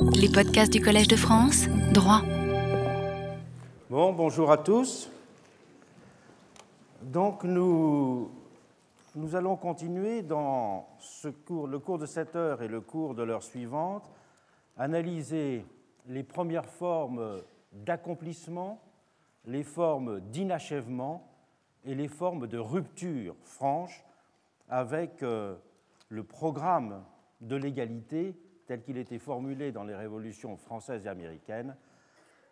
Les podcasts du Collège de France, droit. Bon, bonjour à tous. Donc nous, allons continuer dans le cours de cette heure et le cours de l'heure suivante, analyser les premières formes d'accomplissement, les formes d'inachèvement et les formes de rupture franche avec euh, le programme de l'égalité tel qu'il était formulé dans les révolutions françaises et américaines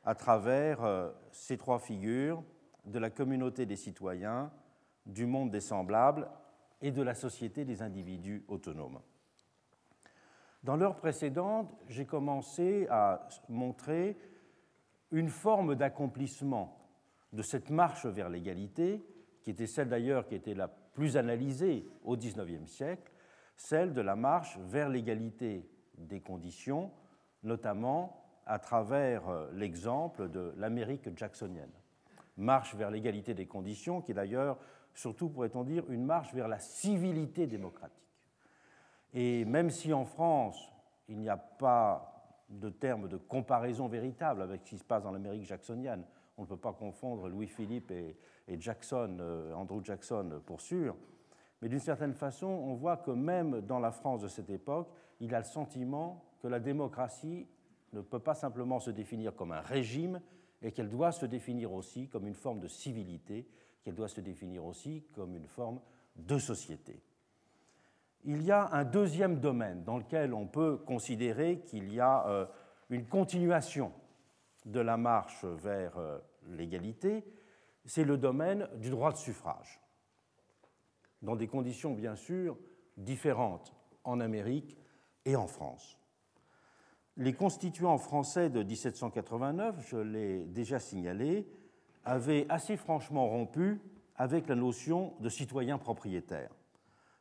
à travers euh, ces trois figures de la communauté des citoyens, du monde des semblables et de la société des individus autonomes. Dans l'heure précédente, j'ai commencé à montrer une forme d'accomplissement de cette marche vers l'égalité, qui était celle d'ailleurs qui était la plus analysée au XIXe siècle, celle de la marche vers l'égalité des conditions, notamment à travers euh, l'exemple de l'Amérique jacksonienne. Marche vers l'égalité des conditions, qui est d'ailleurs, surtout pourrait-on dire, une marche vers la civilité démocratique. Et même si en France, il n'y a pas de terme de comparaison véritable avec ce qui se passe dans l'Amérique jacksonienne, on ne peut pas confondre Louis-Philippe et, Jackson, euh, Andrew Jackson pour sûr, mais d'une certaine façon, on voit que même dans la France de cette époque, il a le sentiment que la démocratie ne peut pas simplement se définir comme un régime et qu'elle doit se définir aussi comme une forme de civilité, qu'elle doit se définir aussi comme une forme de société. Il y a un deuxième domaine dans lequel on peut considérer qu'il y a euh, une continuation de la marche vers euh, l'égalité, c'est le domaine du droit de suffrage, dans des conditions bien sûr différentes en Amérique et en France. Les constituants français de 1789, je l'ai déjà signalé, avaient assez franchement rompu avec la notion de citoyen propriétaire.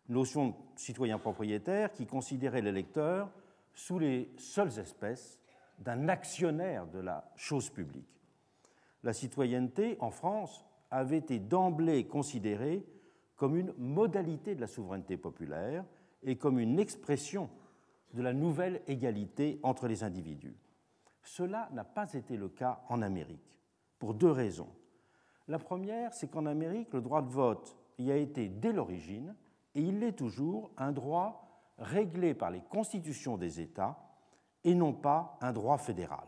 Notion de citoyen propriétaire qui considérait l'électeur sous les seules espèces d'un actionnaire de la chose publique. La citoyenneté, en France, avait été d'emblée considérée comme une modalité de la souveraineté populaire et comme une expression de la nouvelle égalité entre les individus. Cela n'a pas été le cas en Amérique, pour deux raisons. La première, c'est qu'en Amérique, le droit de vote y a été dès l'origine, et il l'est toujours, un droit réglé par les constitutions des États et non pas un droit fédéral.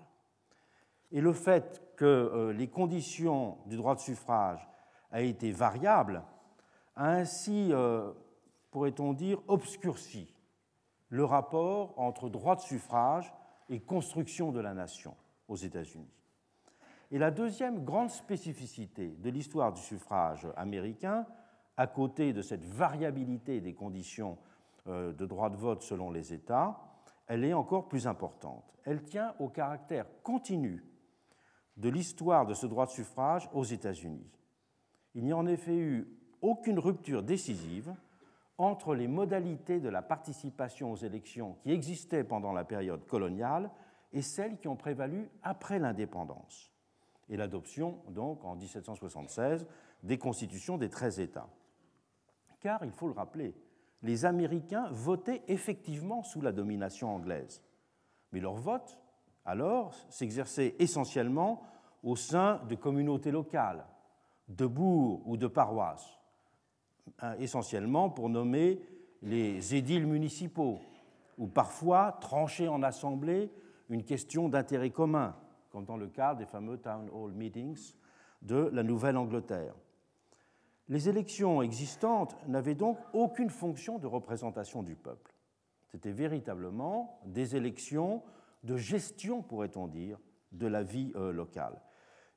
Et le fait que euh, les conditions du droit de suffrage aient été variables a ainsi, euh, pourrait-on dire, obscurci le rapport entre droit de suffrage et construction de la nation aux États-Unis. Et la deuxième grande spécificité de l'histoire du suffrage américain, à côté de cette variabilité des conditions euh, de droit de vote selon les États, elle est encore plus importante. Elle tient au caractère continu de l'histoire de ce droit de suffrage aux États-Unis. Il n'y a en effet eu aucune rupture décisive entre les modalités de la participation aux élections qui existaient pendant la période coloniale et celles qui ont prévalu après l'indépendance et l'adoption, donc, en 1776, des constitutions des 13 États. Car, il faut le rappeler, les Américains votaient effectivement sous la domination anglaise. Mais leur vote, alors, s'exerçait essentiellement au sein de communautés locales, de bourgs ou de paroisses, essentiellement pour nommer les édiles municipaux, ou parfois trancher en assemblée une question d'intérêt commun, comme dans le cas des fameux Town Hall Meetings de la Nouvelle-Angleterre. Les élections existantes n'avaient donc aucune fonction de représentation du peuple. C'était véritablement des élections de gestion, pourrait-on dire, de la vie euh, locale.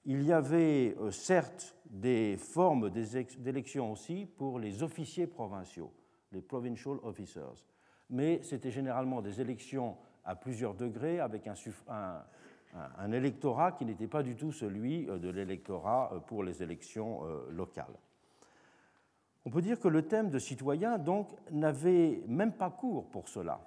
Il y avait euh, certes des formes d'élections aussi pour les officiers provinciaux, les provincial officers, mais c'était généralement des élections à plusieurs degrés avec un, un électorat qui n'était pas du tout celui euh, de l'électorat pour les élections locales. On peut dire que le thème de citoyen, donc, n'avait même pas cours pour cela.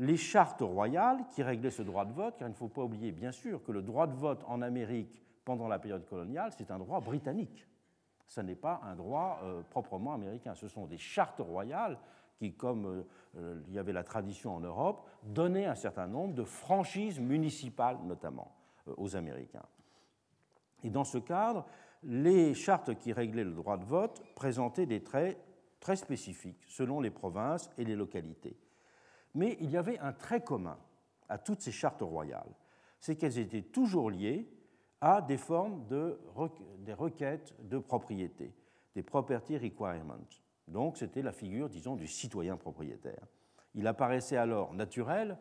Les chartes royales qui réglaient ce droit de vote, car il ne faut pas oublier, bien sûr, que le droit de vote en Amérique pendant la période coloniale, c'est un droit britannique. Ce n'est pas un droit euh, proprement américain. Ce sont des chartes royales qui, comme euh, il y avait la tradition en Europe, donnait un certain nombre de franchises municipales, notamment, euh, aux Américains. Et dans ce cadre, les chartes qui réglaient le droit de vote présentaient des traits très spécifiques selon les provinces et les localités. Mais il y avait un trait commun à toutes ces chartes royales, c'est qu'elles étaient toujours liées à des formes de des requêtes de propriété, des property requirements. Donc c'était la figure, disons, du citoyen propriétaire. Il apparaissait alors naturel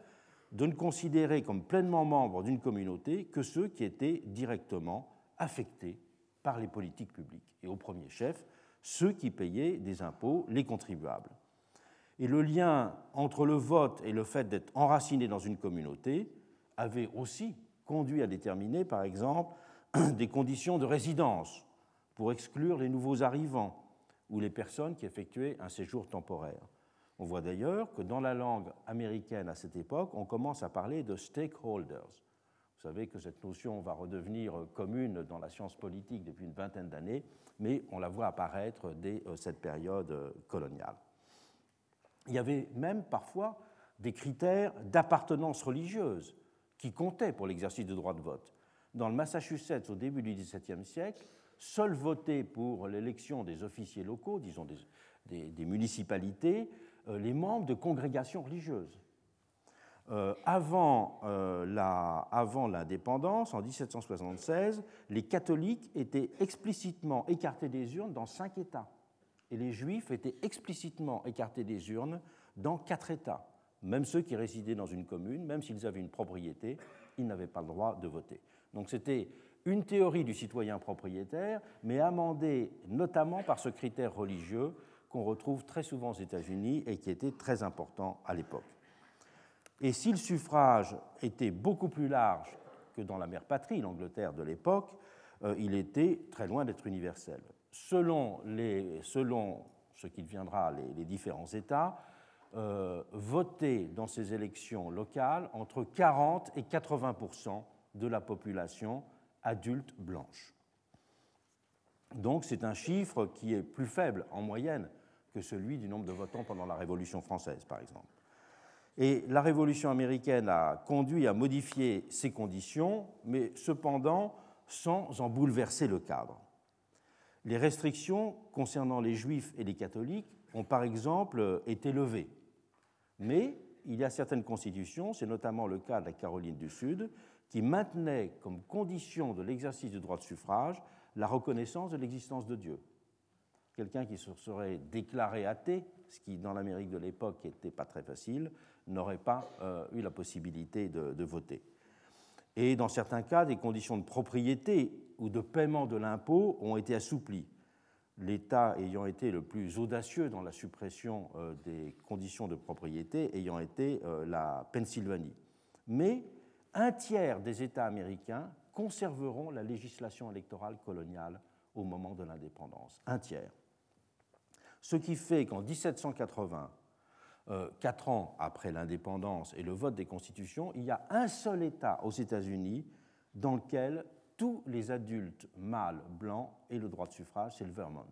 de ne considérer comme pleinement membres d'une communauté que ceux qui étaient directement affectés par les politiques publiques, et au premier chef, ceux qui payaient des impôts, les contribuables. Et le lien entre le vote et le fait d'être enraciné dans une communauté avait aussi conduit à déterminer, par exemple, des conditions de résidence pour exclure les nouveaux arrivants ou les personnes qui effectuaient un séjour temporaire. On voit d'ailleurs que dans la langue américaine à cette époque, on commence à parler de stakeholders. Vous savez que cette notion va redevenir commune dans la science politique depuis une vingtaine d'années, mais on la voit apparaître dès euh, cette période euh, coloniale. Il y avait même parfois des critères d'appartenance religieuse qui comptaient pour l'exercice du droit de vote. Dans le Massachusetts, au début du XVIIe siècle, seuls votaient pour l'élection des officiers locaux, disons des, municipalités, euh, les membres de congrégations religieuses. Euh, euh, avant l'indépendance, en 1776, les catholiques étaient explicitement écartés des urnes dans cinq États et les juifs étaient explicitement écartés des urnes dans quatre États. Même ceux qui résidaient dans une commune, même s'ils avaient une propriété, ils n'avaient pas le droit de voter. Donc c'était une théorie du citoyen propriétaire, mais amendée notamment par ce critère religieux qu'on retrouve très souvent aux États-Unis et qui était très important à l'époque. Et si le suffrage était beaucoup plus large que dans la mère patrie, l'Angleterre de l'époque, euh, il était très loin d'être universel. Selon, les, ce qui deviendra les, différents États, euh, votaient dans ces élections locales entre 40 et 80% de la population adulte blanche. Donc c'est un chiffre qui est plus faible en moyenne que celui du nombre de votants pendant la Révolution française, par exemple. Et la Révolution américaine a conduit à modifier ces conditions, mais cependant sans en bouleverser le cadre. Les restrictions concernant les juifs et les catholiques ont par exemple été levées, mais il y a certaines constitutions, c'est notamment le cas de la Caroline du Sud, qui maintenaient comme condition de l'exercice du droit de suffrage la reconnaissance de l'existence de Dieu quelqu'un qui se serait déclaré athée, ce qui dans l'Amérique de l'époque n'était pas très facile, n'aurait pas euh, eu la possibilité de, voter. Et dans certains cas, des conditions de propriété ou de paiement de l'impôt ont été assouplies. L'État ayant été le plus audacieux dans la suppression euh, des conditions de propriété ayant été euh, la Pennsylvanie. Mais un tiers des États américains conserveront la législation électorale coloniale au moment de l'indépendance. Un tiers. Ce qui fait qu'en 1780, euh, quatre ans après l'indépendance et le vote des constitutions, il y a un seul État aux États-Unis dans lequel tous les adultes mâles blancs aient le droit de suffrage, c'est le Vermont.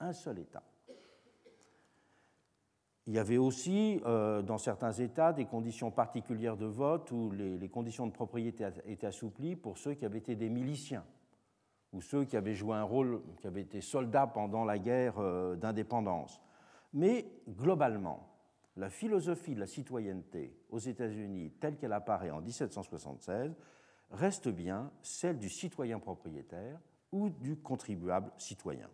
Un seul État. Il y avait aussi, euh, dans certains États, des conditions particulières de vote où les conditions de propriété étaient assouplies pour ceux qui avaient été des miliciens ou ceux qui avaient joué un rôle, qui avaient été soldats pendant la guerre euh, d'indépendance. Mais globalement, la philosophie de la citoyenneté aux États-Unis, telle qu'elle apparaît en 1776, reste bien celle du citoyen propriétaire ou du contribuable citoyen.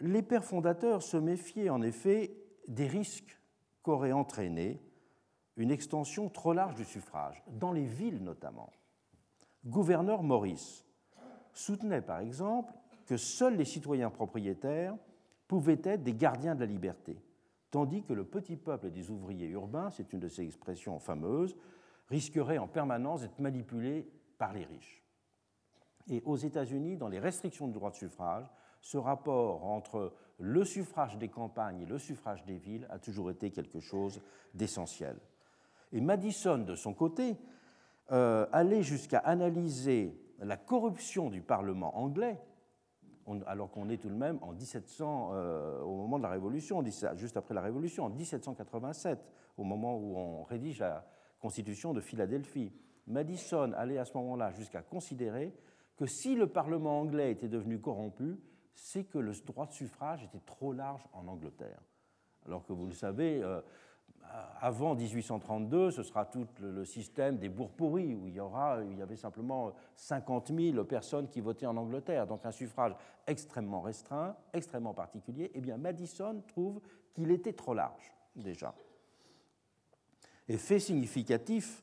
Les pères fondateurs se méfiaient en effet des risques qu'aurait entraîné une extension trop large du suffrage, dans les villes notamment. Gouverneur Maurice soutenait par exemple que seuls les citoyens propriétaires pouvaient être des gardiens de la liberté, tandis que le petit peuple des ouvriers urbains, c'est une de ces expressions fameuses, risquerait en permanence d'être manipulé par les riches. Et aux États-Unis, dans les restrictions du droit de suffrage, ce rapport entre le suffrage des campagnes et le suffrage des villes a toujours été quelque chose d'essentiel. Et Madison, de son côté, euh, allait jusqu'à analyser la corruption du Parlement anglais alors qu'on est tout de même en 1700, euh, au moment de la Révolution, juste après la Révolution, en 1787, au moment où on rédige la Constitution de Philadelphie. Madison allait à ce moment-là jusqu'à considérer que si le Parlement anglais était devenu corrompu, c'est que le droit de suffrage était trop large en Angleterre. Alors que vous le savez, euh, avant 1832, ce sera tout le système des bourgs pourris, où il y, aura, il y avait simplement 50 000 personnes qui votaient en Angleterre, donc un suffrage extrêmement restreint, extrêmement particulier. Eh bien, Madison trouve qu'il était trop large, déjà. Et fait significatif,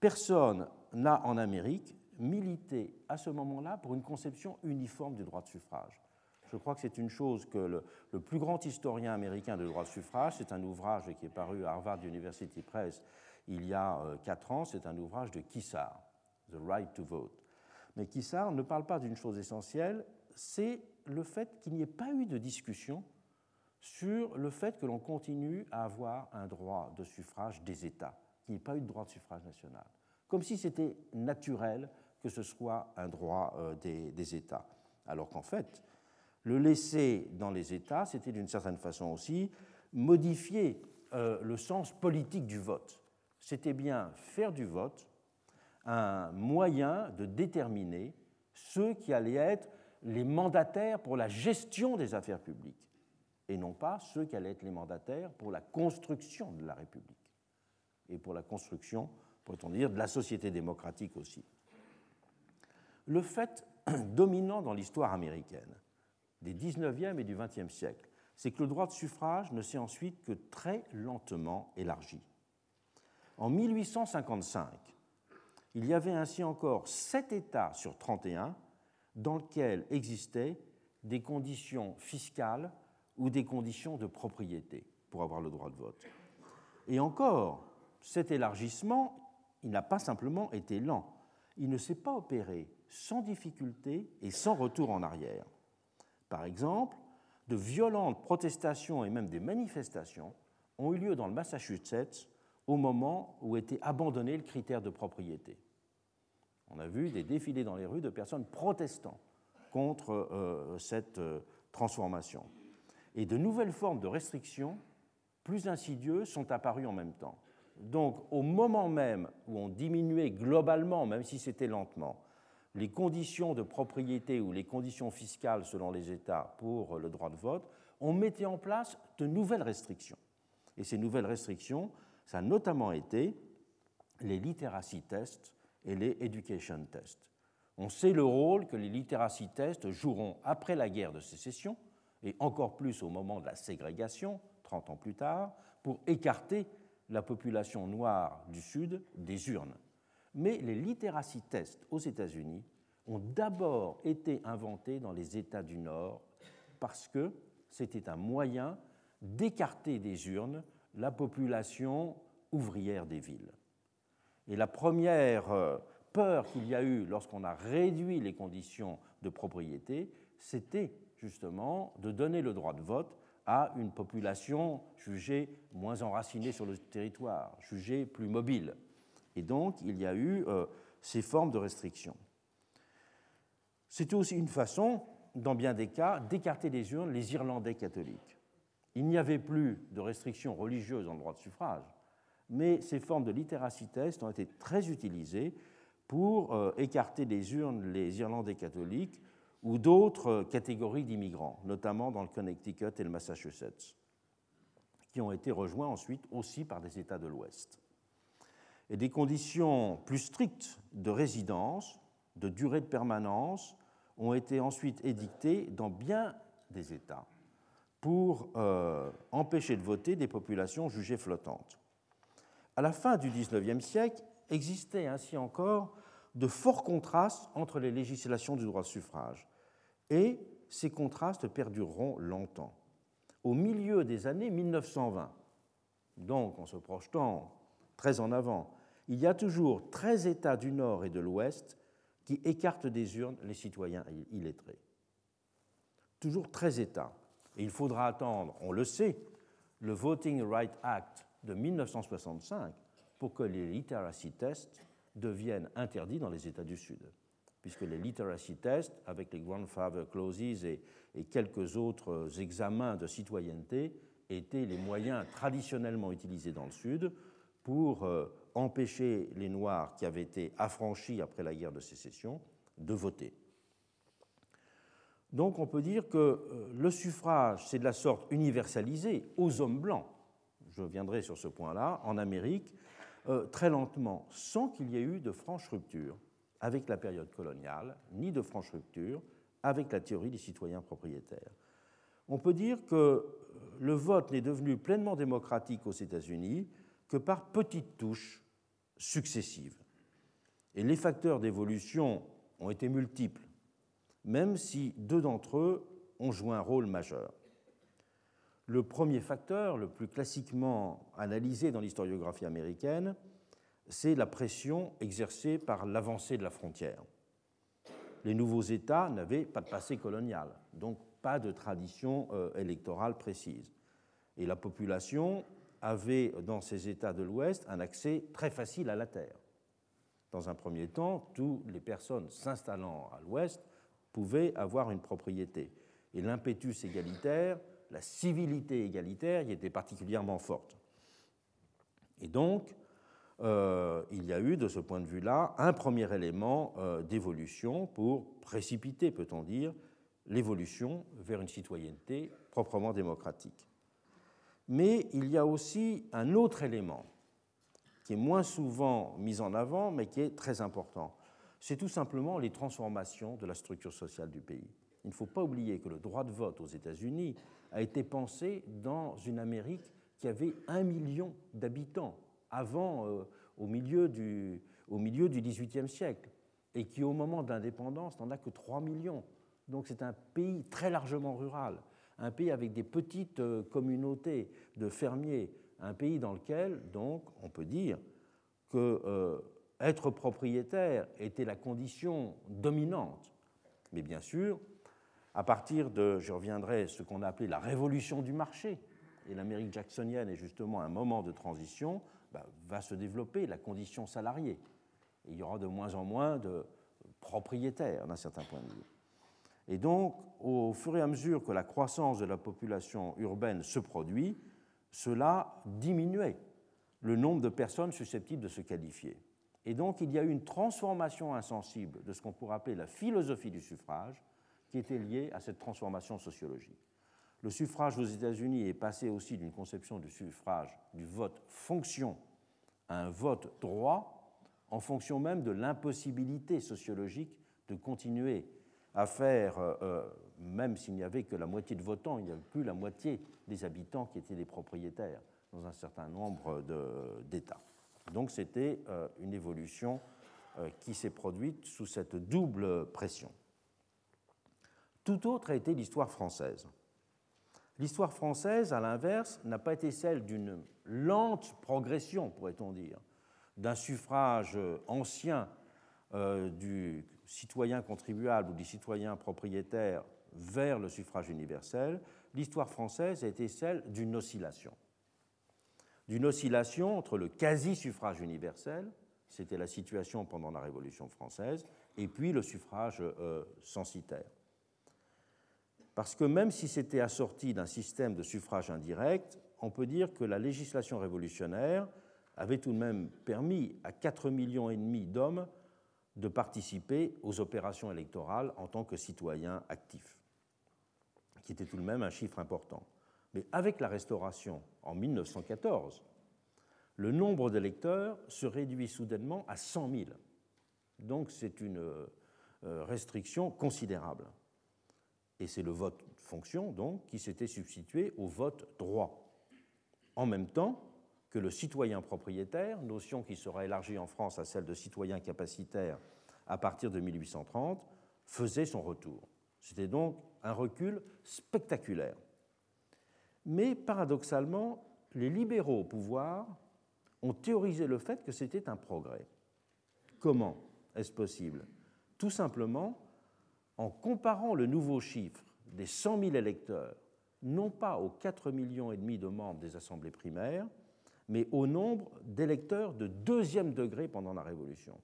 personne n'a en Amérique milité à ce moment-là pour une conception uniforme du droit de suffrage. Je crois que c'est une chose que le, plus grand historien américain de droit de suffrage, c'est un ouvrage qui est paru à Harvard University Press il y a euh, quatre ans, c'est un ouvrage de Kissar, The Right to Vote. Mais Kissar ne parle pas d'une chose essentielle, c'est le fait qu'il n'y ait pas eu de discussion sur le fait que l'on continue à avoir un droit de suffrage des États, qu'il n'y ait pas eu de droit de suffrage national, comme si c'était naturel que ce soit un droit euh, des, États. Alors qu'en fait, le laisser dans les États, c'était d'une certaine façon aussi modifier euh, le sens politique du vote. C'était bien faire du vote un moyen de déterminer ceux qui allaient être les mandataires pour la gestion des affaires publiques, et non pas ceux qui allaient être les mandataires pour la construction de la République, et pour la construction, pourrait-on dire, de la société démocratique aussi. Le fait dominant dans l'histoire américaine, des 19e et du 20e siècle, c'est que le droit de suffrage ne s'est ensuite que très lentement élargi. En 1855, il y avait ainsi encore 7 États sur 31 dans lesquels existaient des conditions fiscales ou des conditions de propriété pour avoir le droit de vote. Et encore, cet élargissement, il n'a pas simplement été lent, il ne s'est pas opéré sans difficulté et sans retour en arrière. Par exemple, de violentes protestations et même des manifestations ont eu lieu dans le Massachusetts au moment où était abandonné le critère de propriété. On a vu des défilés dans les rues de personnes protestant contre euh, cette euh, transformation. Et de nouvelles formes de restrictions plus insidieuses sont apparues en même temps. Donc, au moment même où on diminuait globalement, même si c'était lentement, les conditions de propriété ou les conditions fiscales selon les États pour le droit de vote, on mettait en place de nouvelles restrictions. Et ces nouvelles restrictions, ça a notamment été les literacy tests et les education tests. On sait le rôle que les literacy tests joueront après la guerre de sécession, et encore plus au moment de la ségrégation, 30 ans plus tard, pour écarter la population noire du Sud des urnes. Mais les literacy tests aux États-Unis ont d'abord été inventés dans les États du Nord parce que c'était un moyen d'écarter des urnes la population ouvrière des villes. Et la première euh, peur qu'il y a eu lorsqu'on a réduit les conditions de propriété, c'était justement de donner le droit de vote à une population jugée moins enracinée sur le territoire, jugée plus mobile. Et donc, il y a eu euh, ces formes de restriction. C'était aussi une façon, dans bien des cas, d'écarter des urnes les Irlandais catholiques. Il n'y avait plus de restrictions religieuses en droit de suffrage, mais ces formes de littératie test ont été très utilisées pour euh, écarter des urnes les Irlandais catholiques ou d'autres catégories d'immigrants, notamment dans le Connecticut et le Massachusetts, qui ont été rejoints ensuite aussi par des États de l'Ouest et des conditions plus strictes de résidence, de durée de permanence, ont été ensuite édictées dans bien des États pour euh, empêcher de voter des populations jugées flottantes. À la fin du XIXe siècle, existaient ainsi encore de forts contrastes entre les législations du droit de suffrage, et ces contrastes perdureront longtemps. Au milieu des années 1920, donc en se projetant très en avant, il y a toujours 13 États du Nord et de l'Ouest qui écartent des urnes les citoyens illettrés. Toujours 13 États. Et il faudra attendre, on le sait, le Voting Rights Act de 1965 pour que les literacy tests deviennent interdits dans les États du Sud, puisque les literacy tests, avec les grandfather clauses et, quelques autres examens de citoyenneté, étaient les moyens traditionnellement utilisés dans le Sud pour euh, empêcher les Noirs qui avaient été affranchis après la guerre de sécession de voter. Donc on peut dire que euh, le suffrage, c'est de la sorte universalisé aux hommes blancs, je viendrai sur ce point-là, en Amérique, euh, très lentement, sans qu'il y ait eu de franche rupture avec la période coloniale, ni de franche rupture avec la théorie des citoyens propriétaires. On peut dire que le vote n'est devenu pleinement démocratique aux États-Unis que par petites touches successives. Et les facteurs d'évolution ont été multiples, même si deux d'entre eux ont joué un rôle majeur. Le premier facteur, le plus classiquement analysé dans l'historiographie américaine, c'est la pression exercée par l'avancée de la frontière. Les nouveaux États n'avaient pas de passé colonial, donc pas de tradition euh, électorale précise. Et la population avait, dans ces États de l'Ouest, un accès très facile à la terre. Dans un premier temps, toutes les personnes s'installant à l'Ouest pouvaient avoir une propriété. Et l'impétus égalitaire, la civilité égalitaire y était particulièrement forte. Et donc, euh, il y a eu, de ce point de vue-là, un premier élément euh, d'évolution pour précipiter, peut-on dire, l'évolution vers une citoyenneté proprement démocratique. Mais il y a aussi un autre élément qui est moins souvent mis en avant, mais qui est très important. C'est tout simplement les transformations de la structure sociale du pays. Il ne faut pas oublier que le droit de vote aux États-Unis a été pensé dans une Amérique qui avait un million d'habitants avant, euh, au, milieu du, au milieu du XVIIIe siècle, et qui au moment de l'indépendance n'en a que 3 millions. Donc c'est un pays très largement rural, un pays avec des petites euh, communautés de fermiers, un pays dans lequel, donc, on peut dire que euh, être propriétaire était la condition dominante. Mais bien sûr, à partir de, je reviendrai, ce qu'on a appelé la révolution du marché, et l'Amérique jacksonienne est justement un moment de transition, bah, va se développer la condition salariée. il y aura de moins en moins de propriétaires d'un certain point de vue. Et donc, au fur et à mesure que la croissance de la population urbaine se produit, cela diminuait le nombre de personnes susceptibles de se qualifier. Et donc, il y a eu une transformation insensible de ce qu'on pourrait appeler la philosophie du suffrage, qui était liée à cette transformation sociologique. Le suffrage aux États-Unis est passé aussi d'une conception du suffrage, du vote fonction, à un vote droit, en fonction même de l'impossibilité sociologique de continuer à faire, euh, euh, même s'il n'y avait que la moitié de votants, il n'y avait plus la moitié des habitants qui étaient des propriétaires dans un certain nombre d'États. Donc c'était euh, une évolution qui s'est produite sous cette double pression. Tout autre a été l'histoire française. L'histoire française, à l'inverse, n'a pas été celle d'une lente progression, pourrait-on dire, d'un suffrage ancien du citoyens contribuables ou des citoyens propriétaires vers le suffrage universel, l'histoire française a été celle d'une oscillation. D'une oscillation entre le quasi-suffrage universel, c'était la situation pendant la Révolution française, et puis le suffrage euh, censitaire. Parce que même si c'était assorti d'un système de suffrage indirect, on peut dire que la législation révolutionnaire avait tout de même permis à 4,5 millions et demi d'hommes de participer aux opérations électorales en tant que citoyen actif, qui était tout de même un chiffre important. Mais avec la Restauration en 1914, le nombre d'électeurs se réduit soudainement à 100 000. Donc c'est une euh, restriction considérable. Et c'est le vote fonction, donc, qui s'était substitué au vote droit. En même temps, que le citoyen propriétaire, notion qui sera élargie en France à celle de citoyen capacitaire à partir de 1830, faisait son retour. C'était donc un recul spectaculaire. Mais paradoxalement, les libéraux au pouvoir ont théorisé le fait que c'était un progrès. Comment est-ce possible? Tout simplement en comparant le nouveau chiffre des 100 000 électeurs, non pas aux 4 millions et demi de membres des assemblées primaires, mais au nombre d'électeurs de deuxième degré pendant la Révolution.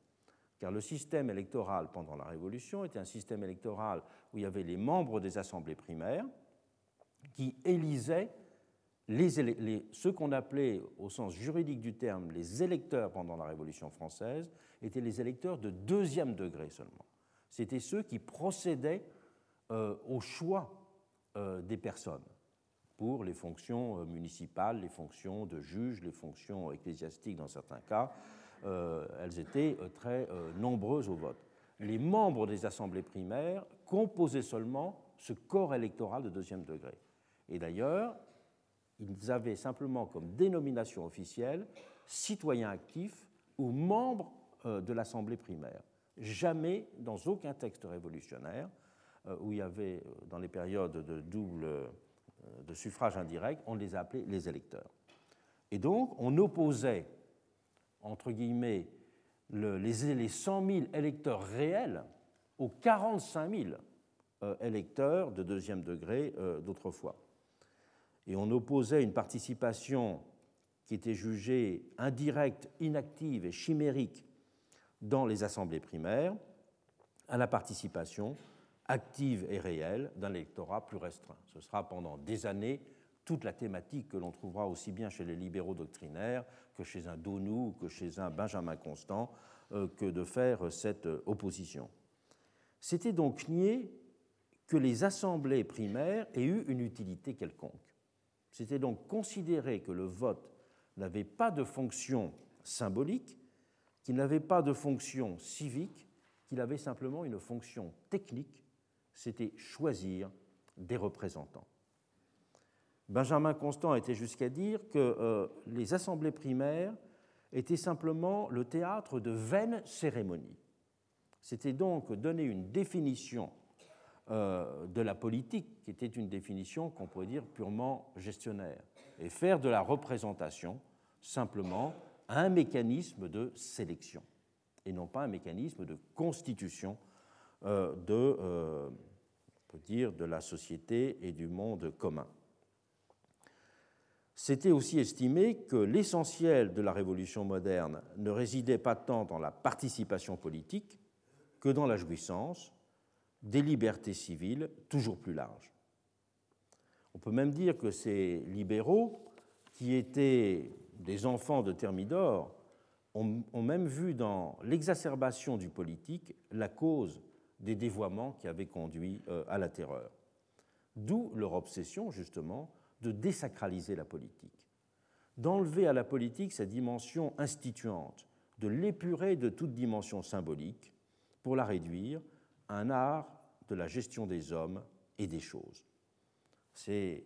car le système électoral pendant la Révolution était un système électoral où il y avait les membres des assemblées primaires qui élisaient ceux qu'on appelait au sens juridique du terme les électeurs pendant la Révolution française étaient les électeurs de deuxième degré seulement. C'étaient ceux qui procédaient euh, au choix euh, des personnes pour les fonctions euh, municipales, les fonctions de juge, les fonctions ecclésiastiques dans certains cas. elles étaient très nombreuses au vote. Les membres des assemblées primaires composaient seulement ce corps électoral de deuxième degré. Et d'ailleurs, ils avaient simplement comme dénomination officielle citoyens actifs ou membres de l'Assemblée primaire. Jamais, dans aucun texte révolutionnaire, euh, où il y avait, euh, dans les périodes de double de suffrage indirect, on les appelait les électeurs. Et donc, on opposait, entre guillemets, les, les 100 000 électeurs réels aux 45 000 électeurs de deuxième degré d'autrefois et on opposait une participation qui était jugée indirecte, inactive et chimérique dans les assemblées primaires à la participation active et réelle d'un électorat plus restreint. Ce sera pendant des années toute la thématique que l'on trouvera aussi bien chez les libéraux doctrinaires que chez un Donou, que chez un Benjamin Constant, euh, que de faire cette opposition. C'était donc nier que les assemblées primaires aient eu une utilité quelconque. C'était donc considérer que le vote n'avait pas de fonction symbolique, qu'il n'avait pas de fonction civique, qu'il avait simplement une fonction technique, c'était choisir des représentants. Benjamin Constant était jusqu'à dire que euh, les assemblées primaires étaient simplement le théâtre de vaines cérémonies. C'était donc donner une définition euh, de la politique, qui était une définition qu'on pourrait dire purement gestionnaire, et faire de la représentation simplement un mécanisme de sélection, et non pas un mécanisme de constitution euh, de, euh, de la société et du monde commun. C'était aussi estimé que l'essentiel de la révolution moderne ne résidait pas tant dans la participation politique que dans la jouissance, des libertés civiles toujours plus larges. On peut même dire que ces libéraux, qui étaient des enfants de Thermidor, ont, même vu dans l'exacerbation du politique la cause des dévoiements qui avaient conduit euh, à la terreur. D'où leur obsession, justement, de désacraliser la politique, d'enlever à la politique sa dimension instituante, de l'épurer de toute dimension symbolique pour la réduire un art de la gestion des hommes et des choses. C'est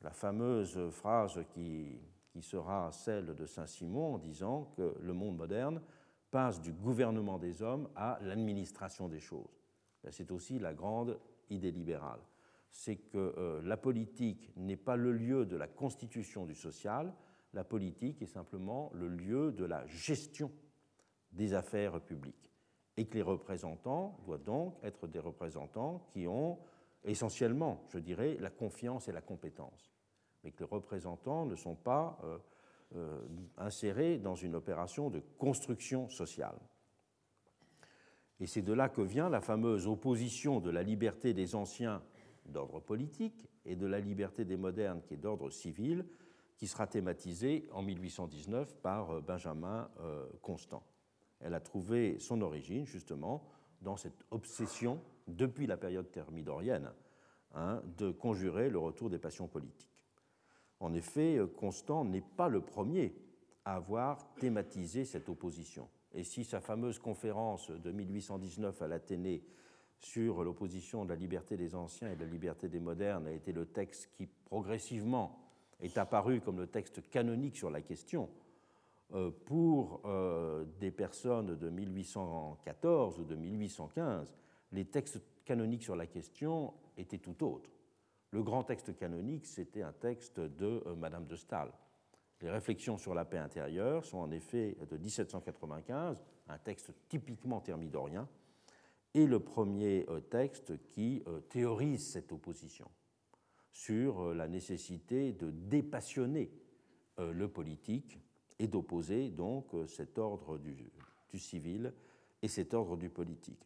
la fameuse phrase qui, qui sera celle de Saint-Simon en disant que le monde moderne passe du gouvernement des hommes à l'administration des choses. C'est aussi la grande idée libérale. C'est que euh, la politique n'est pas le lieu de la constitution du social, la politique est simplement le lieu de la gestion des affaires publiques et que les représentants doivent donc être des représentants qui ont essentiellement, je dirais, la confiance et la compétence, mais que les représentants ne sont pas euh, euh, insérés dans une opération de construction sociale. Et c'est de là que vient la fameuse opposition de la liberté des anciens d'ordre politique et de la liberté des modernes qui est d'ordre civil, qui sera thématisée en 1819 par euh, Benjamin Constant elle a trouvé son origine justement dans cette obsession, depuis la période thermidorienne, hein, de conjurer le retour des passions politiques. En effet, Constant n'est pas le premier à avoir thématisé cette opposition. Et si sa fameuse conférence de 1819 à l'Athénée sur l'opposition de la liberté des anciens et de la liberté des modernes a été le texte qui progressivement est apparu comme le texte canonique sur la question, euh, pour euh, des personnes de 1814 ou de 1815, les textes canoniques sur la question étaient tout autres. Le grand texte canonique, c'était un texte de euh, Madame de Staël. Les réflexions sur la paix intérieure sont en effet de 1795, un texte typiquement thermidorien, et le premier texte qui théorise cette opposition sur la nécessité de dépassionner le politique et d'opposer donc cet ordre du civil et cet ordre du politique.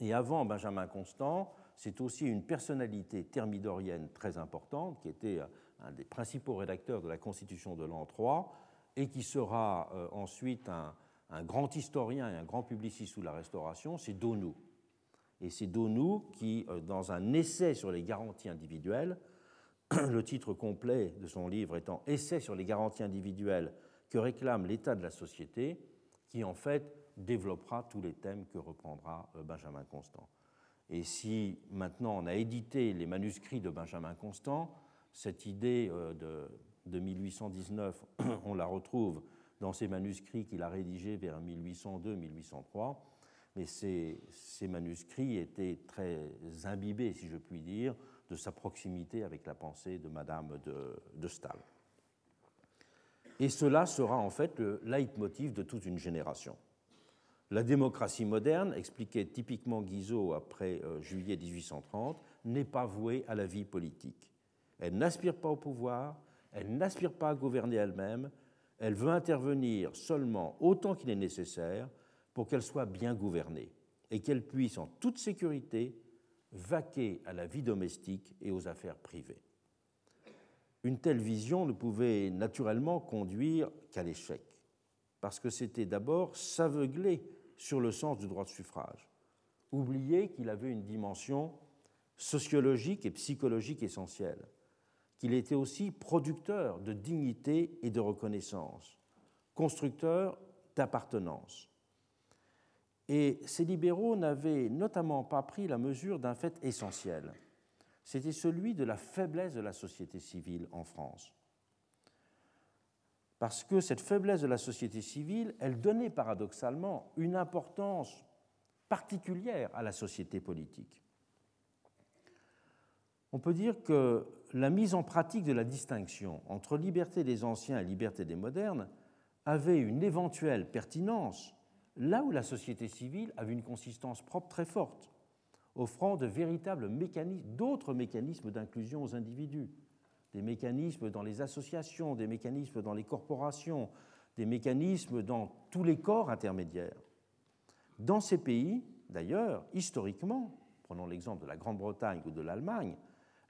Et avant Benjamin Constant, c'est aussi une personnalité thermidorienne très importante, qui était un des principaux rédacteurs de la Constitution de l'an 3, et qui sera euh, ensuite un, grand historien et un grand publiciste sous la Restauration, c'est Donou. Et c'est Donou qui, euh, dans un essai sur les garanties individuelles, le titre complet de son livre étant Essai sur les garanties individuelles que réclame l'état de la société, qui en fait développera tous les thèmes que reprendra euh, Benjamin Constant. Et si maintenant on a édité les manuscrits de Benjamin Constant, cette idée euh, de, 1819, on la retrouve dans ces manuscrits qu'il a rédigés vers 1802-1803, mais ces, manuscrits étaient très imbibés, si je puis dire, de sa proximité avec la pensée de Madame de, de Stahl. Et cela sera en fait le leitmotiv de toute une génération. La démocratie moderne, expliquait typiquement Guizot après euh, juillet 1830, n'est pas vouée à la vie politique. Elle n'aspire pas au pouvoir, elle n'aspire pas à gouverner elle-même, elle veut intervenir seulement autant qu'il est nécessaire pour qu'elle soit bien gouvernée et qu'elle puisse en toute sécurité vaquer à la vie domestique et aux affaires privées. Une telle vision ne pouvait naturellement conduire qu'à l'échec, parce que c'était d'abord s'aveugler sur le sens du droit de suffrage, oublier qu'il avait une dimension sociologique et psychologique essentielle, qu'il était aussi producteur de dignité et de reconnaissance, constructeur d'appartenance. Et ces libéraux n'avaient notamment pas pris la mesure d'un fait essentiel c'était celui de la faiblesse de la société civile en France. Parce que cette faiblesse de la société civile, elle donnait paradoxalement une importance particulière à la société politique. On peut dire que la mise en pratique de la distinction entre liberté des anciens et liberté des modernes avait une éventuelle pertinence là où la société civile avait une consistance propre très forte offrant de véritables mécanismes, d'autres mécanismes d'inclusion aux individus, des mécanismes dans les associations, des mécanismes dans les corporations, des mécanismes dans tous les corps intermédiaires. Dans ces pays, d'ailleurs, historiquement, prenons l'exemple de la Grande-Bretagne ou de l'Allemagne,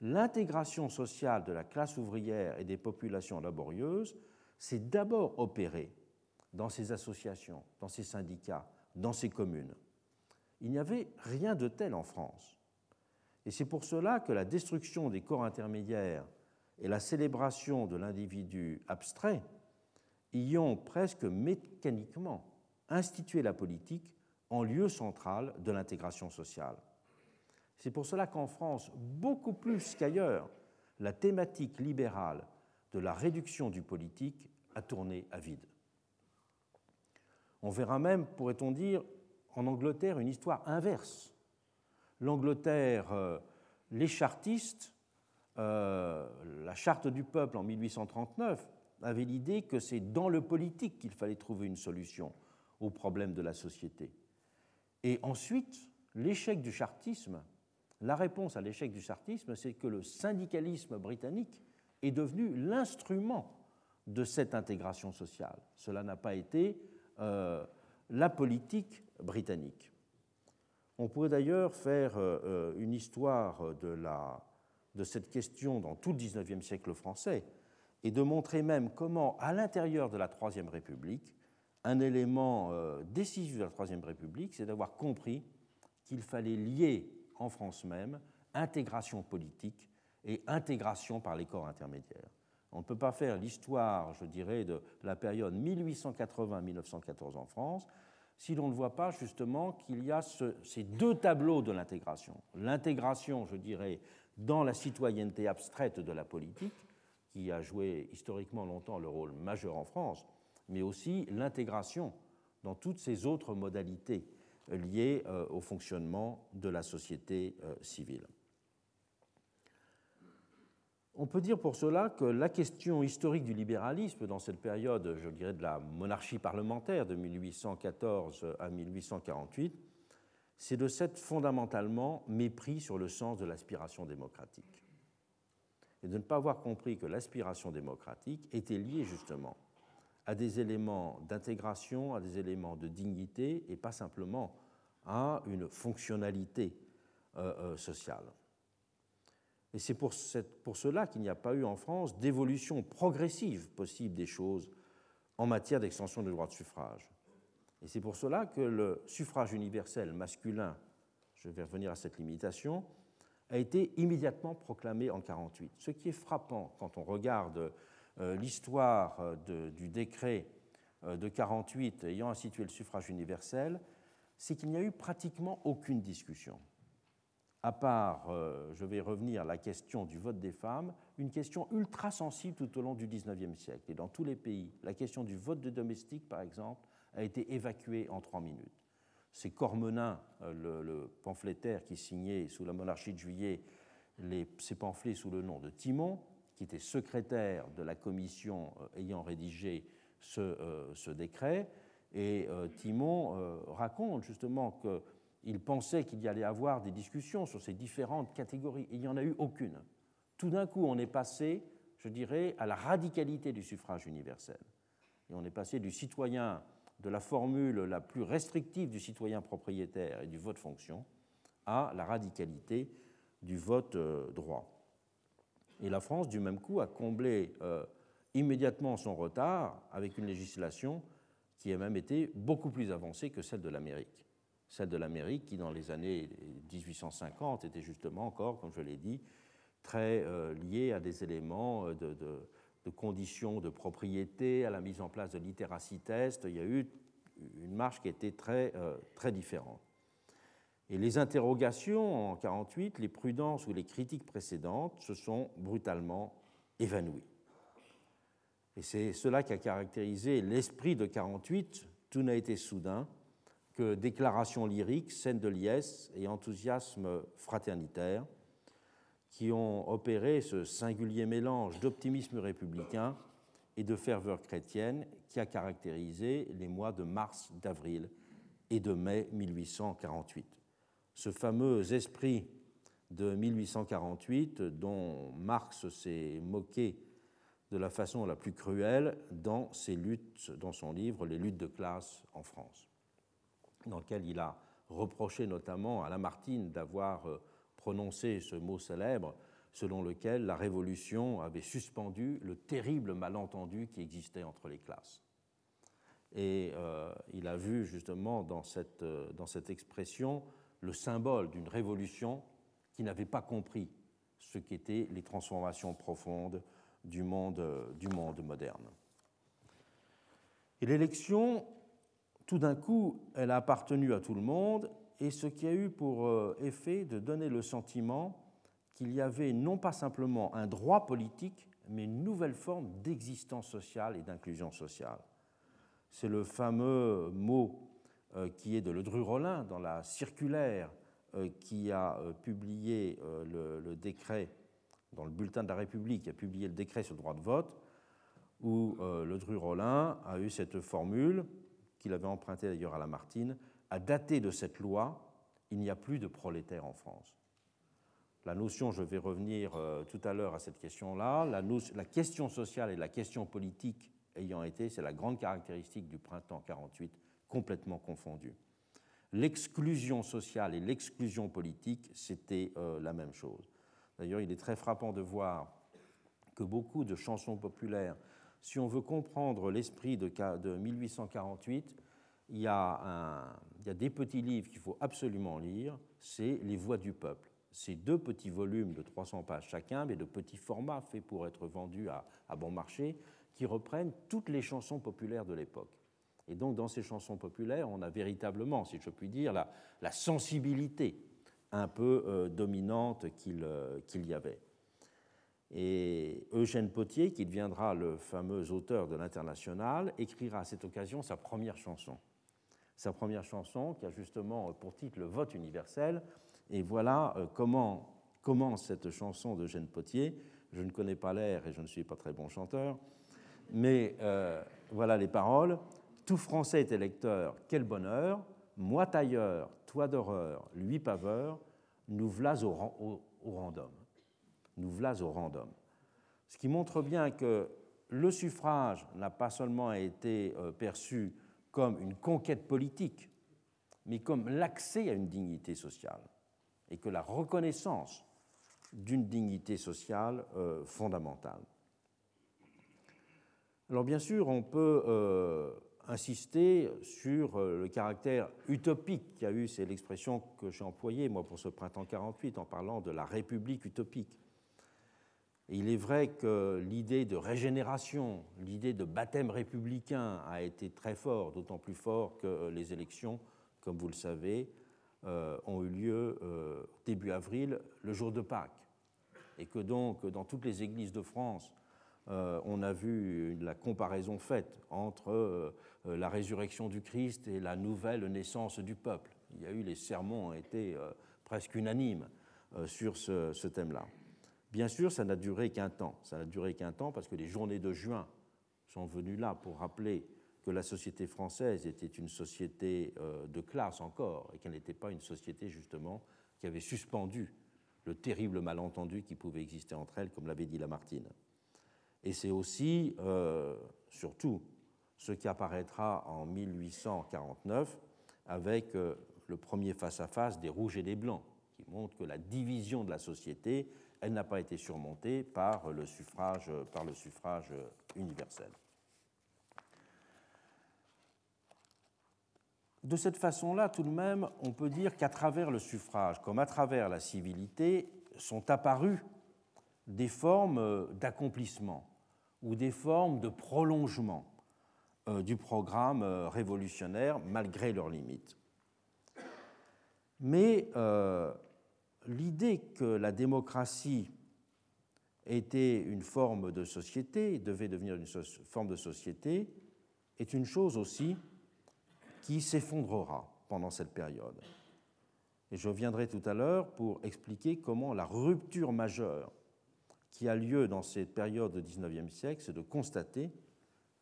l'intégration sociale de la classe ouvrière et des populations laborieuses s'est d'abord opérée dans ces associations, dans ces syndicats, dans ces communes il n'y avait rien de tel en France. Et c'est pour cela que la destruction des corps intermédiaires et la célébration de l'individu abstrait y ont presque mécaniquement institué la politique en lieu central de l'intégration sociale. C'est pour cela qu'en France, beaucoup plus qu'ailleurs, la thématique libérale de la réduction du politique a tourné à vide. On verra même, pourrait-on dire, en Angleterre une histoire inverse. L'Angleterre, euh, les chartistes, euh, la charte du peuple en 1839 avait l'idée que c'est dans le politique qu'il fallait trouver une solution aux problèmes de la société. Et ensuite, l'échec du chartisme, la réponse à l'échec du chartisme, c'est que le syndicalisme britannique est devenu l'instrument de cette intégration sociale. Cela n'a pas été euh, la politique britannique. On pourrait d'ailleurs faire euh, une histoire de, la, de cette question dans tout le XIXe siècle français et de montrer même comment, à l'intérieur de la Troisième République, un élément euh, décisif de la Troisième République, c'est d'avoir compris qu'il fallait lier en France même intégration politique et intégration par les corps intermédiaires. On ne peut pas faire l'histoire, je dirais, de la période 1880-1914 en France si l'on ne voit pas justement qu'il y a ces deux tableaux de l'intégration. L'intégration, je dirais, dans la citoyenneté abstraite de la politique, qui a joué historiquement longtemps le rôle majeur en France, mais aussi l'intégration dans toutes ces autres modalités liées euh, au fonctionnement de la société euh, civile. On peut dire pour cela que la question historique du libéralisme dans cette période, je dirais, de la monarchie parlementaire de 1814 à 1848, c'est de cette fondamentalement mépris sur le sens de l'aspiration démocratique. Et de ne pas avoir compris que l'aspiration démocratique était liée justement à des éléments d'intégration, à des éléments de dignité et pas simplement à une fonctionnalité euh, euh, sociale. Et c'est pour, cela qu'il n'y a pas eu en France d'évolution progressive possible des choses en matière d'extension du droit de suffrage. Et c'est pour cela que le suffrage universel masculin, je vais revenir à cette limitation, a été immédiatement proclamé en 1948. Ce qui est frappant quand on regarde euh, l'histoire euh, du décret euh, de 48 ayant institué le suffrage universel, c'est qu'il n'y a eu pratiquement aucune discussion. À part, je vais revenir la question du vote des femmes, une question ultra sensible tout au long du XIXe siècle. Et dans tous les pays, la question du vote de domestique, par exemple, a été évacuée en trois minutes. C'est Cormenin, le, pamphlétaire qui signait sous la monarchie de Juillet les, ces pamphlets sous le nom de Timon, qui était secrétaire de la commission euh, ayant rédigé ce, euh, décret. Et euh, Timon raconte justement qu'il pensait qu'il y allait avoir des discussions sur ces différentes catégories. il n'y en a eu aucune. Tout d'un coup, on est passé, je dirais, à la radicalité du suffrage universel. Et on est passé du citoyen, de la formule la plus restrictive du citoyen propriétaire et du vote fonction, à la radicalité du vote droit. Et la France, du même coup, a comblé euh, immédiatement son retard avec une législation qui a même été beaucoup plus avancée que celle de l'Amérique. Celle de l'Amérique qui, dans les années 1850, était justement encore, comme je l'ai dit, très euh, liée à des éléments euh, de, de, conditions de propriété, à la mise en place de littératie test. Il y a eu une marche qui était très, très différente. Et les interrogations en 48, les prudences ou les critiques précédentes se sont brutalement évanouies. Et c'est cela qui a caractérisé l'esprit de 48. Tout n'a été soudain que déclarations lyriques, scènes de liesse et enthousiasme fraternitaire qui ont opéré ce singulier mélange d'optimisme républicain et de ferveur chrétienne qui a caractérisé les mois de mars, d'avril et de mai 1848 ce fameux esprit de 1848 dont Marx s'est moqué de la façon la plus cruelle dans ses luttes, dans son livre Les luttes de classe en France, dans lequel il a reproché notamment à Lamartine d'avoir euh, prononcé ce mot célèbre selon lequel la Révolution avait suspendu le terrible malentendu qui existait entre les classes. Et euh, il a vu justement dans cette, euh, dans cette expression le symbole d'une révolution qui n'avait pas compris ce qu'étaient les transformations profondes du monde, du monde moderne. Et l'élection, tout d'un coup, elle a appartenu à tout le monde, et ce qui a eu pour euh, effet de donner le sentiment qu'il y avait non pas simplement un droit politique, mais une nouvelle forme d'existence sociale et d'inclusion sociale. C'est le fameux mot euh, qui est de Ledru-Rollin dans la circulaire euh, qui a publié le, décret, dans le bulletin de la République, qui a publié le décret sur le droit de vote, où Ledru-Rollin a eu cette formule, qu'il avait empruntée d'ailleurs à Lamartine, à dater de cette loi, il n'y a plus de prolétaires en France. La notion, je vais revenir tout à l'heure à cette question-là, la, question sociale et la question politique ayant été, c'est la grande caractéristique du printemps 48 complètement confondus. L'exclusion sociale et l'exclusion politique, c'était euh, la même chose. D'ailleurs, il est très frappant de voir que beaucoup de chansons populaires, si on veut comprendre l'esprit de, 1848, il y, a des petits livres qu'il faut absolument lire, c'est Les Voix du peuple. C'est deux petits volumes de 300 pages chacun, mais de petits formats faits pour être vendus à, à bon marché, qui reprennent toutes les chansons populaires de l'époque. Et donc, dans ces chansons populaires, on a véritablement, si je puis dire, la, sensibilité un peu euh, dominante euh, qu'il y avait. Et Eugène Potier, qui deviendra le fameux auteur de l'International, écrira à cette occasion sa première chanson. Sa première chanson qui a justement pour titre Le vote universel. Et voilà euh, comment commence cette chanson d'Eugène Potier. Je ne connais pas l'air et je ne suis pas très bon chanteur, mais voilà les paroles. Tout Français est électeur, quel bonheur, moi tailleur, toi d'horreur, lui paveur, nous v'là au, random. Nous v'là au random. Ce qui montre bien que le suffrage n'a pas seulement été euh, perçu comme une conquête politique, mais comme l'accès à une dignité sociale, et que la reconnaissance d'une dignité sociale euh, fondamentale. Alors bien sûr, on peut euh, insister sur le caractère utopique qui a eu, c'est l'expression que j'ai employée moi pour ce printemps 48 en parlant de la République utopique il est vrai que l'idée de régénération, l'idée de baptême républicain a été très fort, d'autant plus fort que les élections, comme vous le savez, euh, ont eu lieu euh, début avril, le jour de Pâques. Et que donc, dans toutes les églises de France, euh, on a vu la comparaison faite entre la résurrection du Christ et la nouvelle naissance du peuple. Il y a eu les sermons ont été presque unanimes sur ce thème-là. Bien sûr, ça n'a duré qu'un temps. Ça n'a duré qu'un temps parce que les journées de juin sont venues là pour rappeler que la société française était une société euh, de classe encore et qu'elle n'était pas une société justement qui avait suspendu le terrible malentendu qui pouvait exister entre elles, comme l'avait dit Lamartine. Et c'est aussi, euh, surtout, ce qui apparaîtra en 1849 avec euh, le premier face-à-face -face des rouges et des blancs, qui montre que la division de la société elle n'a pas été surmontée par le suffrage, universel. De cette façon-là, tout de même, on peut dire qu'à travers le suffrage, comme à travers la civilité, sont apparues des formes d'accomplissement ou des formes de prolongement euh, du programme euh, révolutionnaire malgré leurs limites. Mais euh, l'idée que la démocratie était une forme de société, devait devenir une forme de société, est une chose aussi qui s'effondrera pendant cette période. Et je reviendrai tout à l'heure pour expliquer comment la rupture majeure qui a lieu dans cette période du XIXe siècle, c'est de constater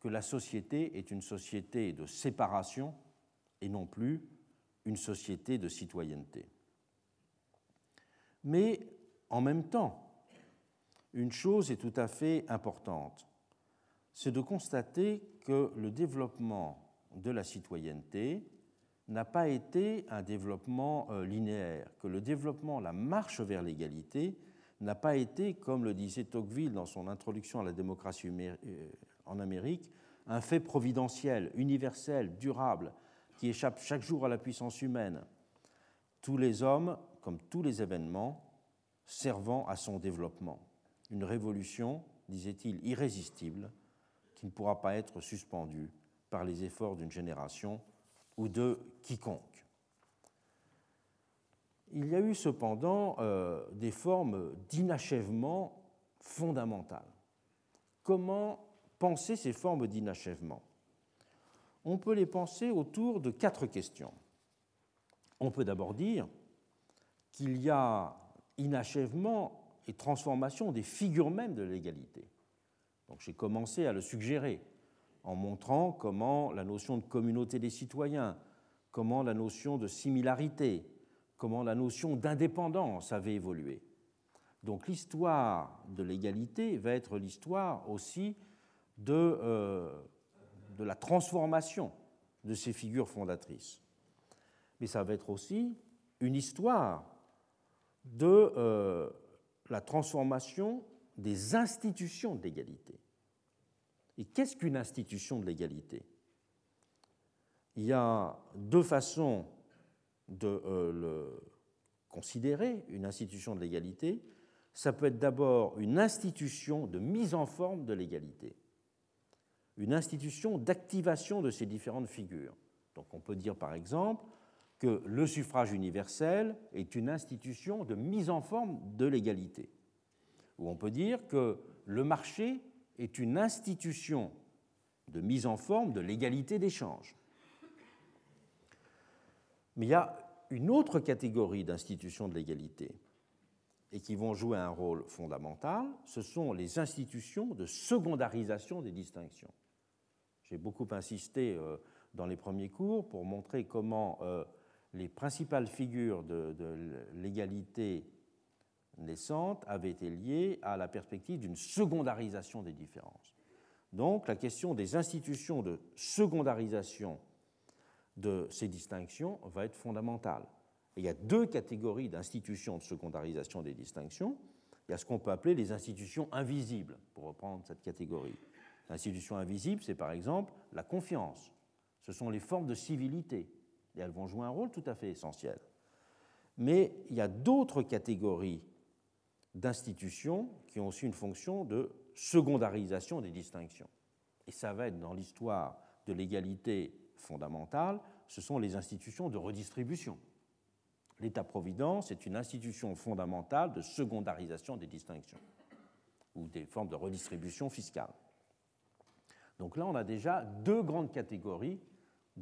que la société est une société de séparation et non plus une société de citoyenneté. Mais en même temps, une chose est tout à fait importante, c'est de constater que le développement de la citoyenneté n'a pas été un développement euh, linéaire, que le développement, la marche vers l'égalité, n'a pas été, comme le disait Tocqueville dans son introduction à la démocratie euh, en Amérique, un fait providentiel, universel, durable, qui échappe chaque jour à la puissance humaine. Tous les hommes comme tous les événements servant à son développement. Une révolution, disait-il, irrésistible, qui ne pourra pas être suspendue par les efforts d'une génération ou de quiconque. Il y a eu cependant euh, des formes d'inachèvement fondamentales. Comment penser ces formes d'inachèvement? On peut les penser autour de quatre questions. On peut d'abord dire qu'il y a inachèvement et transformation des figures mêmes de l'égalité. Donc j'ai commencé à le suggérer en montrant comment la notion de communauté des citoyens, comment la notion de similarité, comment la notion d'indépendance avait évolué. Donc l'histoire de l'égalité va être l'histoire aussi de, euh, de la transformation de ces figures fondatrices. Mais ça va être aussi une histoire de euh, la transformation des institutions de l'égalité. Et qu'est-ce qu'une institution de l'égalité? Il y a deux façons de euh, le considérer, une institution de l'égalité. Ça peut être d'abord une institution de mise en forme de l'égalité, une institution d'activation de ces différentes figures. Donc on peut dire par exemple que le suffrage universel est une institution de mise en forme de l'égalité. Ou on peut dire que le marché est une institution de mise en forme de l'égalité d'échange. Mais il y a une autre catégorie d'institutions de l'égalité et qui vont jouer un rôle fondamental, ce sont les institutions de secondarisation des distinctions. J'ai beaucoup insisté euh, dans les premiers cours pour montrer comment euh, les principales figures de, l'égalité naissante avaient été liées à la perspective d'une secondarisation des différences. Donc la question des institutions de secondarisation de ces distinctions va être fondamentale. il y a deux catégories d'institutions de secondarisation des distinctions. Il y a ce qu'on peut appeler les institutions invisibles, pour reprendre cette catégorie. L'institution invisible, c'est par exemple la confiance. Ce sont les formes de civilité. Et elles vont jouer un rôle tout à fait essentiel. Mais il y a d'autres catégories d'institutions qui ont aussi une fonction de secondarisation des distinctions. Et ça va être dans l'histoire de l'égalité fondamentale, ce sont les institutions de redistribution. L'État-providence est une institution fondamentale de secondarisation des distinctions ou des formes de redistribution fiscale. Donc là, on a déjà deux grandes catégories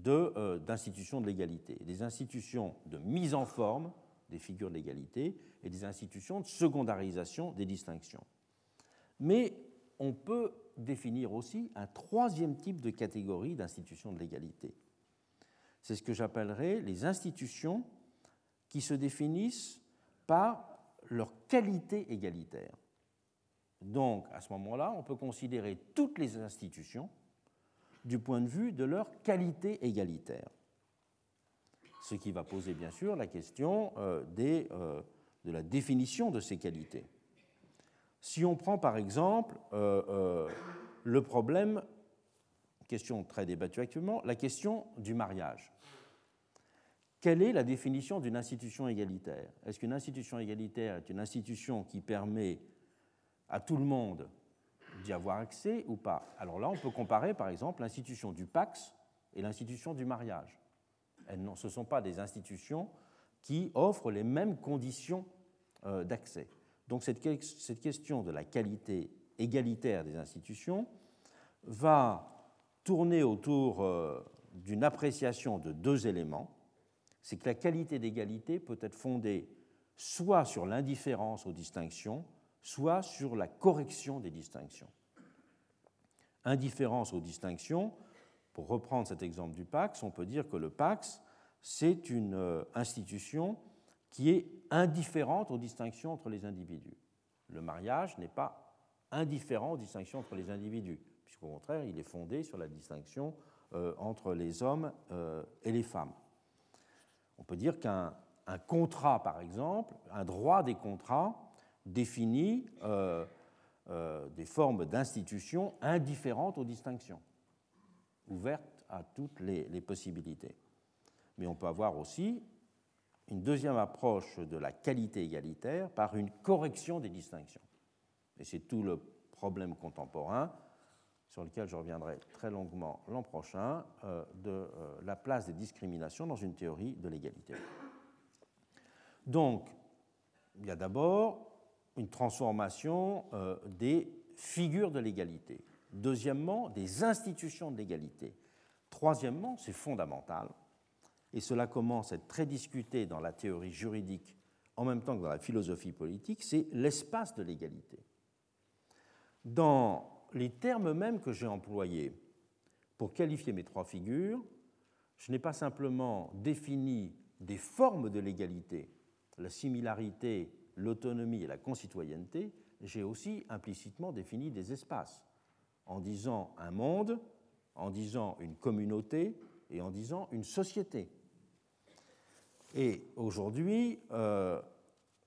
d'institutions de, de l'égalité. Des institutions de mise en forme des figures de l'égalité et des institutions de secondarisation des distinctions. Mais on peut définir aussi un troisième type de catégorie d'institutions de l'égalité. C'est ce que j'appellerais les institutions qui se définissent par leur qualité égalitaire. Donc, à ce moment-là, on peut considérer toutes les institutions du point de vue de leur qualité égalitaire. Ce qui va poser, bien sûr, la question euh, euh, de la définition de ces qualités. Si on prend, par exemple, euh, le problème, question très débattue actuellement, la question du mariage. Quelle est la définition d'une institution égalitaire? Est-ce qu'une institution égalitaire est une institution qui permet à tout le monde d'y avoir accès ou pas Alors là, on peut comparer par exemple l'institution du Pax et l'institution du mariage. Elles, ce ne sont pas des institutions qui offrent les mêmes conditions euh, d'accès. Donc cette, cette question de la qualité égalitaire des institutions va tourner autour euh, d'une appréciation de deux éléments. C'est que la qualité d'égalité peut être fondée soit sur l'indifférence aux distinctions, soit sur la correction des distinctions. Indifférence aux distinctions, pour reprendre cet exemple du Pax, on peut dire que le Pax, c'est une euh, institution qui est indifférente aux distinctions entre les individus. Le mariage n'est pas indifférent aux distinctions entre les individus, puisqu'au contraire, il est fondé sur la distinction euh, entre les hommes euh, et les femmes. On peut dire qu'un contrat, par exemple, un droit des contrats, définit euh, euh, des formes d'institutions indifférentes aux distinctions, ouvertes à toutes les, possibilités. Mais on peut avoir aussi une deuxième approche de la qualité égalitaire par une correction des distinctions. Et c'est tout le problème contemporain sur lequel je reviendrai très longuement l'an prochain, euh, de la place des discriminations dans une théorie de l'égalité. Donc, il y a d'abord une transformation euh, des figures de l'égalité. Deuxièmement, des institutions de l'égalité. Troisièmement, c'est fondamental, et cela commence à être très discuté dans la théorie juridique en même temps que dans la philosophie politique, c'est l'espace de l'égalité. Dans les termes mêmes que j'ai employés pour qualifier mes trois figures, je n'ai pas simplement défini des formes de l'égalité, la similarité l'autonomie et la concitoyenneté, j'ai aussi implicitement défini des espaces, en disant un monde, en disant une communauté et en disant une société. Et aujourd'hui, euh,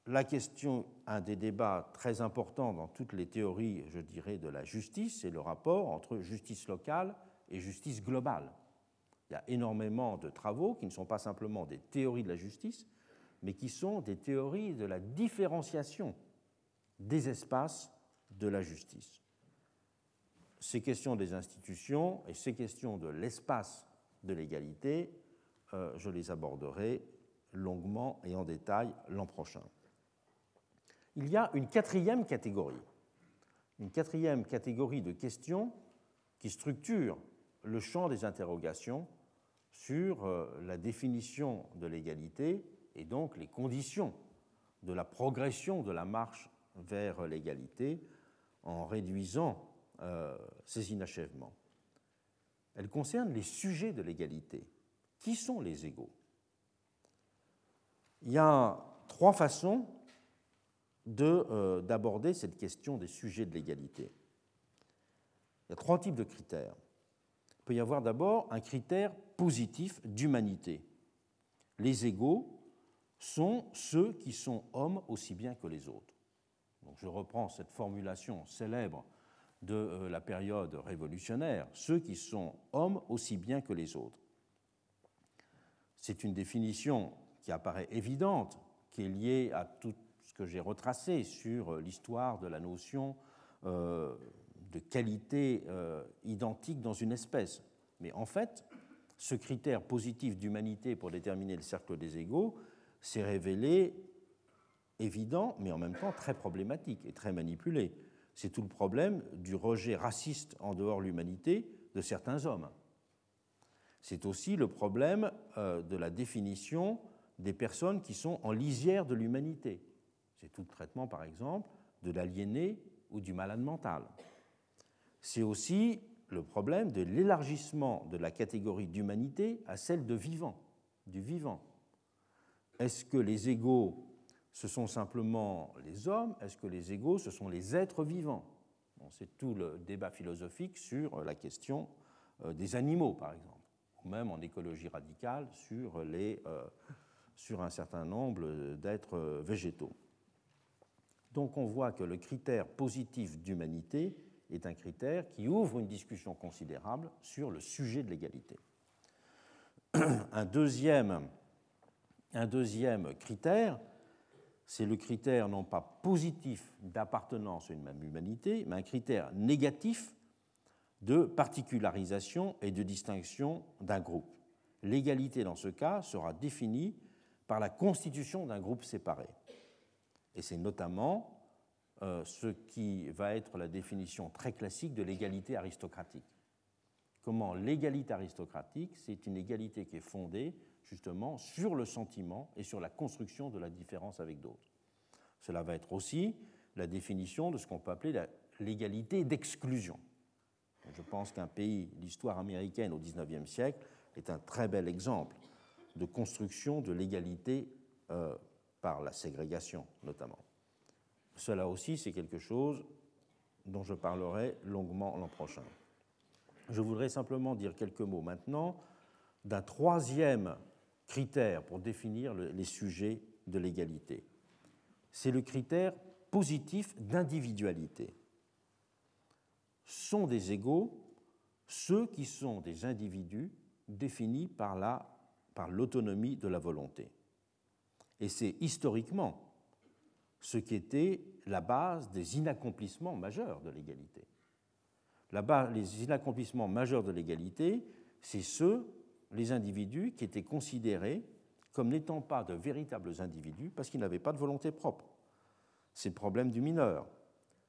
la question, un des débats très importants dans toutes les théories, je dirais, de la justice, c'est le rapport entre justice locale et justice globale. Il y a énormément de travaux qui ne sont pas simplement des théories de la justice, mais qui sont des théories de la différenciation des espaces de la justice. Ces questions des institutions et ces questions de l'espace de l'égalité, euh, je les aborderai longuement et en détail l'an prochain. Il y a une quatrième catégorie, une quatrième catégorie de questions qui structure le champ des interrogations sur euh, la définition de l'égalité et donc les conditions de la progression de la marche vers l'égalité en réduisant euh, ces inachèvements. Elle concerne les sujets de l'égalité. Qui sont les égaux? Il y a trois façons euh, d'aborder cette question des sujets de l'égalité. Il y a trois types de critères. Il peut y avoir d'abord un critère positif d'humanité. Les égaux sont ceux qui sont hommes aussi bien que les autres. Donc je reprends cette formulation célèbre de euh, la période révolutionnaire, ceux qui sont hommes aussi bien que les autres. C'est une définition qui apparaît évidente, qui est liée à tout ce que j'ai retracé sur l'histoire de la notion euh, de qualité euh, identique dans une espèce. Mais en fait, ce critère positif d'humanité pour déterminer le cercle des égaux s'est révélé évident, mais en même temps très problématique et très manipulé. C'est tout le problème du rejet raciste en dehors de l'humanité de certains hommes. C'est aussi le problème euh, de la définition des personnes qui sont en lisière de l'humanité. C'est tout le traitement, par exemple, de l'aliéné ou du malade mental. C'est aussi le problème de l'élargissement de la catégorie d'humanité à celle de vivant, du vivant. Est-ce que les égaux, ce sont simplement les hommes? Est-ce que les égaux, ce sont les êtres vivants? C'est tout le débat philosophique sur la question euh, des animaux, par exemple, ou même en écologie radicale sur, euh, sur un certain nombre d'êtres végétaux. Donc on voit que le critère positif d'humanité est un critère qui ouvre une discussion considérable sur le sujet de l'égalité. Un deuxième, un deuxième critère, c'est le critère non pas positif d'appartenance à une même humanité, mais un critère négatif de particularisation et de distinction d'un groupe. L'égalité, dans ce cas, sera définie par la constitution d'un groupe séparé. Et c'est notamment euh, ce qui va être la définition très classique de l'égalité aristocratique. Comment l'égalité aristocratique, c'est une égalité qui est fondée justement sur le sentiment et sur la construction de la différence avec d'autres. Cela va être aussi la définition de ce qu'on peut appeler l'égalité d'exclusion. Je pense qu'un pays, l'histoire américaine au XIXe siècle, est un très bel exemple de construction de l'égalité euh, par la ségrégation notamment. Cela aussi, c'est quelque chose dont je parlerai longuement l'an prochain. Je voudrais simplement dire quelques mots maintenant d'un troisième critère pour définir les sujets de l'égalité. C'est le critère positif d'individualité. Sont des égaux ceux qui sont des individus définis par l'autonomie par de la volonté. Et c'est historiquement ce qui était la base des inaccomplissements majeurs de l'égalité. Les inaccomplissements majeurs de l'égalité, c'est ceux, les individus, qui étaient considérés comme n'étant pas de véritables individus parce qu'ils n'avaient pas de volonté propre. C'est le problème du mineur,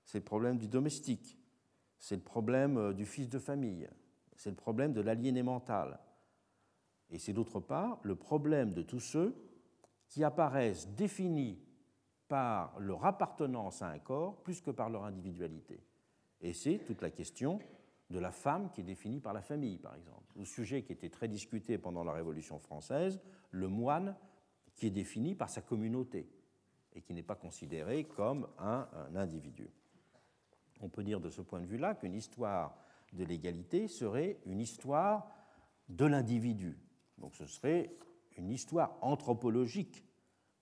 c'est le problème du domestique, c'est le problème euh, du fils de famille, c'est le problème de l'aliéné mental. Et c'est d'autre part le problème de tous ceux qui apparaissent définis par leur appartenance à un corps plus que par leur individualité. Et c'est toute la question de la femme qui est définie par la famille, par exemple. Le sujet qui était très discuté pendant la Révolution française, le moine qui est défini par sa communauté et qui n'est pas considéré comme un, individu. On peut dire de ce point de vue-là qu'une histoire de l'égalité serait une histoire de l'individu. Donc ce serait une histoire anthropologique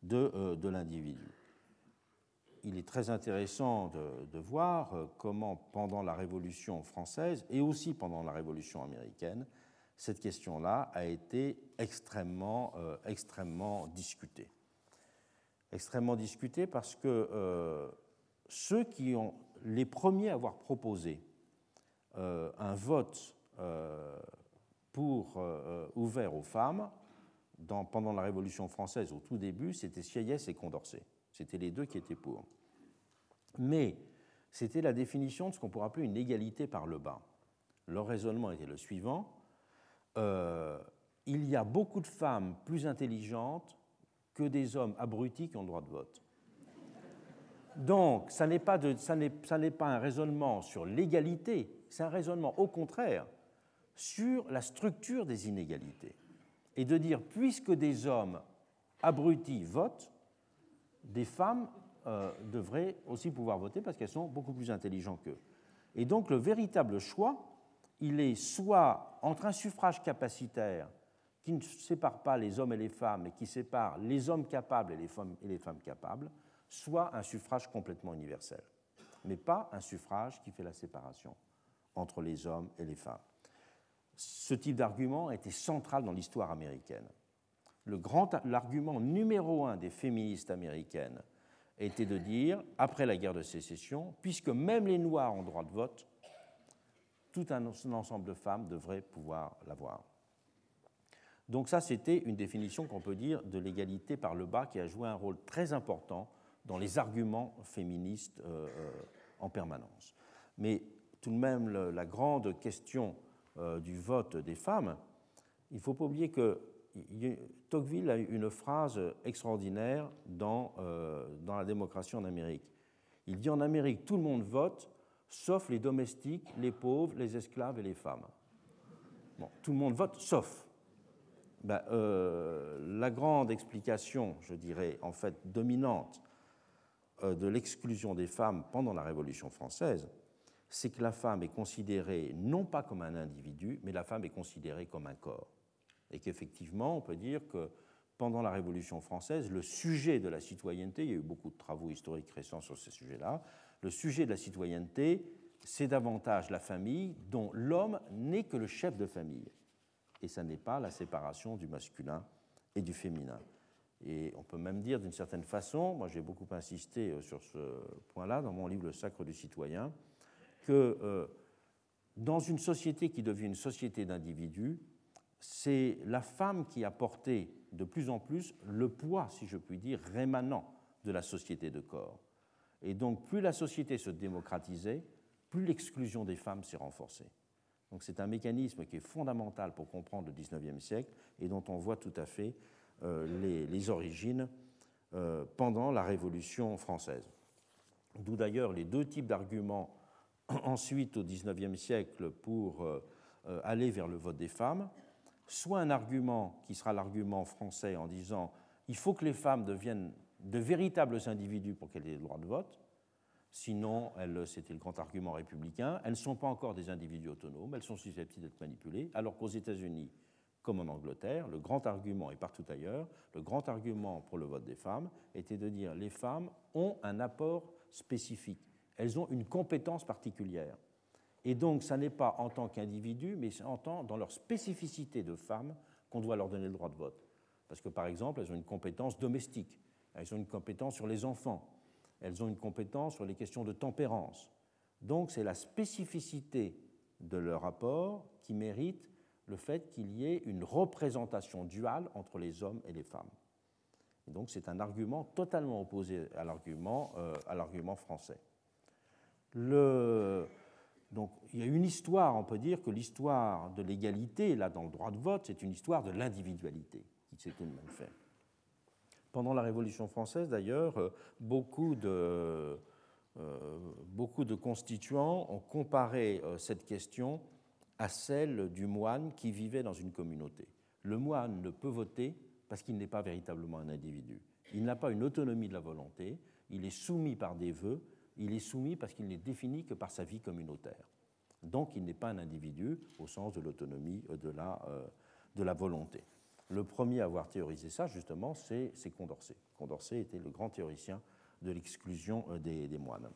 de, euh, de l'individu. Il est très intéressant de, voir euh, comment, pendant la Révolution française et aussi pendant la Révolution américaine, cette question-là a été extrêmement, euh, extrêmement discutée. Extrêmement discutée parce que euh, ceux qui ont les premiers à avoir proposé un vote pour, ouvert aux femmes pendant la Révolution française, au tout début, c'était Sieyès et Condorcet. C'était les deux qui étaient pour. Mais c'était la définition de ce qu'on pourrait appeler une égalité par le bas. Leur raisonnement était le suivant. Euh, il y a beaucoup de femmes plus intelligentes que des hommes abrutis qui ont le droit de vote. Donc, ça n'est pas, pas, un raisonnement sur l'égalité, c'est un raisonnement au contraire sur la structure des inégalités et de dire, puisque des hommes abrutis votent, des femmes euh, devraient aussi pouvoir voter parce qu'elles sont beaucoup plus intelligentes qu'eux. Et donc le véritable choix, il est soit entre un suffrage capacitaire qui ne sépare pas les hommes et les femmes, mais qui sépare les hommes capables et les femmes, et les femmes capables, soit un suffrage complètement universel, mais pas un suffrage qui fait la séparation entre les hommes et les femmes. Ce type d'argument été central dans l'histoire américaine. L'argument numéro un des féministes américaines était de dire, après la guerre de sécession, puisque même les Noirs ont droit de vote, tout un ensemble de femmes devrait pouvoir l'avoir. Donc ça, c'était une définition qu'on peut dire de l'égalité par le bas qui a joué un rôle très important dans les arguments féministes euh, euh, en permanence. Mais tout de même, la grande question euh, du vote des femmes, il ne faut pas oublier que Tocqueville a une phrase extraordinaire dans, dans la démocratie en Amérique. Il dit en Amérique, tout le monde vote, sauf les domestiques, les pauvres, les esclaves et les femmes. Bon, tout le monde vote, sauf. Ben, la grande explication, je dirais, en fait, dominante euh, de l'exclusion des femmes pendant la Révolution française, c'est que la femme est considérée non pas comme un individu, mais la femme est considérée comme un corps. Et qu'effectivement, on peut dire que pendant la Révolution française, le sujet de la citoyenneté, il y a eu beaucoup de travaux historiques récents sur ce sujet-là, le sujet de la citoyenneté, c'est davantage la famille dont l'homme n'est que le chef de famille. Et ça n'est pas la séparation du masculin et du féminin. Et on peut même dire d'une certaine façon, moi j'ai beaucoup insisté euh, sur ce point-là dans mon livre Le sacre du citoyen, que euh, dans une société qui devient une société d'individus, c'est la femme qui a porté de plus en plus le poids, si je puis dire, rémanent de la société de corps. Et donc plus la société se démocratisait, plus l'exclusion des femmes s'est renforcée. Donc c'est un mécanisme qui est fondamental pour comprendre le XIXe siècle et dont on voit tout à fait euh, les, origines euh, pendant la Révolution française. D'où d'ailleurs les deux types d'arguments ensuite au XIXe siècle pour euh, aller vers le vote des femmes, soit un argument qui sera l'argument français en disant il faut que les femmes deviennent de véritables individus pour qu'elles aient le droit de vote, sinon, c'était le grand argument républicain, elles ne sont pas encore des individus autonomes, elles sont susceptibles d'être manipulées, alors qu'aux États-Unis, comme en Angleterre, le grand argument, et partout ailleurs, le grand argument pour le vote des femmes était de dire les femmes ont un apport spécifique, elles ont une compétence particulière. Et donc, ça n'est pas en tant qu'individu, mais en tant dans leur spécificité de femmes qu'on doit leur donner le droit de vote. Parce que, par exemple, elles ont une compétence domestique, elles ont une compétence sur les enfants, elles ont une compétence sur les questions de tempérance. Donc, c'est la spécificité de leur apport qui mérite le fait qu'il y ait une représentation duale entre les hommes et les femmes. Et donc c'est un argument totalement opposé à l'argument euh, français. Le, donc il y a une histoire, on peut dire que l'histoire de l'égalité, là dans le droit de vote, c'est une histoire de l'individualité qui s'est tout de même fait. Pendant la Révolution française, d'ailleurs, euh, beaucoup de, euh, beaucoup de constituants ont comparé cette question à celle du moine qui vivait dans une communauté. Le moine ne peut voter parce qu'il n'est pas véritablement un individu. Il n'a pas une autonomie de la volonté, il est soumis par des vœux, il est soumis parce qu'il n'est défini que par sa vie communautaire. Donc il n'est pas un individu au sens de l'autonomie de la, euh, de la volonté. Le premier à avoir théorisé ça, justement, c'est Condorcet. Condorcet était le grand théoricien de l'exclusion euh, des, des moines.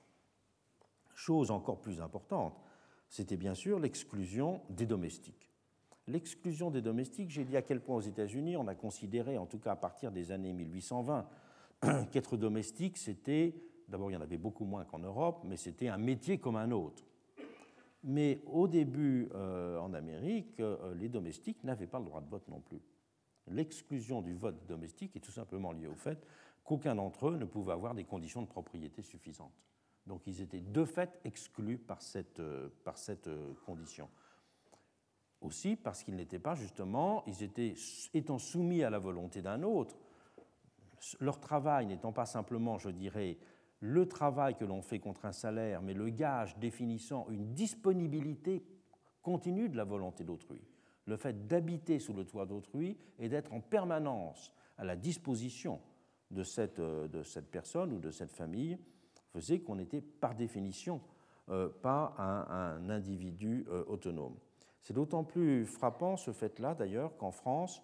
Chose encore plus importante, c'était bien sûr l'exclusion des domestiques. L'exclusion des domestiques, j'ai dit à quel point aux États-Unis, on a considéré, en tout cas à partir des années 1820, qu'être domestique, c'était, d'abord il y en avait beaucoup moins qu'en Europe, mais c'était un métier comme un autre. Mais au début, euh, en Amérique, euh, les domestiques n'avaient pas le droit de vote non plus. L'exclusion du vote domestique est tout simplement liée au fait qu'aucun d'entre eux ne pouvait avoir des conditions de propriété suffisantes. Donc ils étaient de fait exclus par cette, euh, par cette condition. Aussi parce qu'ils n'étaient pas justement, ils étaient étant soumis à la volonté d'un autre, leur travail n'étant pas simplement, je dirais, le travail que l'on fait contre un salaire, mais le gage définissant une disponibilité continue de la volonté d'autrui. Le fait d'habiter sous le toit d'autrui et d'être en permanence à la disposition de cette, euh, de cette personne ou de cette famille faisait qu'on était par définition pas un, individu autonome. C'est d'autant plus frappant ce fait-là, d'ailleurs, qu'en France,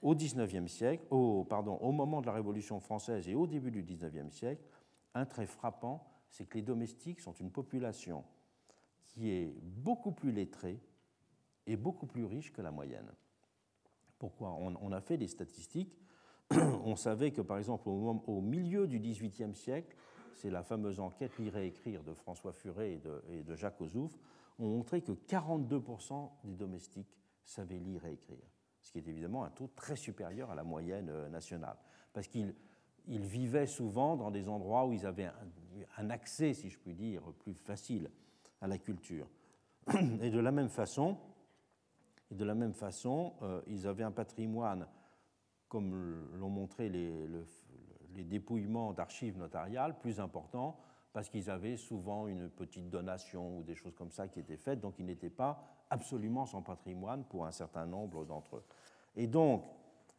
au XIXe siècle, au, pardon, au moment de la Révolution française et au début du XIXe siècle, un trait frappant, c'est que les domestiques sont une population qui est beaucoup plus lettrée et beaucoup plus riche que la moyenne. Pourquoi? On, a fait des statistiques. on savait que, par exemple, au, milieu du XVIIIe siècle, c'est la fameuse enquête Lire et écrire de François Furet et de, Jacques Ozouf, ont montré que 42% des domestiques savaient lire et écrire, ce qui est évidemment un taux très supérieur à la moyenne euh, nationale, parce qu'ils vivaient souvent dans des endroits où ils avaient un, accès, si je puis dire, plus facile à la culture. Et de la même façon, de la même façon, euh, ils avaient un patrimoine, comme l'ont montré les, les dépouillements d'archives notariales, plus important, parce qu'ils avaient souvent une petite donation ou des choses comme ça qui étaient faites, donc ils n'étaient pas absolument sans patrimoine pour un certain nombre d'entre eux. Et donc,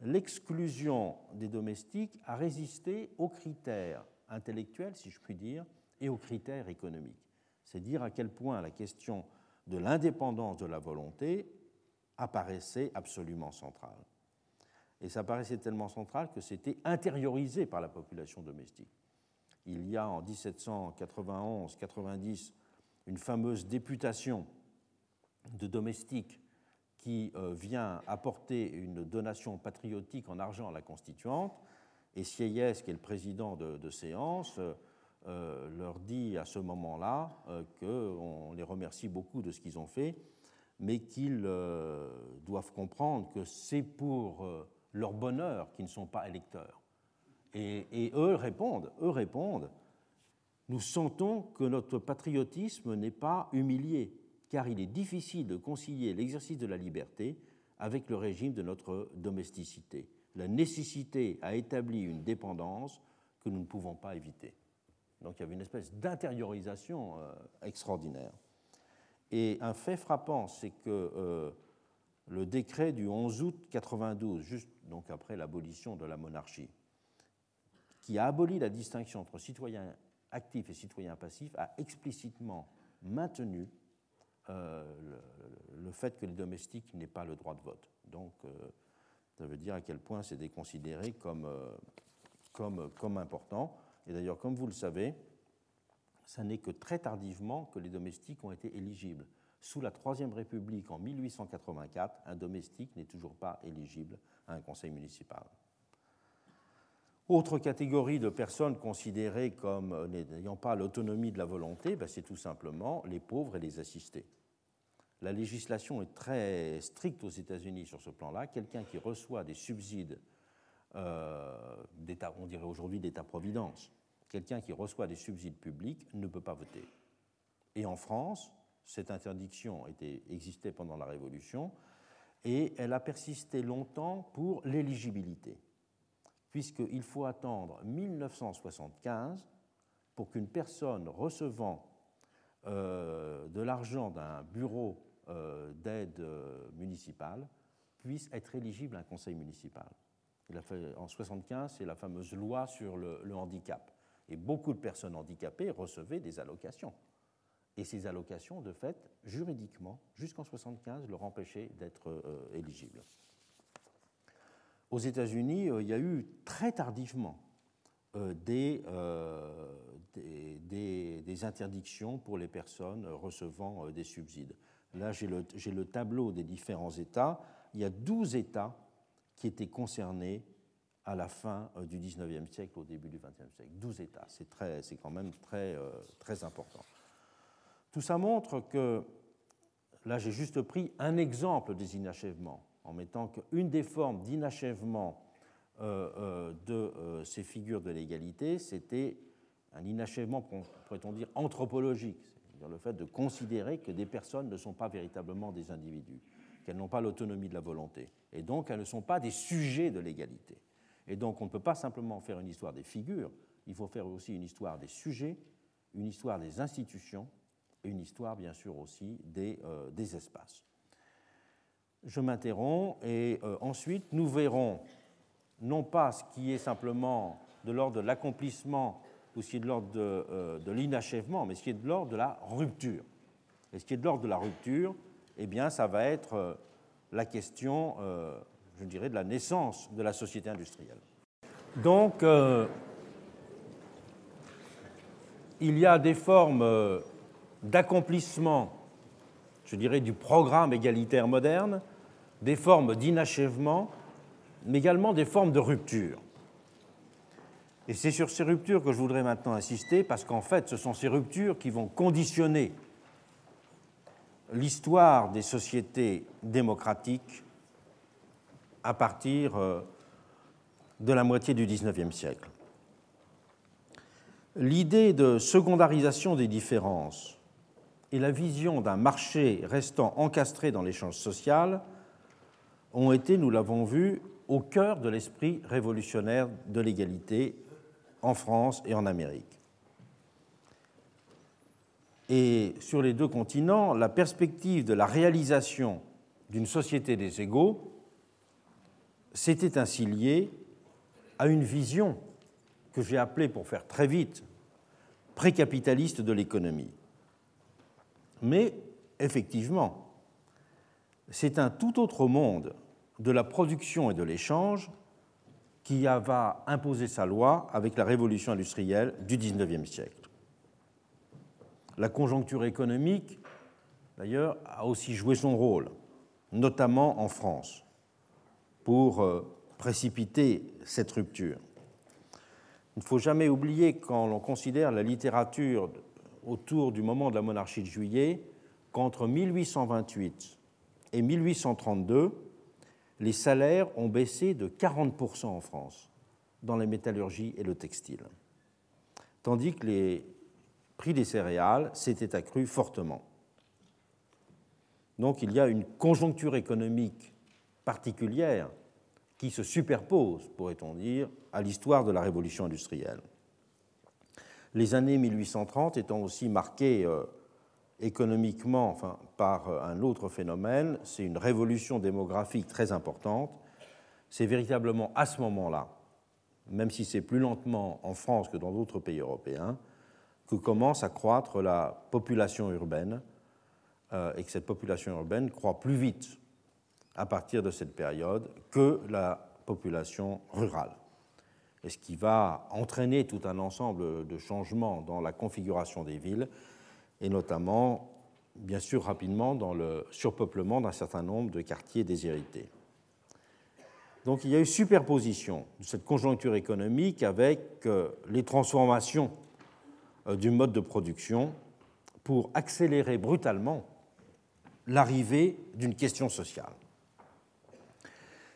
l'exclusion des domestiques a résisté aux critères intellectuels, si je puis dire, et aux critères économiques. C'est dire à quel point la question de l'indépendance de la volonté apparaissait absolument centrale. Et ça paraissait tellement central que c'était intériorisé par la population domestique. Il y a en 1791-90 une fameuse députation de domestiques qui euh, vient apporter une donation patriotique en argent à la constituante, et Sieyès, qui est le président de, séance, euh, leur dit à ce moment-là euh, qu'on les remercie beaucoup de ce qu'ils ont fait, mais qu'ils doivent comprendre que c'est pour leur bonheur qu'ils ne sont pas électeurs. Et, et, eux répondent, eux répondent, nous sentons que notre patriotisme n'est pas humilié, car il est difficile de concilier l'exercice de la liberté avec le régime de notre domesticité. La nécessité a établi une dépendance que nous ne pouvons pas éviter. Donc il y avait une espèce d'intériorisation euh, extraordinaire. Et un fait frappant, c'est que euh, le décret du 11 août 92, juste donc après l'abolition de la monarchie, qui a aboli la distinction entre citoyens actifs et citoyens passifs, a explicitement maintenu euh, le, fait que les domestiques n'aient pas le droit de vote. Donc, euh, ça veut dire à quel point c'est considéré comme, euh, comme, comme important. Et d'ailleurs, comme vous le savez, ça n'est que très tardivement que les domestiques ont été éligibles. Sous la Troisième République, en 1884, un domestique n'est toujours pas éligible à un conseil municipal. Autre catégorie de personnes considérées comme n'ayant pas l'autonomie de la volonté, ben, c'est tout simplement les pauvres et les assistés. La législation est très stricte aux États-Unis sur ce plan-là. Quelqu'un qui reçoit des subsides euh, d'État, on dirait aujourd'hui d'État-providence, quelqu'un qui reçoit des subsides publics ne peut pas voter. Et en France, cette interdiction existait pendant la Révolution et elle a persisté longtemps pour l'éligibilité, puisqu'il faut attendre 1975 pour qu'une personne recevant euh, de l'argent d'un bureau euh, d'aide euh, municipale puisse être éligible à un conseil municipal. Il a en 1975, c'est la fameuse loi sur le handicap. Et beaucoup de personnes handicapées recevaient des allocations et ces allocations, de fait, juridiquement, jusqu'en 1975, leur empêchaient d'être éligibles. Aux États-Unis, euh, il y a eu très tardivement euh, des, des, interdictions pour les personnes recevant des subsides. Là, j'ai le, le, tableau des différents États. Il y a 12 États qui étaient concernés à la fin du 19e siècle, au début du 20e siècle. 12 États, c'est quand même très, très important. Tout ça montre que, là j'ai juste pris un exemple des inachèvements, en mettant qu'une des formes d'inachèvement euh, euh, de euh, ces figures de l'égalité, c'était un inachèvement, pourrait-on dire, anthropologique, c'est-à-dire le fait de considérer que des personnes ne sont pas véritablement des individus, qu'elles n'ont pas l'autonomie de la volonté, et donc elles ne sont pas des sujets de l'égalité. Et donc on ne peut pas simplement faire une histoire des figures, il faut faire aussi une histoire des sujets, une histoire des institutions une histoire bien sûr aussi des, des espaces. Je m'interromps et euh, ensuite nous verrons non pas ce qui est simplement de l'ordre de l'accomplissement ou ce qui est de l'ordre de, l'inachèvement, mais ce qui est de l'ordre de la rupture. Et ce qui est de l'ordre de la rupture, eh bien, ça va être la question, je dirais, de la naissance de la société industrielle. Donc, il y a des formes d'accomplissement, je dirais, du programme égalitaire moderne, des formes d'inachèvement, mais également des formes de rupture. Et c'est sur ces ruptures que je voudrais maintenant insister, parce qu'en fait, ce sont ces ruptures qui vont conditionner l'histoire des sociétés démocratiques à partir euh, de la moitié du XIXe siècle. L'idée de secondarisation des différences et la vision d'un marché restant encastré dans l'échange social ont été, nous l'avons vu, au cœur de l'esprit révolutionnaire de l'égalité en France et en Amérique. Et sur les deux continents, la perspective de la réalisation d'une société des égaux s'était ainsi liée à une vision que j'ai appelée, pour faire très vite, précapitaliste de l'économie. Mais effectivement, c'est un tout autre monde de la production et de l'échange qui va imposer sa loi avec la révolution industrielle du XIXe siècle. La conjoncture économique, d'ailleurs, a aussi joué son rôle, notamment en France, pour euh, précipiter cette rupture. Il ne faut jamais oublier, quand l'on considère la littérature autour du moment de la monarchie de juillet, qu'entre 1828 et 1832, les salaires ont baissé de 40% en France dans la métallurgie et le textile, tandis que les prix des céréales s'étaient accrus fortement. Donc il y a une conjoncture économique particulière qui se superpose, pourrait-on dire, à l'histoire de la révolution industrielle. Les années 1830 étant aussi marquées euh, économiquement enfin, par euh, un autre phénomène, c'est une révolution démographique très importante. C'est véritablement à ce moment-là, même si c'est plus lentement en France que dans d'autres pays européens, que commence à croître la population urbaine euh, et que cette population urbaine croît plus vite à partir de cette période que la population rurale. Et ce qui va entraîner tout un ensemble de changements dans la configuration des villes et notamment, bien sûr, rapidement dans le surpeuplement d'un certain nombre de quartiers déshérités. Donc il y a eu superposition de cette conjoncture économique avec euh, les transformations euh, du mode de production pour accélérer brutalement l'arrivée d'une question sociale.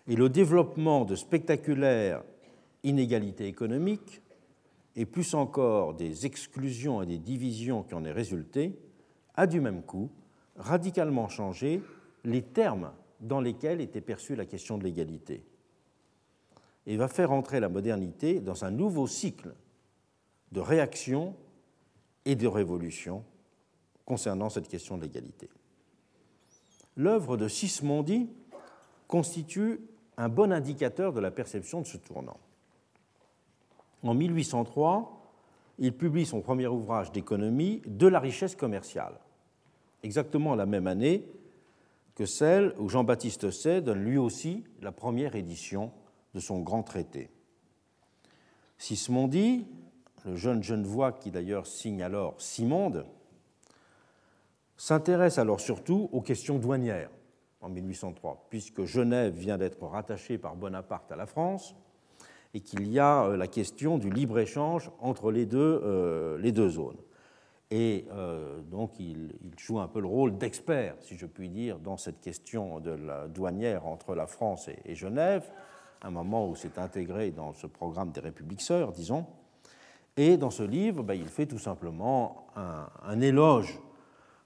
Et le développement de spectaculaires inégalités économiques et plus encore des exclusions et des divisions qui en est résulté, a du même coup radicalement changé les termes dans lesquels était perçue la question de l'égalité et va faire entrer la modernité dans un nouveau cycle de réaction et de révolution concernant cette question de l'égalité. L'œuvre de Sismondi constitue un bon indicateur de la perception de ce tournant. En 1803, il publie son premier ouvrage d'économie de la richesse commerciale, exactement la même année que celle où Jean-Baptiste Say donne lui aussi la première édition de son grand traité. Sismondi, le jeune Genevois qui d'ailleurs signe alors Simonde, s'intéresse alors surtout aux questions douanières en 1803, puisque Genève vient d'être rattachée par Bonaparte à la France et qu'il y a euh, la question du libre-échange entre les deux, euh, les deux zones. Et euh, donc il, joue un peu le rôle d'expert, si je puis dire, dans cette question de la douanière entre la France et, Genève, un moment où c'est intégré dans ce programme des républiques sœurs, disons. Et dans ce livre, ben, il fait tout simplement un, un éloge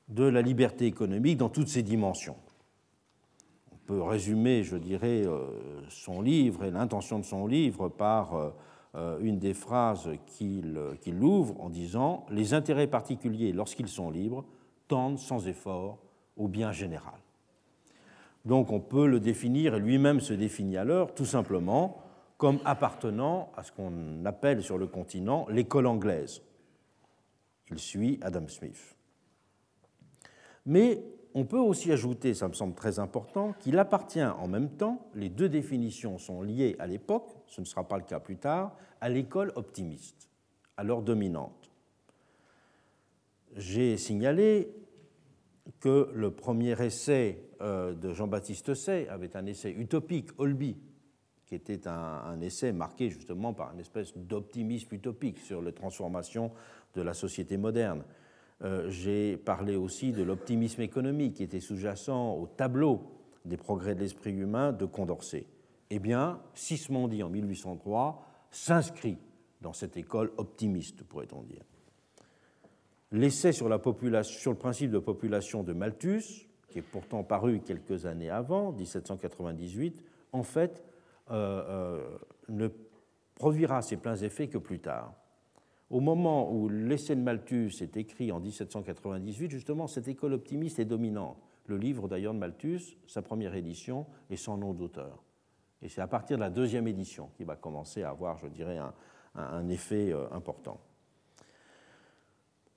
de la liberté économique dans toutes ses dimensions peut résumer, je dirais, euh, son livre et l'intention de son livre par euh, euh, une des phrases qu'il ouvre en disant Les intérêts particuliers, lorsqu'ils sont libres, tendent sans effort au bien général. Donc on peut le définir, et lui-même se définit alors tout simplement comme appartenant à ce qu'on appelle sur le continent l'école anglaise. Il suit Adam Smith. Mais on peut aussi ajouter, ça me semble très important, qu'il appartient en même temps, les deux définitions sont liées à l'époque, ce ne sera pas le cas plus tard, à l'école optimiste, alors dominante. J'ai signalé que le premier essai euh, de Jean-Baptiste Say avait un essai utopique, Olby, qui était un, essai marqué justement par une espèce d'optimisme utopique sur les transformations de la société moderne. Euh, j'ai parlé aussi de l'optimisme économique qui était sous-jacent au tableau des progrès de l'esprit humain de Condorcet. Eh bien, Sismondi en 1803 s'inscrit dans cette école optimiste, pourrait-on dire. L'essai sur, le principe de population de Malthus, qui est pourtant paru quelques années avant, 1798, en fait, euh, euh, ne produira ses pleins effets que plus tard. Au moment où l'essai de Malthus est écrit en 1798, justement, cette école optimiste est dominante. Le livre d'ailleurs de Malthus, sa première édition, est sans nom d'auteur. Et c'est à partir de la deuxième édition qu'il va commencer à avoir, je dirais, un, effet euh, important.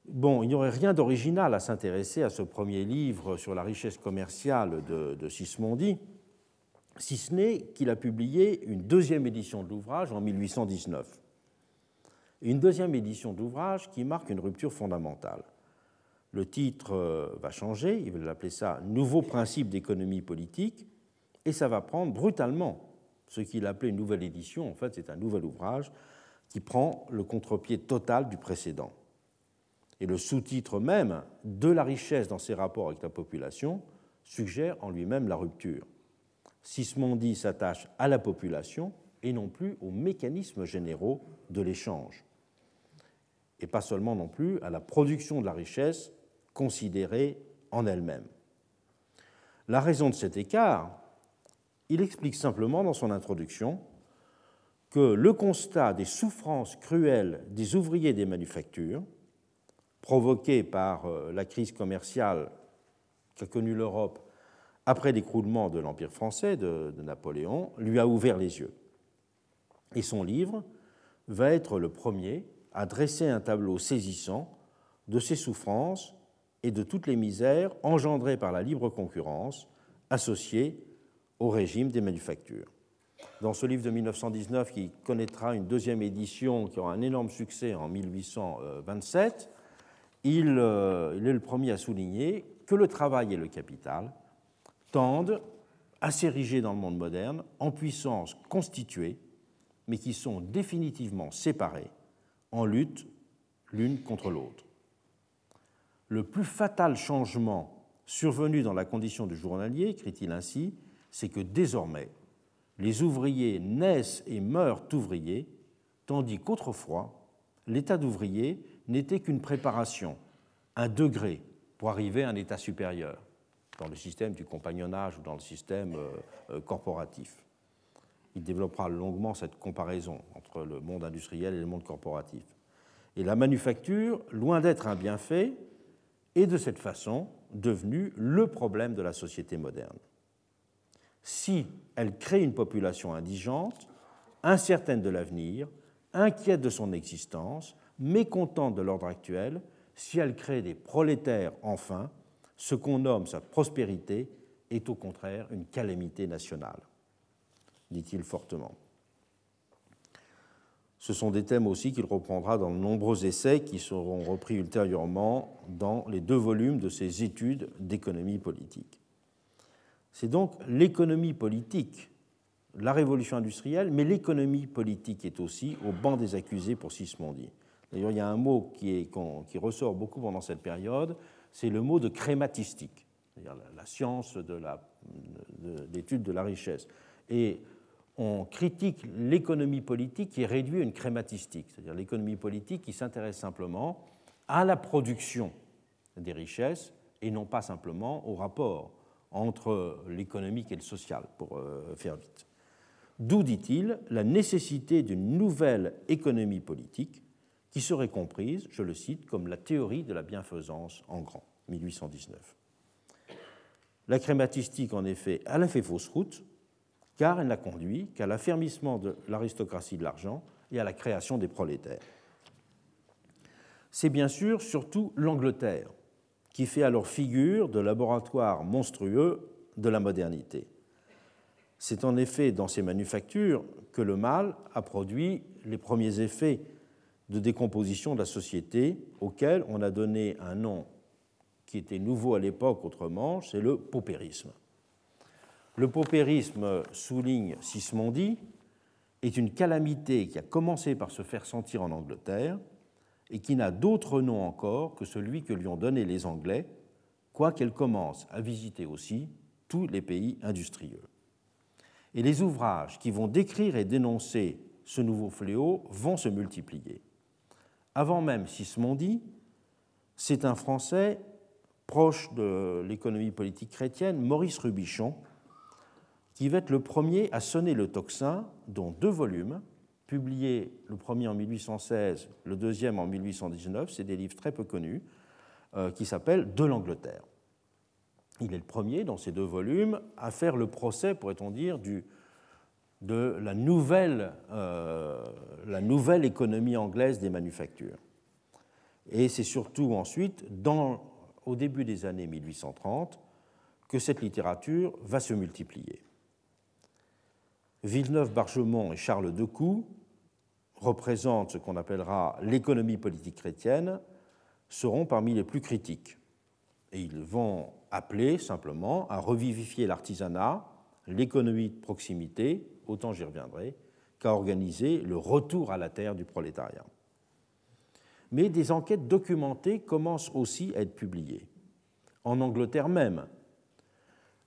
Bon, il n'y aurait rien d'original à s'intéresser à ce premier livre sur la richesse commerciale de, de Sismondi, si ce n'est qu'il a publié une deuxième édition de l'ouvrage en 1819. Une deuxième édition de l'ouvrage qui marque une rupture fondamentale. Le titre euh, va changer, il va appeler ça Nouveau principe d'économie politique, et ça va prendre brutalement ce qu'il appelait une nouvelle édition. En fait, c'est un nouvel ouvrage qui prend le contre-pied total du précédent. Et le sous-titre même de la richesse dans ses rapports avec la population suggère en lui-même la rupture. Sismondi s'attache à la population et non plus aux mécanismes généraux de l'échange. Et pas seulement non plus à la production de la richesse considérée en elle-même. La raison de cet écart, il explique simplement dans son introduction que le constat des souffrances cruelles des ouvriers des manufactures, provoquées par euh, la crise commerciale qu'a connue l'Europe après l'écroulement de l'Empire français de, Napoléon, lui a ouvert les yeux. Et son livre va être le premier à dresser un tableau saisissant de ces souffrances et de toutes les misères engendrées par la libre concurrence associée au régime des manufactures. Dans ce livre de 1919, qui connaîtra une deuxième édition qui aura un énorme succès en 1827, il, euh, il est le premier à souligner que le travail et le capital tendent à s'ériger dans le monde moderne en puissances constituées, mais qui sont définitivement séparées, en lutte l'une contre l'autre. Le plus fatal changement survenu dans la condition du journalier, écrit-il ainsi, c'est que désormais, les ouvriers naissent et meurent ouvriers, tandis qu'autrefois, l'état d'ouvrier n'était qu'une préparation, un degré pour arriver à un état supérieur dans le système du compagnonnage ou dans le système euh, euh, corporatif. Il développera longuement cette comparaison entre le monde industriel et le monde corporatif. Et la manufacture, loin d'être un bienfait, est de cette façon devenue le problème de la société moderne. Si elle crée une population indigente, incertaine de l'avenir, inquiète de son existence, mécontente de l'ordre actuel, si elle crée des prolétaires enfin, ce qu'on nomme sa prospérité est au contraire une calamité nationale, dit-il fortement. Ce sont des thèmes aussi qu'il reprendra dans de nombreux essais qui seront repris ultérieurement dans les deux volumes de ses études d'économie politique. C'est donc l'économie politique, la révolution industrielle, mais l'économie politique est aussi au banc des accusés pour Sismondi. D'ailleurs, il y a un mot qui, ressort beaucoup pendant cette période, c'est le mot de crématistique, c'est-à-dire la, science de l'étude de, la richesse. Et on critique l'économie politique qui est réduite à une crématistique, c'est-à-dire l'économie politique qui s'intéresse simplement à la production des richesses et non pas simplement au rapport entre l'économique et le social, pour euh, faire vite. D'où, dit-il, la nécessité d'une nouvelle économie politique qui serait comprise, je le cite, comme la théorie de la bienfaisance en grand, 1819. La crématistique, en effet, a fait fausse route, car elle n'a conduit qu'à l'affermissement de l'aristocratie de l'argent et à la création des prolétaires. C'est bien sûr surtout l'Angleterre qui fait alors figure de laboratoire monstrueux de la modernité. C'est en effet dans ces manufactures que le mal a produit les premiers effets de décomposition de la société auxquels on a donné un nom qui était nouveau à l'époque autrement, c'est le paupérisme. Le paupérisme, souligne Sismondi, est une calamité qui a commencé par se faire sentir en Angleterre et qui n'a d'autre nom encore que celui que lui ont donné les Anglais, quoiqu'elle commence à visiter aussi tous les pays industrieux. Et les ouvrages qui vont décrire et dénoncer ce nouveau fléau vont se multiplier. Avant même Sismondi, c'est un Français proche de l'économie politique chrétienne, Maurice Rubichon, qui va être le premier à sonner le tocsin, dont deux volumes, publiés le premier en 1816, le deuxième en 1819, c'est des livres très peu connus, euh, qui s'appellent De l'Angleterre. Il est le premier dans ces deux volumes à faire le procès, pourrait-on dire, de la nouvelle, euh, la nouvelle économie anglaise des manufactures. Et c'est surtout ensuite, au début des années 1830, que cette littérature va se multiplier. Villeneuve-Bargemont et Charles Decoux représentent ce qu'on appellera l'économie politique chrétienne, seront parmi les plus critiques. Et ils vont appeler simplement à revivifier l'artisanat, l'économie de proximité, autant j'y reviendrai, qu'à organiser le retour à la terre du prolétariat. Mais des enquêtes documentées commencent aussi à être publiées. En Angleterre même,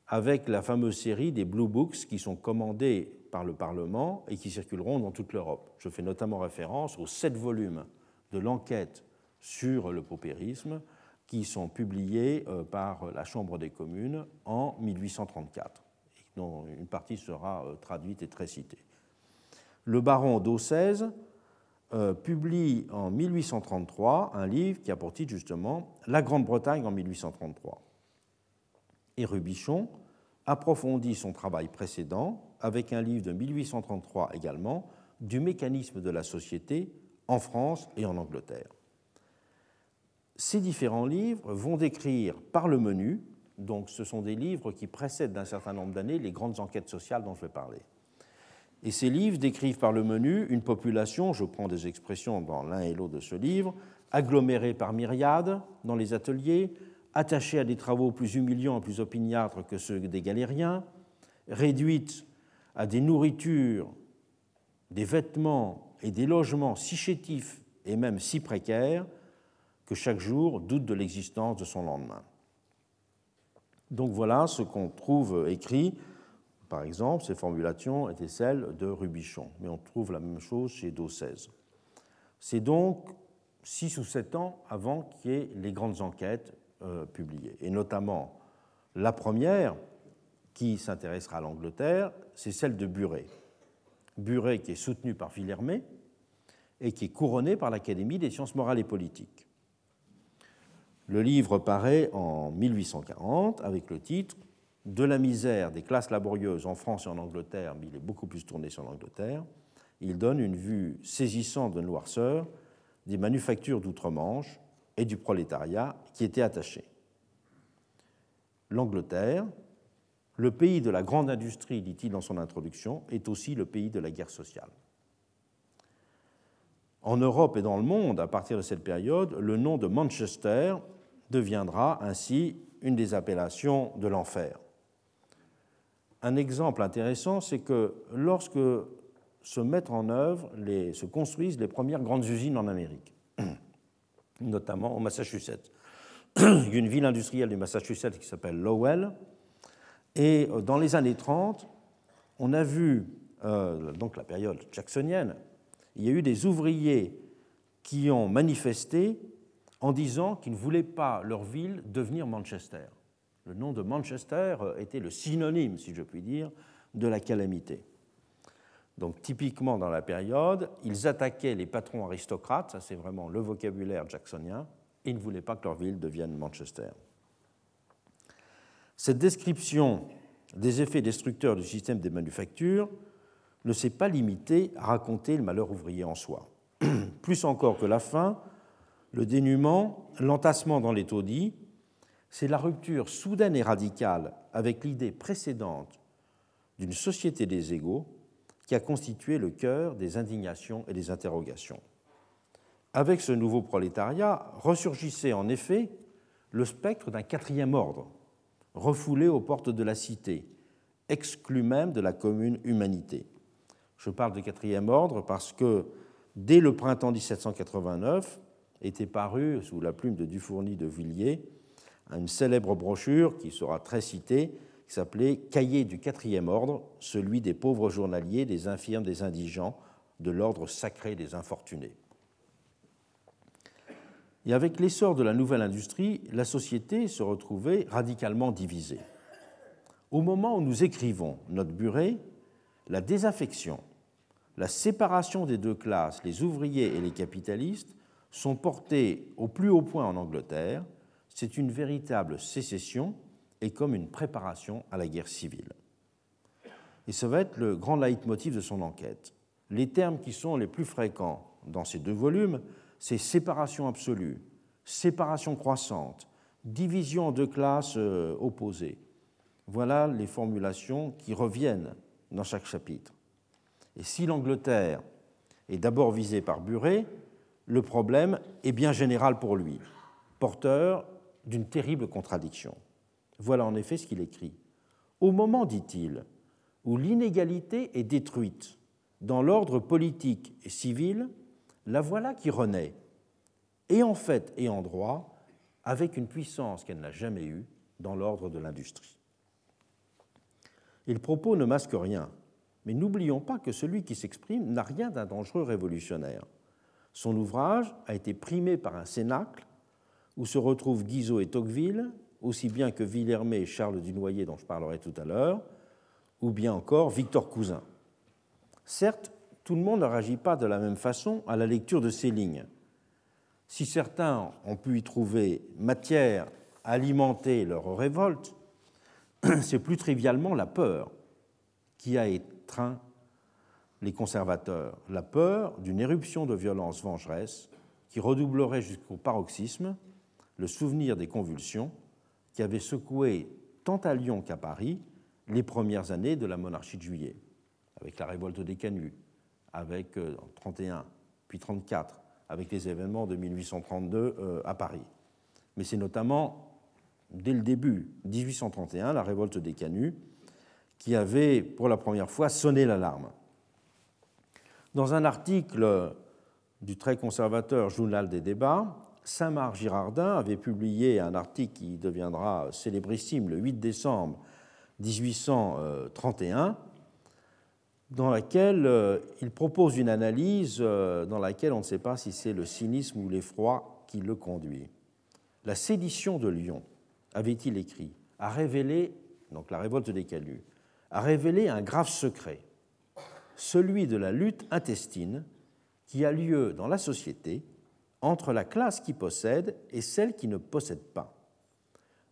avec la fameuse série des Blue Books qui sont commandées par le Parlement et qui circuleront dans toute l'Europe. Je fais notamment référence aux sept volumes de l'enquête sur le paupérisme qui sont publiés euh, par la Chambre des communes en 1834, dont une partie sera euh, traduite et très citée. Le baron d'Auxaise euh, publie en 1833 un livre qui a pour titre justement La Grande-Bretagne en 1833. Et Rubichon approfondit son travail précédent avec un livre de 1833 également, du mécanisme de la société en France et en Angleterre. Ces différents livres vont décrire par le menu, donc ce sont des livres qui précèdent d'un certain nombre d'années les grandes enquêtes sociales dont je vais parler. Et ces livres décrivent par le menu une population, je prends des expressions dans l'un et l'autre de ce livre, agglomérée par myriades dans les ateliers, attachée à des travaux plus humiliants et plus opiniâtres que ceux des galériens, réduite à des nourritures, des vêtements et des logements si chétifs et même si précaires que chaque jour doute de l'existence de son lendemain. Donc voilà ce qu'on trouve écrit. Par exemple, ces formulations étaient celles de Rubichon, mais on trouve la même chose chez Dossez. C'est donc six ou sept ans avant qu'il y ait les grandes enquêtes euh, publiées, et notamment la première, qui s'intéressera à l'Angleterre, c'est celle de Buret. Buret qui est soutenu par Villermé et qui est couronné par l'Académie des sciences morales et politiques. Le livre paraît en 1840 avec le titre De la misère des classes laborieuses en France et en Angleterre, mais il est beaucoup plus tourné sur l'Angleterre. Il donne une vue saisissante de noirceur des manufactures d'outre-Manche et du prolétariat qui étaient attachés. L'Angleterre, le pays de la grande industrie, dit-il dans son introduction, est aussi le pays de la guerre sociale. En Europe et dans le monde, à partir de cette période, le nom de Manchester deviendra ainsi une des appellations de l'enfer. Un exemple intéressant, c'est que lorsque se mettent en œuvre, se construisent les premières grandes usines en Amérique, notamment au Massachusetts. Il y a une ville industrielle du Massachusetts qui s'appelle Lowell, et euh, dans les années 30, on a vu, euh, donc la période jacksonienne, il y a eu des ouvriers qui ont manifesté en disant qu'ils ne voulaient pas leur ville devenir Manchester. Le nom de Manchester euh, était le synonyme, si je puis dire, de la calamité. Donc typiquement dans la période, ils attaquaient les patrons aristocrates, ça c'est vraiment le vocabulaire jacksonien, ils ne voulaient pas que leur ville devienne Manchester. Cette description des effets destructeurs du système des manufactures ne s'est pas limité à raconter le malheur ouvrier en soi. Plus encore que la faim, le dénuement, l'entassement dans les taudis, c'est la rupture soudaine et radicale avec l'idée précédente d'une société des égaux qui a constitué le cœur des indignations et des interrogations. Avec ce nouveau prolétariat ressurgissait en effet le spectre d'un quatrième ordre, refoulé aux portes de la cité, exclu même de la commune humanité. Je parle de quatrième ordre parce que dès le printemps 1789 était paru, sous la plume de Dufourny de Villiers, une célèbre brochure qui sera très citée, qui s'appelait Cahier du quatrième ordre, celui des pauvres journaliers, des infirmes, des indigents, de l'ordre sacré des infortunés. Et avec l'essor de la nouvelle industrie, la société se retrouvait radicalement divisée. Au moment où nous écrivons notre buret, la désaffection, la séparation des deux classes, les ouvriers et les capitalistes, sont portés au plus haut point en Angleterre. C'est une véritable sécession et comme une préparation à la guerre civile. Et ça va être le grand leitmotiv de son enquête. Les termes qui sont les plus fréquents dans ces deux volumes c'est séparation absolue, séparation croissante, division en classes euh, opposées. Voilà les formulations qui reviennent dans chaque chapitre. Et si l'Angleterre est d'abord visée par Buret, le problème est bien général pour lui, porteur d'une terrible contradiction. Voilà en effet ce qu'il écrit. Au moment, dit-il, où l'inégalité est détruite dans l'ordre politique et civil, la voilà qui renaît, et en fait et en droit, avec une puissance qu'elle n'a jamais eue dans l'ordre de l'industrie. Et le propos ne masque rien, mais n'oublions pas que celui qui s'exprime n'a rien d'un dangereux révolutionnaire. Son ouvrage a été primé par un cénacle où se retrouvent Guizot et Tocqueville, aussi bien que Villermé et Charles Dunoyer, dont je parlerai tout à l'heure, ou bien encore Victor Cousin. Certes, tout le monde ne réagit pas de la même façon à la lecture de ces lignes. Si certains ont pu y trouver matière à alimenter leur révolte, c'est plus trivialement la peur qui a étreint les conservateurs, la peur d'une éruption de violence vengeresse qui redoublerait jusqu'au paroxysme le souvenir des convulsions qui avaient secoué tant à Lyon qu'à Paris les premières années de la monarchie de juillet, avec la révolte des Canuts, avec 31, euh, puis 34, avec les événements de 1832 euh, à Paris. Mais c'est notamment dès le début 1831, la révolte des Canuts, qui avait pour la première fois sonné l'alarme. Dans un article du très conservateur Journal des débats, Saint-Marc Girardin avait publié un article qui deviendra célébrissime le 8 décembre 1831 dans laquelle euh, il propose une analyse euh, dans laquelle on ne sait pas si c'est le cynisme ou l'effroi qui le conduit. La sédition de Lyon, avait-il écrit, a révélé, donc la révolte des Canuts, a révélé un grave secret, celui de la lutte intestine qui a lieu dans la société entre la classe qui possède et celle qui ne possède pas.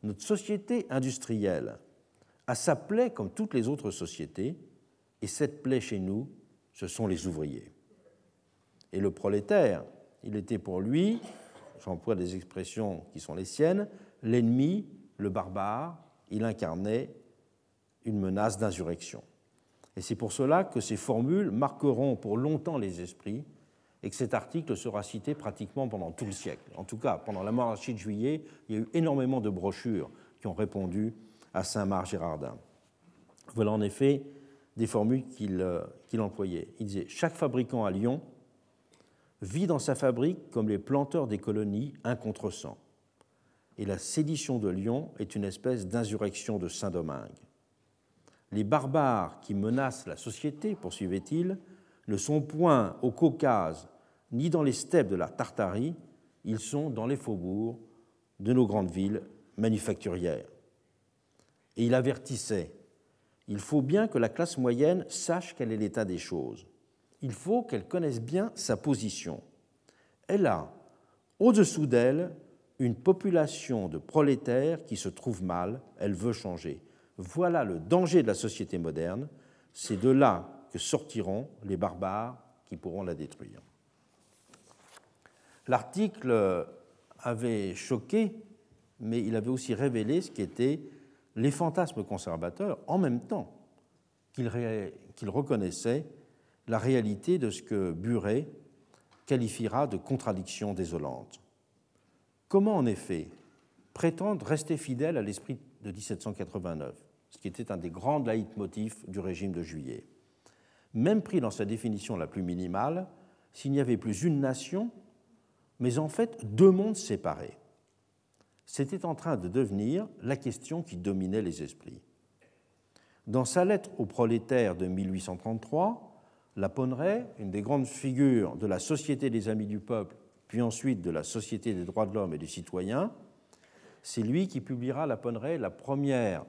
Notre société industrielle a sa plaie comme toutes les autres sociétés, et cette plaie chez nous, ce sont les ouvriers. Et le prolétaire, il était pour lui, j'emploie des expressions qui sont les siennes, l'ennemi, le barbare, il incarnait une menace d'insurrection. Et c'est pour cela que ces formules marqueront pour longtemps les esprits et que cet article sera cité pratiquement pendant tout le siècle. En tout cas, pendant la monarchie de juillet, il y a eu énormément de brochures qui ont répondu à Saint-Marc Gérardin. Voilà en effet des formules euh, qu'il employait. Il disait Chaque fabricant à Lyon vit dans sa fabrique comme les planteurs des colonies, un contre cent. Et la sédition de Lyon est une espèce d'insurrection de Saint-Domingue. Les barbares qui menacent la société, poursuivait-il, ne sont point au Caucase ni dans les steppes de la Tartarie, ils sont dans les faubourgs de nos grandes villes manufacturières. Et il avertissait il faut bien que la classe moyenne sache quel est l'état des choses. Il faut qu'elle connaisse bien sa position. Elle a, au-dessous d'elle, une population de prolétaires qui se trouvent mal, elle veut changer. Voilà le danger de la société moderne, c'est de là que sortiront les barbares qui pourront la détruire. L'article avait choqué, mais il avait aussi révélé ce qu'étaient les fantasmes conservateurs en même temps qu'il reconnaissait la réalité de ce que Buret qualifiera de contradiction désolante. Comment en effet prétendre rester fidèle à l'esprit de 1789, ce qui était un des grands leitmotifs du régime de juillet? Même pris dans sa définition la plus minimale, s'il n'y avait plus une nation, mais en fait deux mondes séparés. C'était en train de devenir la question qui dominait les esprits. Dans sa lettre aux prolétaires de 1833, la une des grandes figures de la Société des Amis du Peuple, puis ensuite de la Société des droits de l'homme et du citoyen, c'est lui qui publiera la la première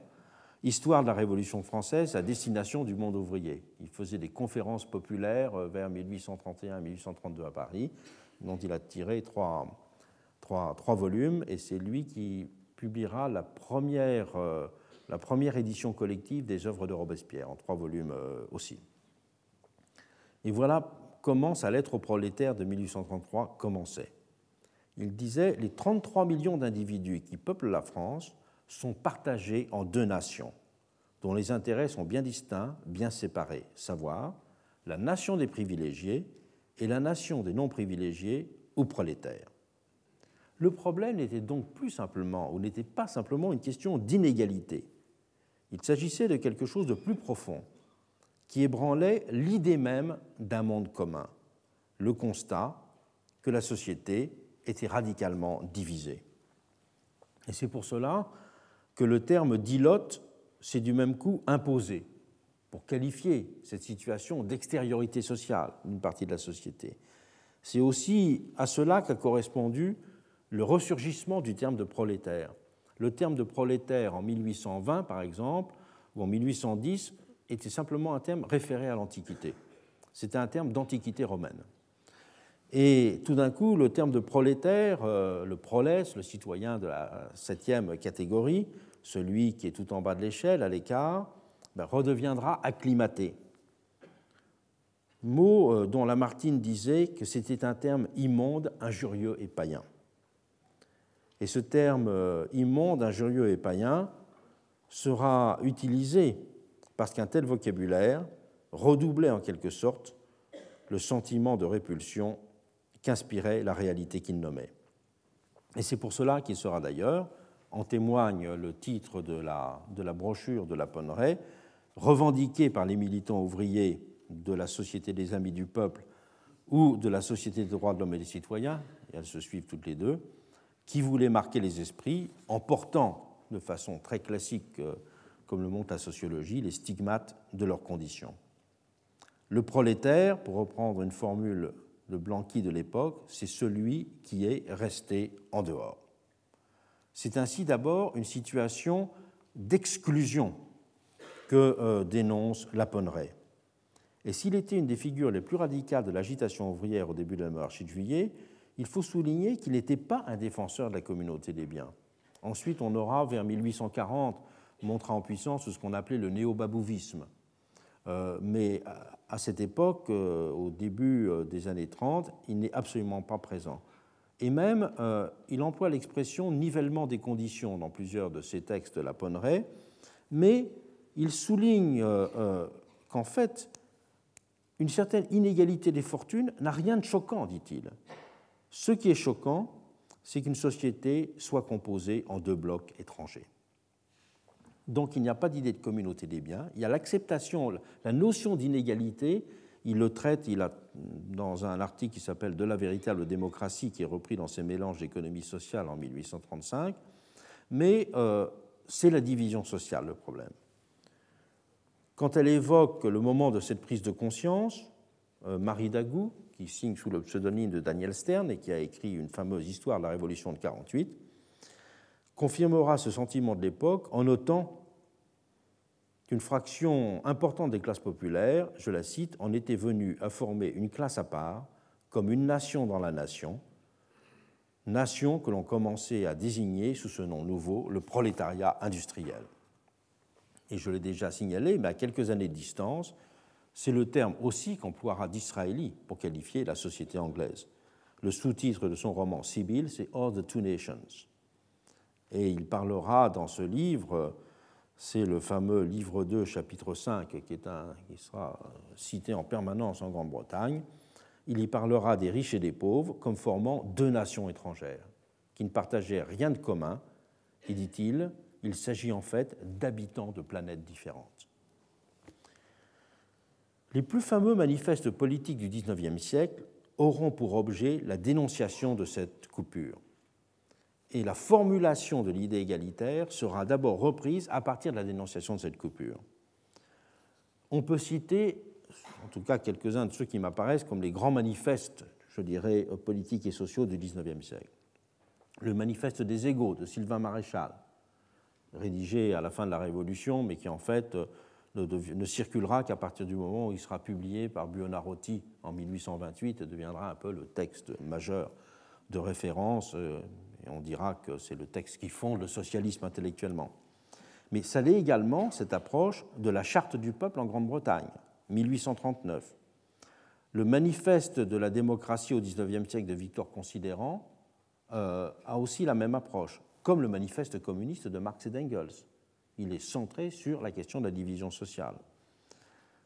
histoire de la Révolution française à destination du monde ouvrier. Il faisait des conférences populaires euh, vers 1831-1832 à Paris, dont il a tiré trois, trois, volumes, et c'est lui qui publiera la première, euh, la première édition collective des œuvres de Robespierre, en trois volumes euh, aussi. Et voilà comment sa lettre aux prolétaires de 1833 commençait. Il disait Les 33 millions d'individus qui peuplent la France sont partagés en deux nations, dont les intérêts sont bien distincts, bien séparés, savoir la nation des privilégiés et la nation des non-privilégiés ou prolétaires. Le problème n'était donc plus simplement, ou n'était pas simplement une question d'inégalité. Il s'agissait de quelque chose de plus profond, qui ébranlait l'idée même d'un monde commun, le constat que la société était radicalement divisée. Et c'est pour cela que le terme d'ilote s'est du même coup imposé pour qualifier cette situation d'extériorité sociale d'une partie de la société. C'est aussi à cela qu'a correspondu le ressurgissement du terme de prolétaire. Le terme de prolétaire en 1820, par exemple, ou en 1810, était simplement un terme référé à l'Antiquité. C'était un terme d'Antiquité romaine. Et tout d'un coup, le terme de prolétaire, euh, le prolès, le citoyen de la septième catégorie, celui qui est tout en bas de l'échelle, à l'écart, ben, redeviendra acclimaté. Mot euh, dont Lamartine disait que c'était un terme immonde, injurieux et païen. Et ce terme euh, immonde, injurieux et païen sera utilisé parce qu'un tel vocabulaire redoublait en quelque sorte le sentiment de répulsion qu'inspirait la réalité qu'il nommait. Et c'est pour cela qu'il sera d'ailleurs, en témoigne le titre de la, brochure de la Ponneray, revendiqué par les militants ouvriers de la Société des Amis du Peuple ou de la Société des droits de l'homme et des citoyens, et elles se suivent toutes les deux, qui voulaient marquer les esprits en portant de façon très classique euh, comme le montre la sociologie, les stigmates de leurs conditions. Le prolétaire, pour reprendre une formule de Blanqui de l'époque, c'est celui qui est resté en dehors. C'est ainsi d'abord une situation d'exclusion que euh, dénonce Laponneret. Et s'il était une des figures les plus radicales de l'agitation ouvrière au début de la monarchie de juillet, il faut souligner qu'il n'était pas un défenseur de la communauté des biens. Ensuite, on aura vers 1840 montra en puissance ce qu'on appelait le néo-babouvisme. Euh, mais à cette époque, euh, au début euh, des années 30, il n'est absolument pas présent. Et même, il emploie l'expression nivellement des conditions dans plusieurs de ses textes de la Ponneray, mais il souligne qu'en fait, une certaine inégalité des fortunes n'a rien de choquant, dit-il. Ce qui est choquant, c'est qu'une société soit composée en deux blocs étrangers. Donc il n'y a pas d'idée de communauté des biens. Il y a l'acceptation, la notion d'inégalité. Il le traite il a, dans un article qui s'appelle De la véritable démocratie, qui est repris dans ses mélanges d'économie sociale en 1835. Mais euh, c'est la division sociale le problème. Quand elle évoque le moment de cette prise de conscience, euh, Marie Dagou, qui signe sous le pseudonyme de Daniel Stern et qui a écrit une fameuse histoire de la Révolution de 48, confirmera ce sentiment de l'époque en notant qu'une fraction importante des classes populaires, je la cite, en était venue à former une classe à part, comme une nation dans la nation, nation que l'on commençait à désigner sous ce nom nouveau, le prolétariat industriel. et je l'ai déjà signalé, mais à quelques années de distance, c'est le terme aussi qu'emploiera d'Israéli pour qualifier la société anglaise. Le sous-titre de son roman Sibyl, c'est All the Two Nations. Et il parlera dans ce livre, c'est le fameux livre 2, chapitre 5, qui, est un, qui sera cité en permanence en Grande-Bretagne. Il y parlera des riches et des pauvres comme formant deux nations étrangères, qui ne partageaient rien de commun. Et dit-il, il s'agit en fait d'habitants de planètes différentes. Les plus fameux manifestes politiques du XIXe siècle auront pour objet la dénonciation de cette coupure. Et la formulation de l'idée égalitaire sera d'abord reprise à partir de la dénonciation de cette coupure. On peut citer, en tout cas quelques-uns de ceux qui m'apparaissent comme les grands manifestes, je dirais, politiques et sociaux du XIXe siècle. Le manifeste des égaux de Sylvain Maréchal, rédigé à la fin de la Révolution, mais qui en fait ne, circulera qu'à partir du moment où il sera publié par Buonarroti en 1828 et deviendra un peu le texte majeur de référence. Euh, et on dira que c'est le texte qui fonde le socialisme intellectuellement. Mais ça l'est également, cette approche, de la Charte du peuple en Grande-Bretagne, 1839. Le manifeste de la démocratie au XIXe siècle de Victor Considérant euh, a aussi la même approche, comme le manifeste communiste de Marx et d'Engels, il est centré sur la question de la division sociale.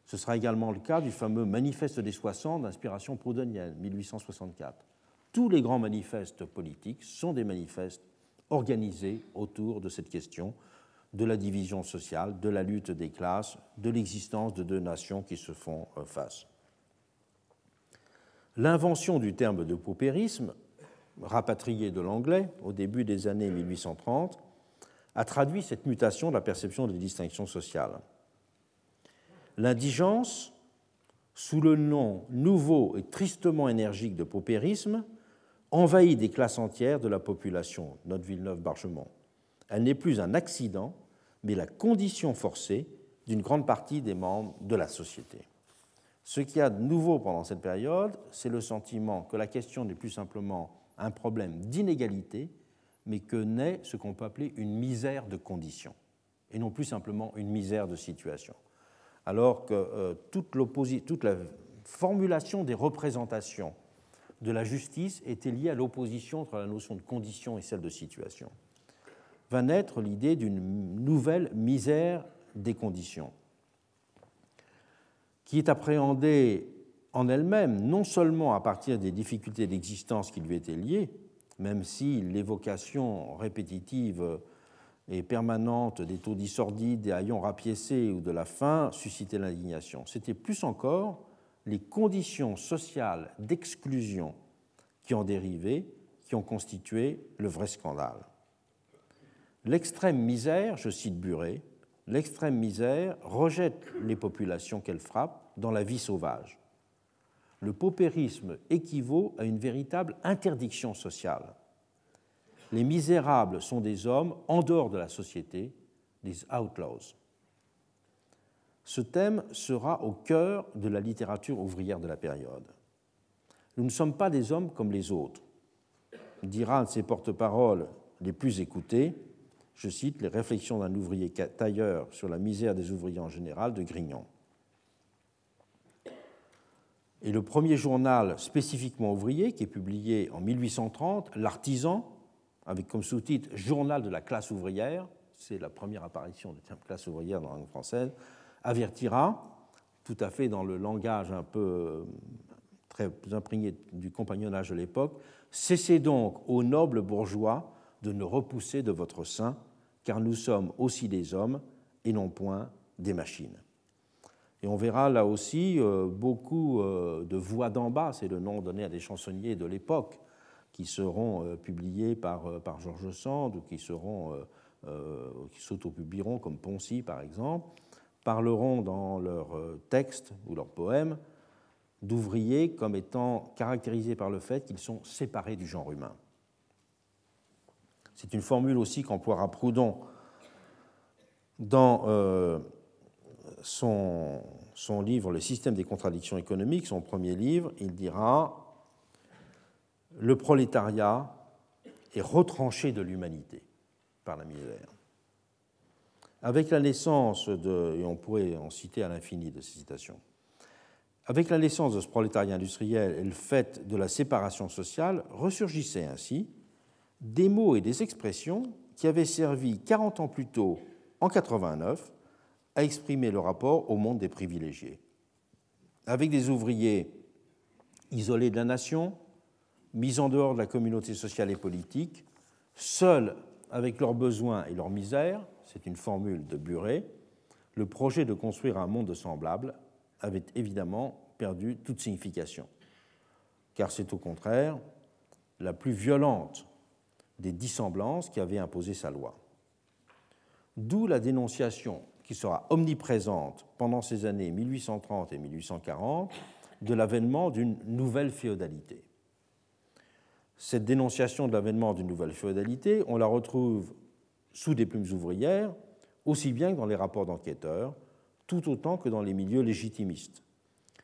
Ce sera également le cas du fameux Manifeste des 60 d'inspiration proudhonienne, 1864. Tous les grands manifestes politiques sont des manifestes organisés autour de cette question de la division sociale, de la lutte des classes, de l'existence de deux nations qui se font euh, face. L'invention du terme de paupérisme, rapatrié de l'anglais au début des années 1830, a traduit cette mutation de la perception des distinctions sociales. L'indigence, sous le nom nouveau et tristement énergique de paupérisme, envahit des classes entières de la population, notre Villeneuve-Bargemont. Elle n'est plus un accident, mais la condition forcée d'une grande partie des membres de la société. Ce qu'il y a de nouveau pendant cette période, c'est le sentiment que la question n'est plus simplement un problème d'inégalité, mais que naît ce qu'on peut appeler une misère de conditions, et non plus simplement une misère de situation. Alors que euh, toute, toute la formulation des représentations de la justice était liée à l'opposition entre la notion de condition et celle de situation, va naître l'idée d'une nouvelle misère des conditions, qui est appréhendée en elle-même non seulement à partir des difficultés d'existence qui lui étaient liées, même si l'évocation répétitive et permanente des taudis sordides, des haillons rapiécés ou de la faim suscitait l'indignation. C'était plus encore les conditions sociales d'exclusion qui en dérivaient, qui ont constitué le vrai scandale. L'extrême misère, je cite Buret, l'extrême misère rejette les populations qu'elle frappe dans la vie sauvage le paupérisme équivaut à une véritable interdiction sociale. Les misérables sont des hommes en dehors de la société, des outlaws. Ce thème sera au cœur de la littérature ouvrière de la période. Nous ne sommes pas des hommes comme les autres, dira un de ses porte-paroles les plus écoutés, je cite les réflexions d'un ouvrier tailleur sur la misère des ouvriers en général de Grignon. Et le premier journal spécifiquement ouvrier, qui est publié en 1830, L'Artisan, avec comme sous-titre Journal de la classe ouvrière, c'est la première apparition du terme classe ouvrière dans la langue française, avertira, tout à fait dans le langage un peu euh, très imprégné du compagnonnage de l'époque, Cessez donc, aux nobles bourgeois, de nous repousser de votre sein, car nous sommes aussi des hommes et non point des machines. Et on verra là aussi euh, beaucoup euh, de voix d'en bas, c'est le nom donné à des chansonniers de l'époque, qui seront euh, publiés par, par Georges Sand ou qui seront qui s'autopublieront comme Poncy par exemple, parleront dans leurs textes ou leurs poèmes d'ouvriers comme étant caractérisés par le fait qu'ils sont séparés du genre humain. C'est une formule aussi qu'emploiera Proudhon dans son, livre Le système des contradictions économiques, son premier livre, il dira Le prolétariat est retranché de l'humanité par la misère. Avec la naissance de, et on pourrait en citer à l'infini de ces citations, avec la naissance de ce prolétariat industriel et le fait de la séparation sociale, ressurgissaient ainsi des mots et des expressions qui avaient servi 40 ans plus tôt, en 89, à exprimer le rapport au monde des privilégiés. Avec des ouvriers isolés de la nation, mis en dehors de la communauté sociale et politique, seuls avec leurs besoins et leurs misères, c'est une formule de Buret, le projet de construire un monde semblable avait évidemment perdu toute signification, car c'est au contraire la plus violente des dissemblances qui avait imposé sa loi. D'où la dénonciation qui sera omniprésente pendant ces années 1830 et 1840 de l'avènement d'une nouvelle féodalité. Cette dénonciation de l'avènement d'une nouvelle féodalité, on la retrouve sous des plumes ouvrières, aussi bien que dans les rapports d'enquêteurs, tout autant que dans les milieux légitimistes.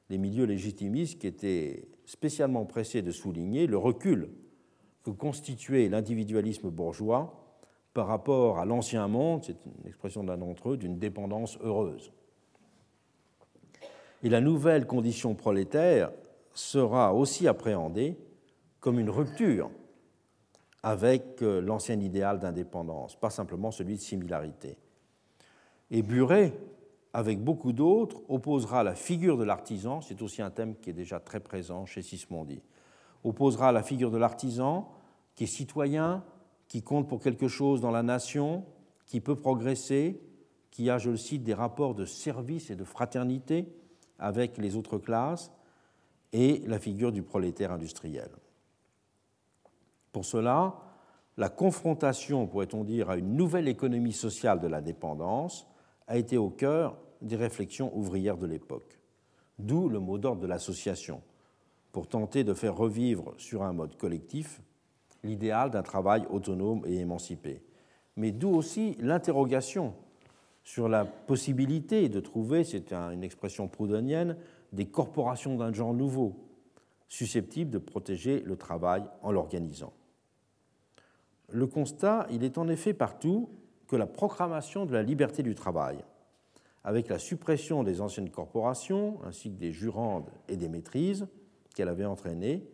Les milieux légitimistes qui étaient spécialement pressés de souligner le recul que constituait l'individualisme bourgeois par rapport à l'ancien monde, c'est une expression d'un d'entre eux, d'une dépendance heureuse. Et la nouvelle condition prolétaire sera aussi appréhendée comme une rupture avec euh, l'ancien idéal d'indépendance, pas simplement celui de similarité. Et Buret, avec beaucoup d'autres, opposera la figure de l'artisan, c'est aussi un thème qui est déjà très présent chez Sismondi, opposera la figure de l'artisan qui est citoyen, qui compte pour quelque chose dans la nation, qui peut progresser, qui a, je le cite, des rapports de service et de fraternité avec les autres classes, et la figure du prolétaire industriel. Pour cela, la confrontation, pourrait-on dire, à une nouvelle économie sociale de la dépendance a été au cœur des réflexions ouvrières de l'époque. D'où le mot d'ordre de l'association, pour tenter de faire revivre sur un mode collectif l'idéal d'un travail autonome et émancipé. Mais d'où aussi l'interrogation sur la possibilité de trouver, c'est une expression proudhonienne, des corporations d'un genre nouveau, susceptibles de protéger le travail en l'organisant. Le constat, il est en effet partout que la proclamation de la liberté du travail, avec la suppression des anciennes corporations, ainsi que des jurandes et des maîtrises qu'elle avait entraînées,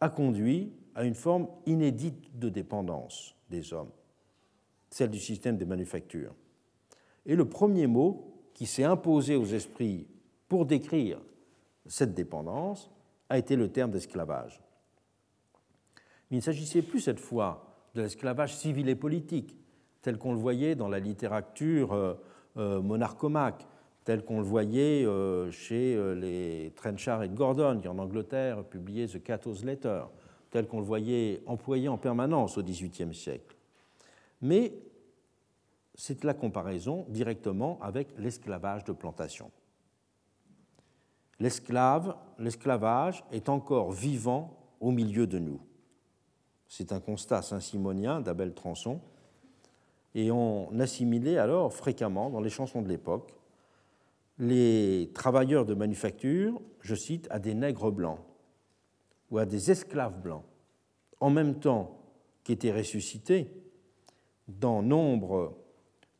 a conduit à une forme inédite de dépendance des hommes, celle du système des manufactures. Et le premier mot qui s'est imposé aux esprits pour décrire cette dépendance a été le terme d'esclavage. Mais il ne s'agissait plus cette fois de l'esclavage civil et politique, tel qu'on le voyait dans la littérature euh, euh, monarchomaque, tel qu'on le voyait euh, chez les Trenchard et Gordon, qui en Angleterre publiaient The Cato's Letter, tel qu'on le voyait employé en permanence au XVIIIe siècle. Mais c'est la comparaison directement avec l'esclavage de plantation. L'esclave, l'esclavage est encore vivant au milieu de nous. C'est un constat saint-simonien d'Abel Transon, et on assimilait alors fréquemment dans les chansons de l'époque les travailleurs de manufacture, je cite, à des nègres blancs ou à des esclaves blancs, en même temps qu'étaient ressuscités dans nombre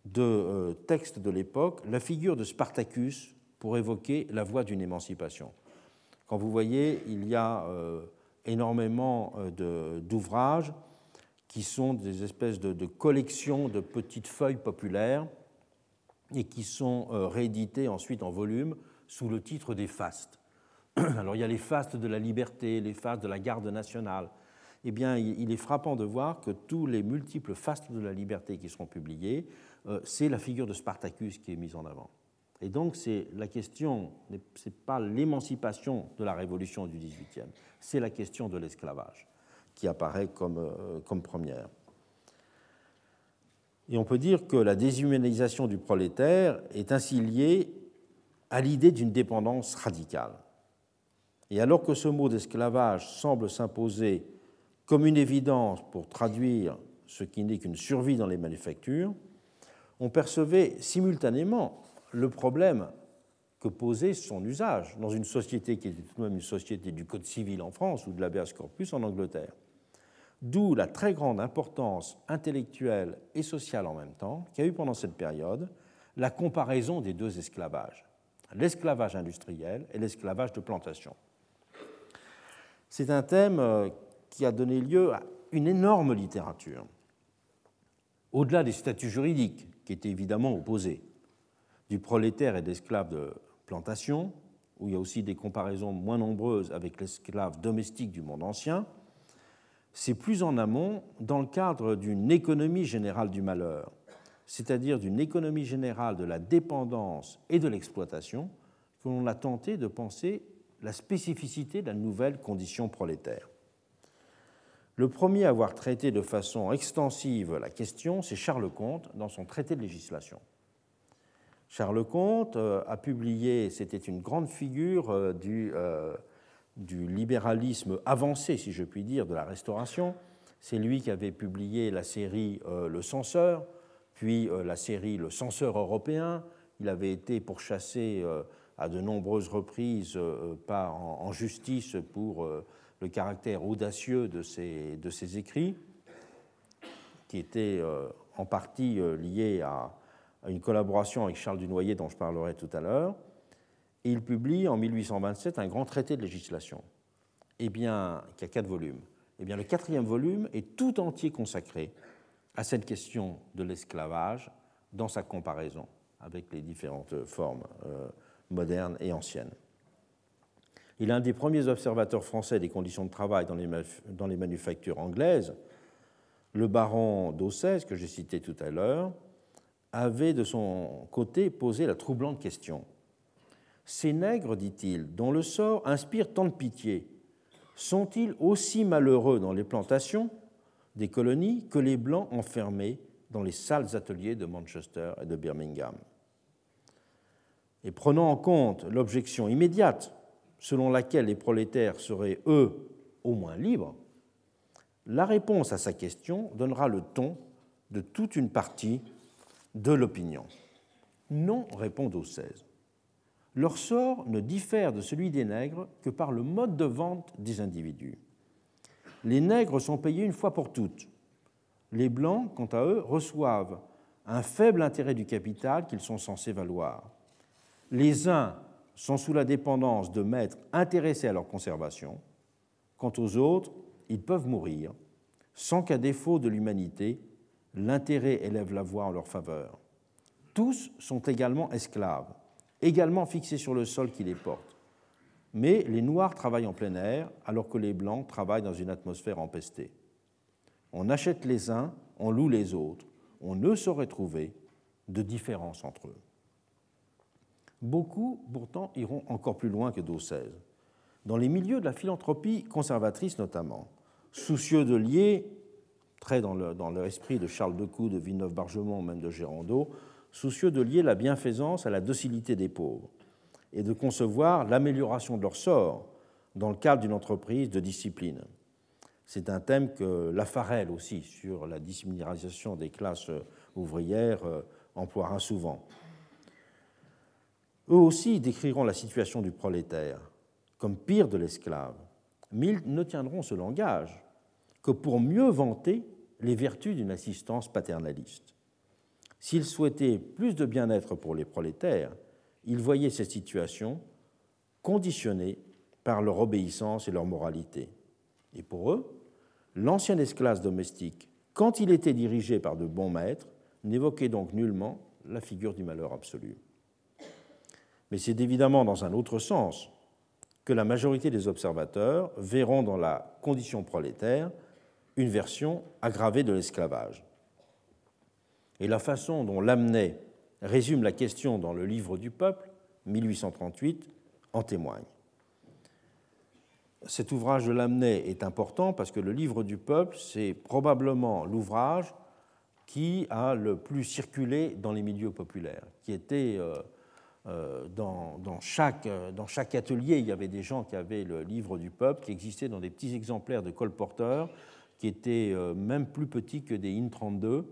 de euh, textes de l'époque la figure de Spartacus pour évoquer la voie d'une émancipation. Quand vous voyez, il y a euh, énormément euh, d'ouvrages qui sont des espèces de, collections de petites feuilles populaires et qui sont euh, rééditées ensuite en volume sous le titre des fastes. Alors il y a les fastes de la liberté, les fastes de la garde nationale. Eh bien, il est frappant de voir que tous les multiples fastes de la liberté qui seront publiés, euh, c'est la figure de Spartacus qui est mise en avant. Et donc, c'est la question, ce n'est pas l'émancipation de la révolution du XVIIIe, c'est la question de l'esclavage qui apparaît comme, euh, comme première. Et on peut dire que la déshumanisation du prolétaire est ainsi liée à l'idée d'une dépendance radicale. Et alors que ce mot d'esclavage semble s'imposer comme une évidence pour traduire ce qui n'est qu'une survie dans les manufactures, on percevait simultanément le problème que posait son usage dans une société qui était tout de même une société du Code civil en France ou de l'habeas corpus en Angleterre. d'où la très grande importance intellectuelle et sociale en même temps qu'a eu pendant cette période la comparaison des deux esclavages, l'esclavage industriel et l'esclavage de plantation. C'est un thème euh, qui a donné lieu à une énorme littérature, au-delà des statuts juridiques qui étaient évidemment opposés, du prolétaire et d'esclave de plantation, où il y a aussi des comparaisons moins nombreuses avec l'esclave domestique du monde ancien, c'est plus en amont dans le cadre d'une économie générale du malheur, c'est-à-dire d'une économie générale de la dépendance et de l'exploitation, que l'on a tenté de penser la spécificité de la nouvelle condition prolétaire. Le premier à avoir traité de façon extensive la question, c'est Charles Comte dans son traité de législation. Charles Comte euh, a publié, c'était une grande figure euh, euh, du, libéralisme avancé, si je puis dire, de la Restauration. C'est lui qui avait publié la série Le Censeur, puis la série Le Censeur européen. Il avait été pourchassé à de nombreuses reprises par, en, justice pour le caractère audacieux de ses, écrits, qui étaient en partie liés à, une collaboration avec Charles Dunoyer dont je parlerai tout à l'heure, et il publie en 1827 un grand traité de législation, eh bien, qui a quatre volumes. Eh bien, le quatrième volume est tout entier consacré à cette question de l'esclavage dans sa comparaison avec les différentes formes modernes et anciennes. Il est un des premiers observateurs français des conditions de travail dans les, manufactures anglaises. Le baron d'Aussès, que j'ai cité tout à l'heure, avait de son côté posé la troublante question. Ces nègres, dit-il, dont le sort inspire tant de pitié, sont-ils aussi malheureux dans les plantations des colonies que les Blancs enfermés dans les sales ateliers de Manchester et de Birmingham? Et prenant en compte l'objection immédiate selon laquelle les prolétaires seraient, eux, au moins libres, la réponse à sa question donnera le ton de toute une partie de l'opinion. Non, répondent aux 16. Leur sort ne diffère de celui des nègres que par le mode de vente des individus. Les nègres sont payés une fois pour toutes. Les blancs, quant à eux, reçoivent un faible intérêt du capital qu'ils sont censés valoir. Les uns sont sous la dépendance de maîtres intéressés à leur conservation. Quant aux autres, ils peuvent mourir sans qu'à défaut de l'humanité, l'intérêt élève la voix en leur faveur. Tous sont également esclaves, également fixés sur le sol qui les porte. Mais les Noirs travaillent en plein air, alors que les Blancs travaillent dans une atmosphère empestée. On achète les uns, on loue les autres. On ne saurait trouver de différence entre eux. Beaucoup, pourtant, iront encore plus loin que d'Auxèse. Dans les milieux de la philanthropie conservatrice notamment, soucieux de lier très dans l'esprit de Charles Decoux, de Villeneuve-Bargemont, même de Gérondeau, soucieux de lier la bienfaisance à la docilité des pauvres et de concevoir l'amélioration de leur sort dans le cadre d'une entreprise de discipline. C'est un thème que Lafarelle aussi, sur la disciplinisation des classes ouvrières, euh, emploiera souvent. Eux aussi décriront la situation du prolétaire comme pire de l'esclave, mais ils ne tiendront ce langage que pour mieux vanter les vertus d'une assistance paternaliste. S'ils souhaitaient plus de bien-être pour les prolétaires, ils voyaient cette situation conditionnée par leur obéissance et leur moralité. Et pour eux, l'ancien esclave domestique, quand il était dirigé par de bons maîtres, n'évoquait donc nullement la figure du malheur absolu. Mais c'est évidemment dans un autre sens que la majorité des observateurs verront dans la condition prolétaire une version aggravée de l'esclavage. Et la façon dont Lamennais résume la question dans le Livre du peuple, 1838, en témoigne. Cet ouvrage de Lamennais est important parce que le Livre du peuple, c'est probablement l'ouvrage qui a le plus circulé dans les milieux populaires, qui était euh, euh, dans, chaque, dans chaque atelier, il y avait des gens qui avaient le Livre du peuple, qui existait dans des petits exemplaires de colporteurs, qui étaient euh, même plus petits que des IN 32,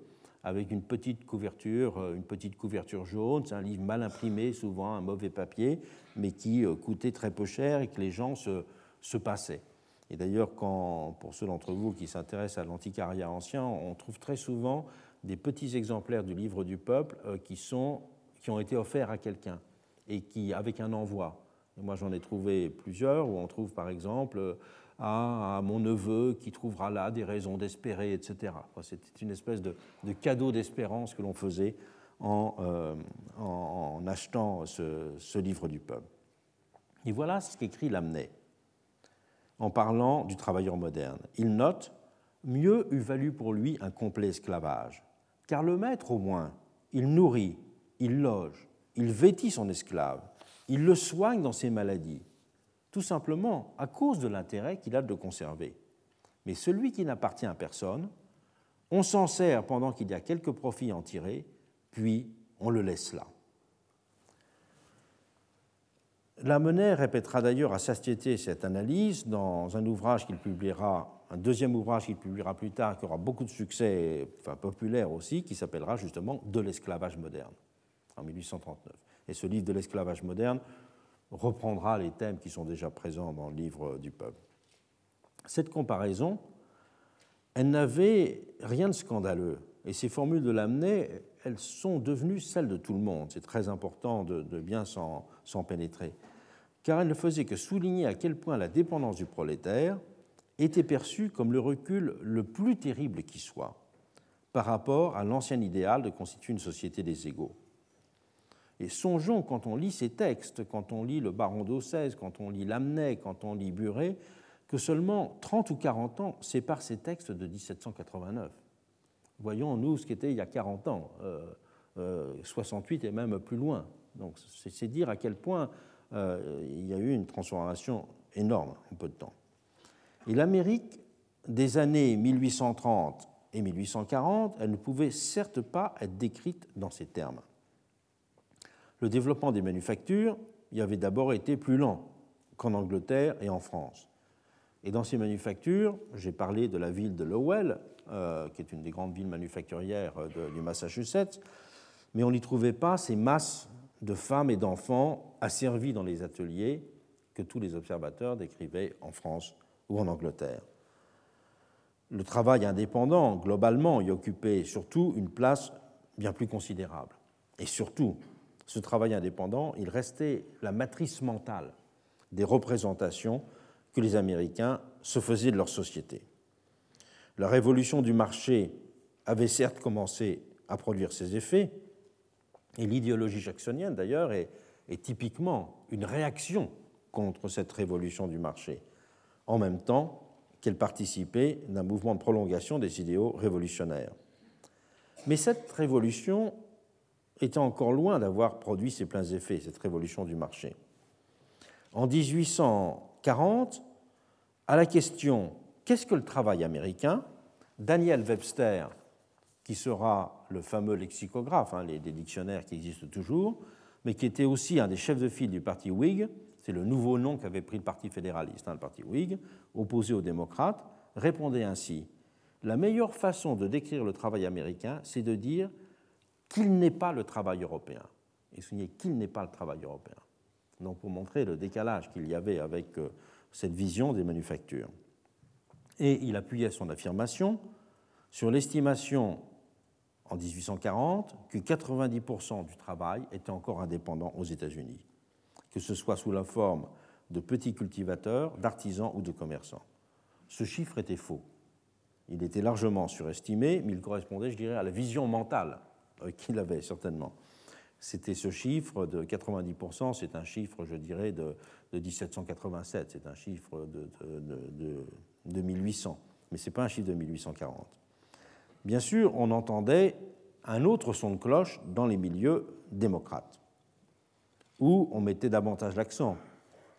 avec une petite couverture, euh, une petite couverture jaune. C'est un livre mal imprimé, souvent un mauvais papier, mais qui euh, coûtait très peu cher et que les gens se, se passaient. Et d'ailleurs, pour ceux d'entre vous qui s'intéressent à l'antiquariat ancien, on trouve très souvent des petits exemplaires du livre du peuple euh, qui, sont, qui ont été offerts à quelqu'un et qui, avec un envoi. moi, j'en ai trouvé plusieurs où on trouve par exemple à, mon neveu qui trouvera là des raisons d'espérer, etc. C'était une espèce de, cadeau d'espérance que l'on faisait en, euh, en, achetant ce, livre du peuple. Et voilà ce qu'écrit Lamennais en parlant du travailleur moderne. Il note Mieux eût valu pour lui un complet esclavage, car le maître, au moins, il nourrit, il loge, il vêtit son esclave, il le soigne dans ses maladies, tout simplement à cause de l'intérêt qu'il a de le conserver. Mais celui qui n'appartient à personne, on s'en sert pendant qu'il y a quelques profits à en tirer, puis on le laisse là. Lamennais répétera d'ailleurs à satiété cette analyse dans un ouvrage qu'il publiera, un deuxième ouvrage qu'il publiera plus tard, qui aura beaucoup de succès, enfin populaire aussi, qui s'appellera justement De l'esclavage moderne, en 1839. Et ce livre de l'esclavage moderne reprendra les thèmes qui sont déjà présents dans le livre du peuple. Cette comparaison, elle n'avait rien de scandaleux. Et ces formules de Lamennais, elles sont devenues celles de tout le monde. C'est très important de, bien s'en pénétrer. Car elles ne faisaient que souligner à quel point la dépendance du prolétaire était perçue comme le recul le plus terrible qui soit par rapport à l'ancien idéal de constituer une société des égaux. Et songeons, quand on lit ces textes, quand on lit le baron d'Auxèze, quand on lit Lamennais, quand on lit Buret, que seulement 30 ou 40 ans séparent ces textes de 1789. Voyons, nous, ce qu'était il y a 40 ans, 68 euh, euh, et même plus loin. Donc c'est dire à quel point euh, il y a eu une transformation énorme en peu de temps. Et l'Amérique des années 1830 et 1840, elle ne pouvait certes pas être décrite dans ces termes le développement des manufactures y avait d'abord été plus lent qu'en Angleterre et en France. Et dans ces manufactures, j'ai parlé de la ville de Lowell, euh, qui est une des grandes villes manufacturières du Massachusetts, mais on n'y trouvait pas ces masses de femmes et d'enfants asservis dans les ateliers que tous les observateurs décrivaient en France ou en Angleterre. Le travail indépendant, globalement, y occupait surtout une place bien plus considérable. Et surtout, ce travail indépendant, il restait la matrice mentale des représentations que les Américains se faisaient de leur société. La révolution du marché avait certes commencé à produire ses effets, et l'idéologie jacksonienne d'ailleurs est, typiquement une réaction contre cette révolution du marché, en même temps qu'elle participait d'un mouvement de prolongation des idéaux révolutionnaires. Mais cette révolution était encore loin d'avoir produit ses pleins effets, cette révolution du marché. En 1840, à la question Qu'est-ce que le travail américain? Daniel Webster, qui sera le fameux lexicographe, hein, des dictionnaires qui existent toujours, mais qui était aussi un des chefs de file du parti Whig, c'est le nouveau nom qu'avait pris le Parti fédéraliste, hein, le Parti Whig, opposé aux démocrates, répondait ainsi La meilleure façon de décrire le travail américain, c'est de dire qu'il n'est pas le travail européen. Et souligner qu'il n'est pas le travail européen. Donc pour montrer le décalage qu'il y avait avec euh, cette vision des manufactures. Et il appuyait son affirmation sur l'estimation en 1840 que 90% du travail était encore indépendant aux États-Unis, que ce soit sous la forme de petits cultivateurs, d'artisans ou de commerçants. Ce chiffre était faux. Il était largement surestimé, mais il correspondait, je dirais, à la vision mentale qu'il avait certainement. C'était ce chiffre de 90%, c'est un chiffre, je dirais, de, 1787, c'est un chiffre de, de 1800, mais ce n'est pas un chiffre de 1840. Bien sûr, on entendait un autre son de cloche dans les milieux démocrates, où on mettait davantage l'accent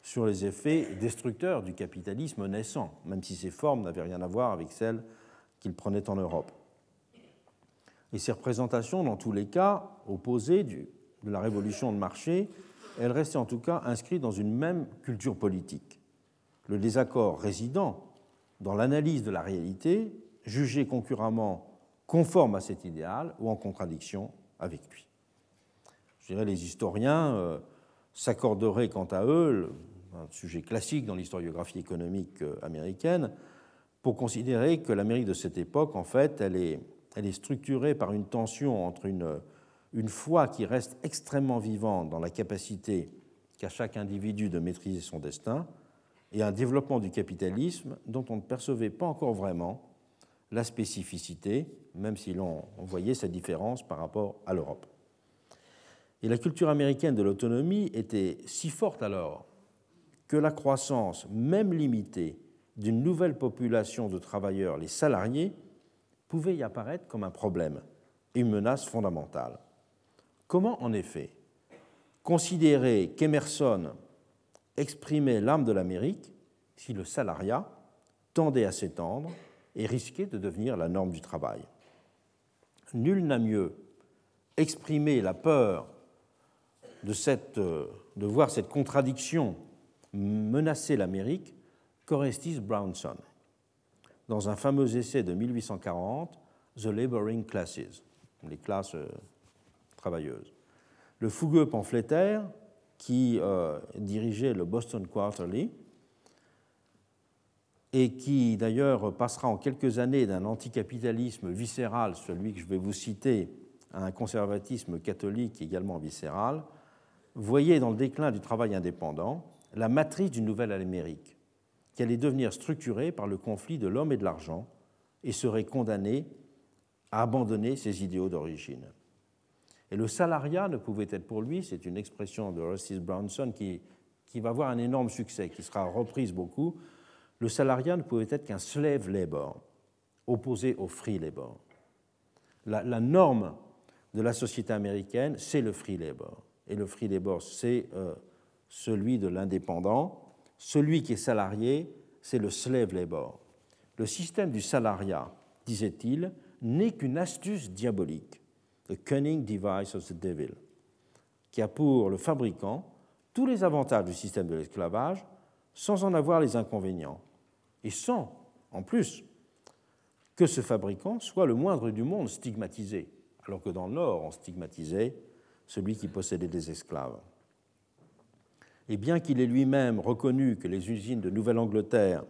sur les effets destructeurs du capitalisme naissant, même si ces formes n'avaient rien à voir avec celles qu'il prenait en Europe. Et ces représentations, dans tous les cas, opposées de la révolution de marché, elles restaient en tout cas inscrites dans une même culture politique. Le désaccord résidant dans l'analyse de la réalité, jugée concurremment conforme à cet idéal ou en contradiction avec lui. Je dirais les historiens euh, s'accorderaient quant à eux, un sujet classique dans l'historiographie économique euh, américaine, pour considérer que l'Amérique de cette époque, en fait, elle est, elle est structurée par une tension entre une, foi qui reste extrêmement vivante dans la capacité qu'a chaque individu de maîtriser son destin, et un développement du capitalisme dont on ne percevait pas encore vraiment la spécificité, même si l'on voyait cette différence par rapport à l'Europe. Et la culture américaine de l'autonomie était si forte alors que la croissance, même limitée, d'une nouvelle population de travailleurs, les salariés, pouvait y apparaître comme un problème et une menace fondamentale. Comment, en effet, considérer qu'Emerson exprimait l'âme de l'Amérique si le salariat tendait à s'étendre et risquait de devenir la norme du travail? Nul n'a mieux exprimé la peur de, cette, de voir cette contradiction menacer l'Amérique qu'Orestis Brownson, dans un fameux essai de 1840, The Laboring Classes, les classes euh, travailleuses. Le fougueux pamphlétaire qui euh, dirigeait le Boston Quarterly et qui d'ailleurs passera en quelques années d'un anticapitalisme viscéral, celui que je vais vous citer, à un conservatisme catholique également viscéral, voyait dans le déclin du travail indépendant la matrice d'une nouvelle Amérique, qui allait devenir structurée par le conflit de l'homme et de l'argent et serait condamnée à abandonner ses idéaux d'origine. Et le salariat ne pouvait être pour lui, c'est une expression de Rustis Brownson qui, qui va avoir un énorme succès, qui sera reprise beaucoup, le salariat ne pouvait être qu'un slave labor, opposé au free labor. La, la norme de la société américaine, c'est le free labor. Et le free labor, c'est euh, celui de l'indépendant. Celui qui est salarié, c'est le slave labor. Le système du salariat, disait-il, n'est qu'une astuce diabolique, the cunning device of the devil, qui a pour le fabricant tous les avantages du système de l'esclavage sans en avoir les inconvénients, et sans, en plus, que ce fabricant soit le moindre du monde stigmatisé, alors que dans le Nord, on stigmatisait celui qui possédait des esclaves. Et bien qu'il ait lui-même reconnu que les usines de Nouvelle-Angleterre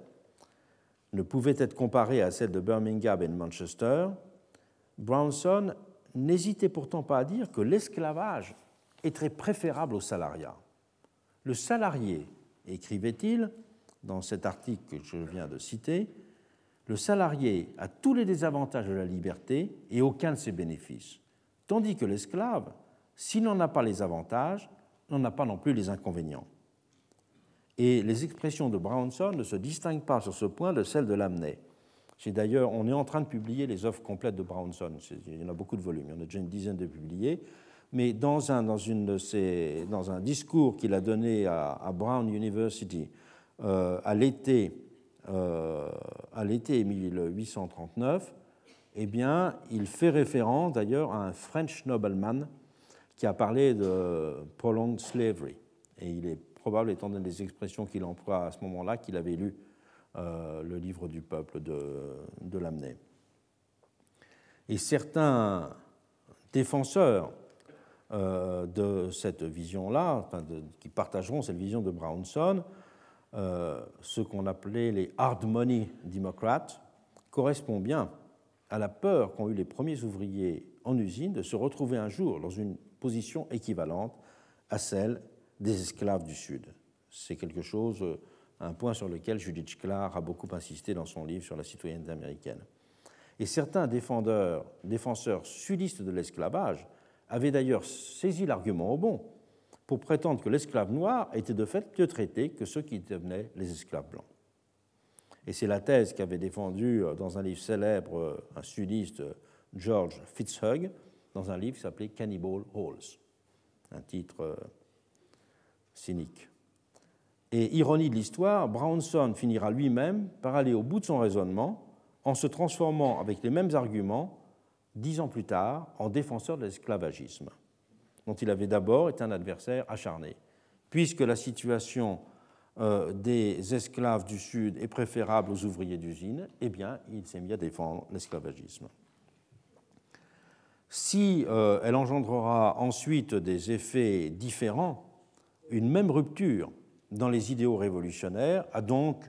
ne pouvaient être comparées à celles de Birmingham et de Manchester, Brownson n'hésitait pourtant pas à dire que l'esclavage est très préférable au salariat. Le salarié, écrivait-il dans cet article que je viens de citer, le salarié a tous les désavantages de la liberté et aucun de ses bénéfices, tandis que l'esclave, s'il n'en a pas les avantages, n'en a pas non plus les inconvénients. Et les expressions de Brownson ne se distinguent pas sur ce point de celles de Lamennais. C'est d'ailleurs, on est en train de publier les œuvres complètes de Brownson. Il y en a beaucoup de volumes, il y en a déjà une dizaine de publiés. Mais dans un, dans une dans un discours qu'il a donné à, Brown University euh, à l'été euh, à l'été 1839, eh bien, il fait référence d'ailleurs à un French nobleman qui a parlé de prolonged slavery. Et il est probable, étant donné les expressions qu'il emploie à ce moment-là, qu'il avait lu euh, le livre du peuple de, de Lamennais. Et certains défenseurs euh, de cette vision-là, qui partageront cette vision de Brownson, euh, ce qu'on appelait les hard money démocrates, correspond bien à la peur qu'ont eu les premiers ouvriers en usine de se retrouver un jour dans une position équivalente à celle des esclaves du Sud. C'est quelque chose, euh, un point sur lequel Judith Schlar a beaucoup insisté dans son livre sur la citoyenneté américaine. Et certains défendeurs, défenseurs sudistes de l'esclavage avaient d'ailleurs saisi l'argument au bon pour prétendre que l'esclave noir était de fait mieux traité que ceux qui devenaient les esclaves blancs. Et c'est la thèse qu'avait défendue euh, dans un livre célèbre euh, un sudiste, George Fitzhugh, dans un livre qui s'appelait Cannibal Halls, un titre euh, cynique. Et ironie de l'histoire, Brownson finira lui-même par aller au bout de son raisonnement en se transformant avec les mêmes arguments dix ans plus tard en défenseur de l'esclavagisme, dont il avait d'abord été un adversaire acharné. Puisque la situation euh, des esclaves du Sud est préférable aux ouvriers d'usine, eh bien, il s'est mis à défendre l'esclavagisme. Si euh, elle engendrera ensuite des effets différents, une même rupture dans les idéaux révolutionnaires a donc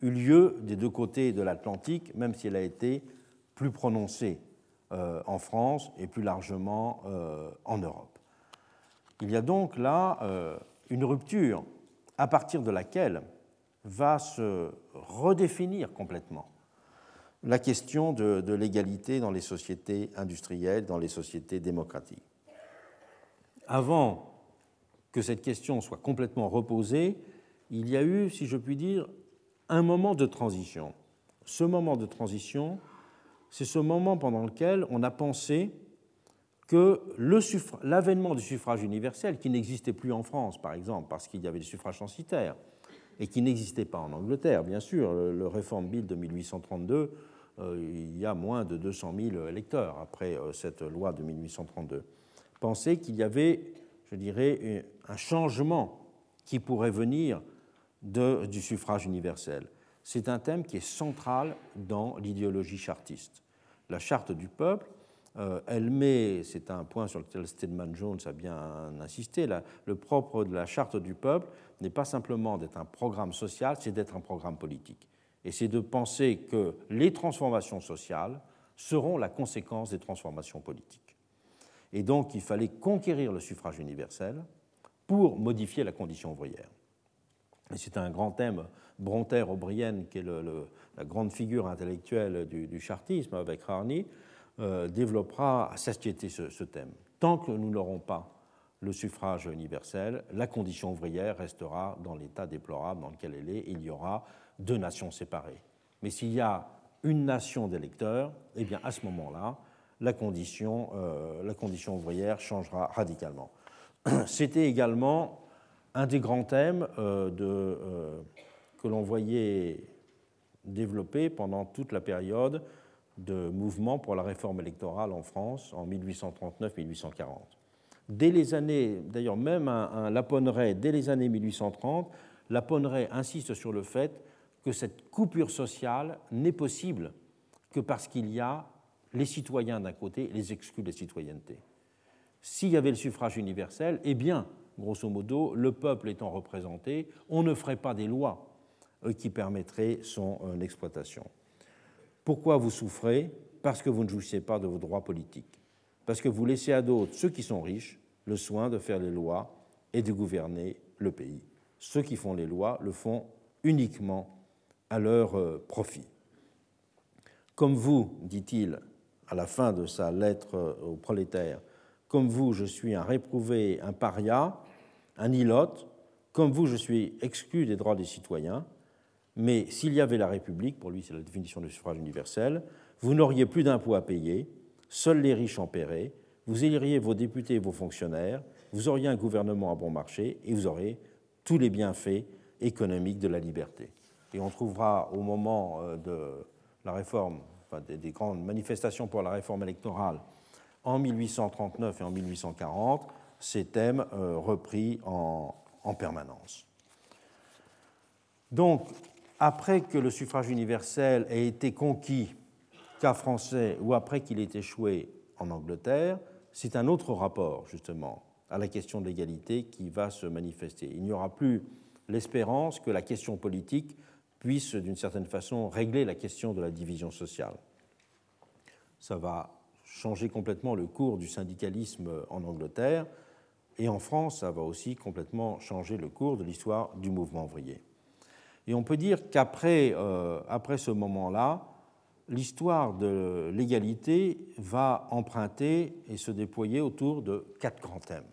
eu lieu des deux côtés de l'Atlantique, même si elle a été plus prononcée euh, en France et plus largement euh, en Europe. Il y a donc là une rupture à partir de laquelle va se redéfinir complètement la question de, l'égalité dans les sociétés industrielles, dans les sociétés démocratiques. Avant que cette question soit complètement reposée, il y a eu, si je puis dire, un moment de transition. Ce moment de transition, c'est ce moment pendant lequel on a pensé que l'avènement du suffrage universel, qui n'existait plus en France, par exemple, parce qu'il y avait le suffrage censitaire, et qui n'existait pas en Angleterre, bien sûr, le, Reform Bill de 1832, euh, il y a moins de 200 000 électeurs après euh, cette loi de 1832, pensait qu'il y avait, je dirais, un changement qui pourrait venir du suffrage universel. C'est un thème qui est central dans l'idéologie chartiste. La charte du peuple, euh, elle met, c'est un point sur lequel Stedman Jones a bien insisté, le propre de la charte du peuple n'est pas simplement d'être un programme social, c'est d'être un programme politique. Et c'est de penser que les transformations sociales seront la conséquence des transformations politiques. Et donc il fallait conquérir le suffrage universel pour modifier la condition ouvrière. Et c'est un grand thème, Bronter-O'Brien, qui est la grande figure intellectuelle du, chartisme avec Harney, euh, développera à satiété ce, ce, thème. Tant que nous n'aurons pas le suffrage universel, la condition ouvrière restera dans l'état déplorable dans lequel elle est. Il y aura deux nations séparées. Mais s'il y a une nation d'électeurs, eh bien à ce moment-là, la condition, euh, condition ouvrière changera radicalement. C'était également un des grands thèmes euh, euh, que l'on voyait développer pendant toute la période de mouvement pour la réforme électorale en France en 1839-1840. Dès les années, d'ailleurs même un, un dès les années 1830, Laponneret insiste sur le fait que cette coupure sociale n'est possible que parce qu'il y a les citoyens d'un côté et les exclus de la citoyenneté. S'il y avait le suffrage universel, eh bien, grosso modo, le peuple étant représenté, on ne ferait pas des lois euh, qui permettraient son euh, exploitation. Pourquoi vous souffrez? Parce que vous ne jouissez pas de vos droits politiques. Parce que vous laissez à d'autres, ceux qui sont riches, le soin de faire les lois et de gouverner le pays. Ceux qui font les lois le font uniquement à leur euh, profit. Comme vous, dit-il à la fin de sa lettre aux prolétaires, comme vous, je suis un réprouvé, un paria, un ilote. Comme vous, je suis exclu des droits des citoyens. Mais s'il y avait la République, pour lui c'est la définition du suffrage universel, vous n'auriez plus d'impôts à payer, seuls les riches en paieraient, vous éliriez vos députés et vos fonctionnaires, vous auriez un gouvernement à bon marché et vous auriez tous les bienfaits économiques de la liberté. Et on trouvera au moment euh, de la réforme, enfin des grandes manifestations pour la réforme électorale en 1839 et en 1840, ces thèmes euh, repris en, permanence. Donc, après que le suffrage universel ait été conquis, cas français, ou après qu'il ait échoué en Angleterre, c'est un autre rapport, justement, à la question de l'égalité qui va se manifester. Il n'y aura plus l'espérance que la question politique puisse, d'une certaine façon, régler la question de la division sociale. Ça va changer complètement le cours du syndicalisme en Angleterre, et en France, ça va aussi complètement changer le cours de l'histoire du mouvement ouvrier. Et on peut dire qu'après euh, après ce moment-là, l'histoire de l'égalité va emprunter et se déployer autour de quatre grands thèmes.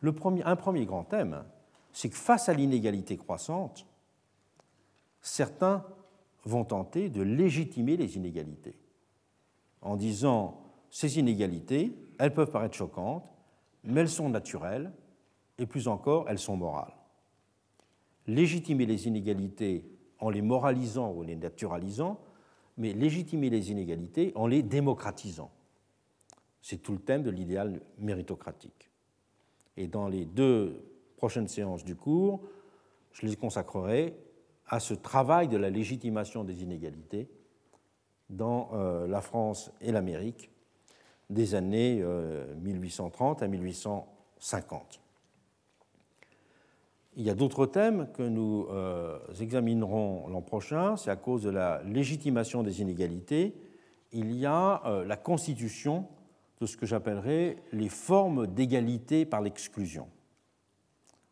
Le premier, un premier grand thème, c'est que face à l'inégalité croissante, certains vont tenter de légitimer les inégalités en disant ces inégalités, elles peuvent paraître choquantes, mais elles sont naturelles, et plus encore, elles sont morales. Légitimer les inégalités en les moralisant ou en les naturalisant, mais légitimer les inégalités en les démocratisant. C'est tout le thème de l'idéal méritocratique. Et dans les deux prochaines séances du cours, je les consacrerai à ce travail de la légitimation des inégalités dans euh, la France et l'Amérique des années 1830 euh, à 1850. Il y a d'autres thèmes que nous euh, examinerons l'an prochain. C'est à cause de la légitimation des inégalités. Il y a la constitution de ce que j'appellerais les formes d'égalité par l'exclusion,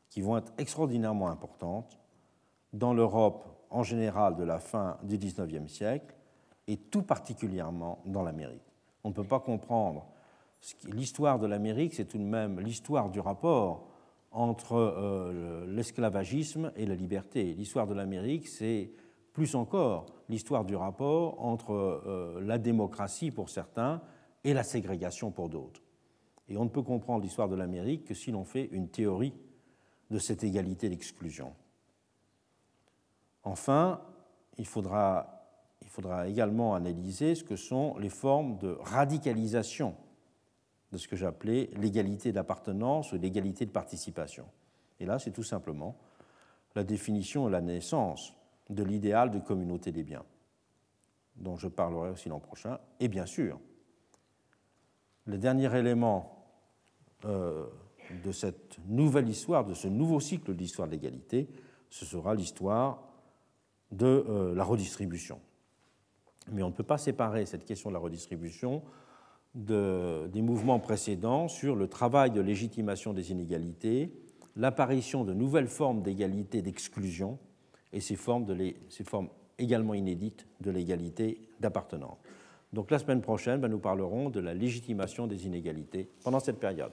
qui vont être extraordinairement importantes dans l'Europe en général de la fin du XIXe siècle et tout particulièrement dans l'Amérique. On ne peut pas comprendre l'histoire de l'Amérique, c'est tout de même l'histoire du rapport entre euh, l'esclavagisme et la liberté. L'histoire de l'Amérique, c'est plus encore l'histoire du rapport entre euh, la démocratie pour certains et la ségrégation pour d'autres. Et on ne peut comprendre l'histoire de l'Amérique que si l'on fait une théorie de cette égalité d'exclusion. Enfin, il faudra, également analyser ce que sont les formes de radicalisation de ce que j'appelais l'égalité d'appartenance ou l'égalité de participation. Et là, c'est tout simplement la définition et la naissance de l'idéal de communauté des biens, dont je parlerai aussi l'an prochain. Et bien sûr, le dernier élément euh, de cette nouvelle histoire, de ce nouveau cycle d'histoire de l'égalité, ce sera l'histoire de euh, la redistribution. Mais on ne peut pas séparer cette question de la redistribution des mouvements précédents sur le travail de légitimation des inégalités, l'apparition de nouvelles formes d'égalité d'exclusion et ces formes, également inédites de l'égalité d'appartenance. Donc la semaine prochaine, ben, nous parlerons de la légitimation des inégalités pendant cette période.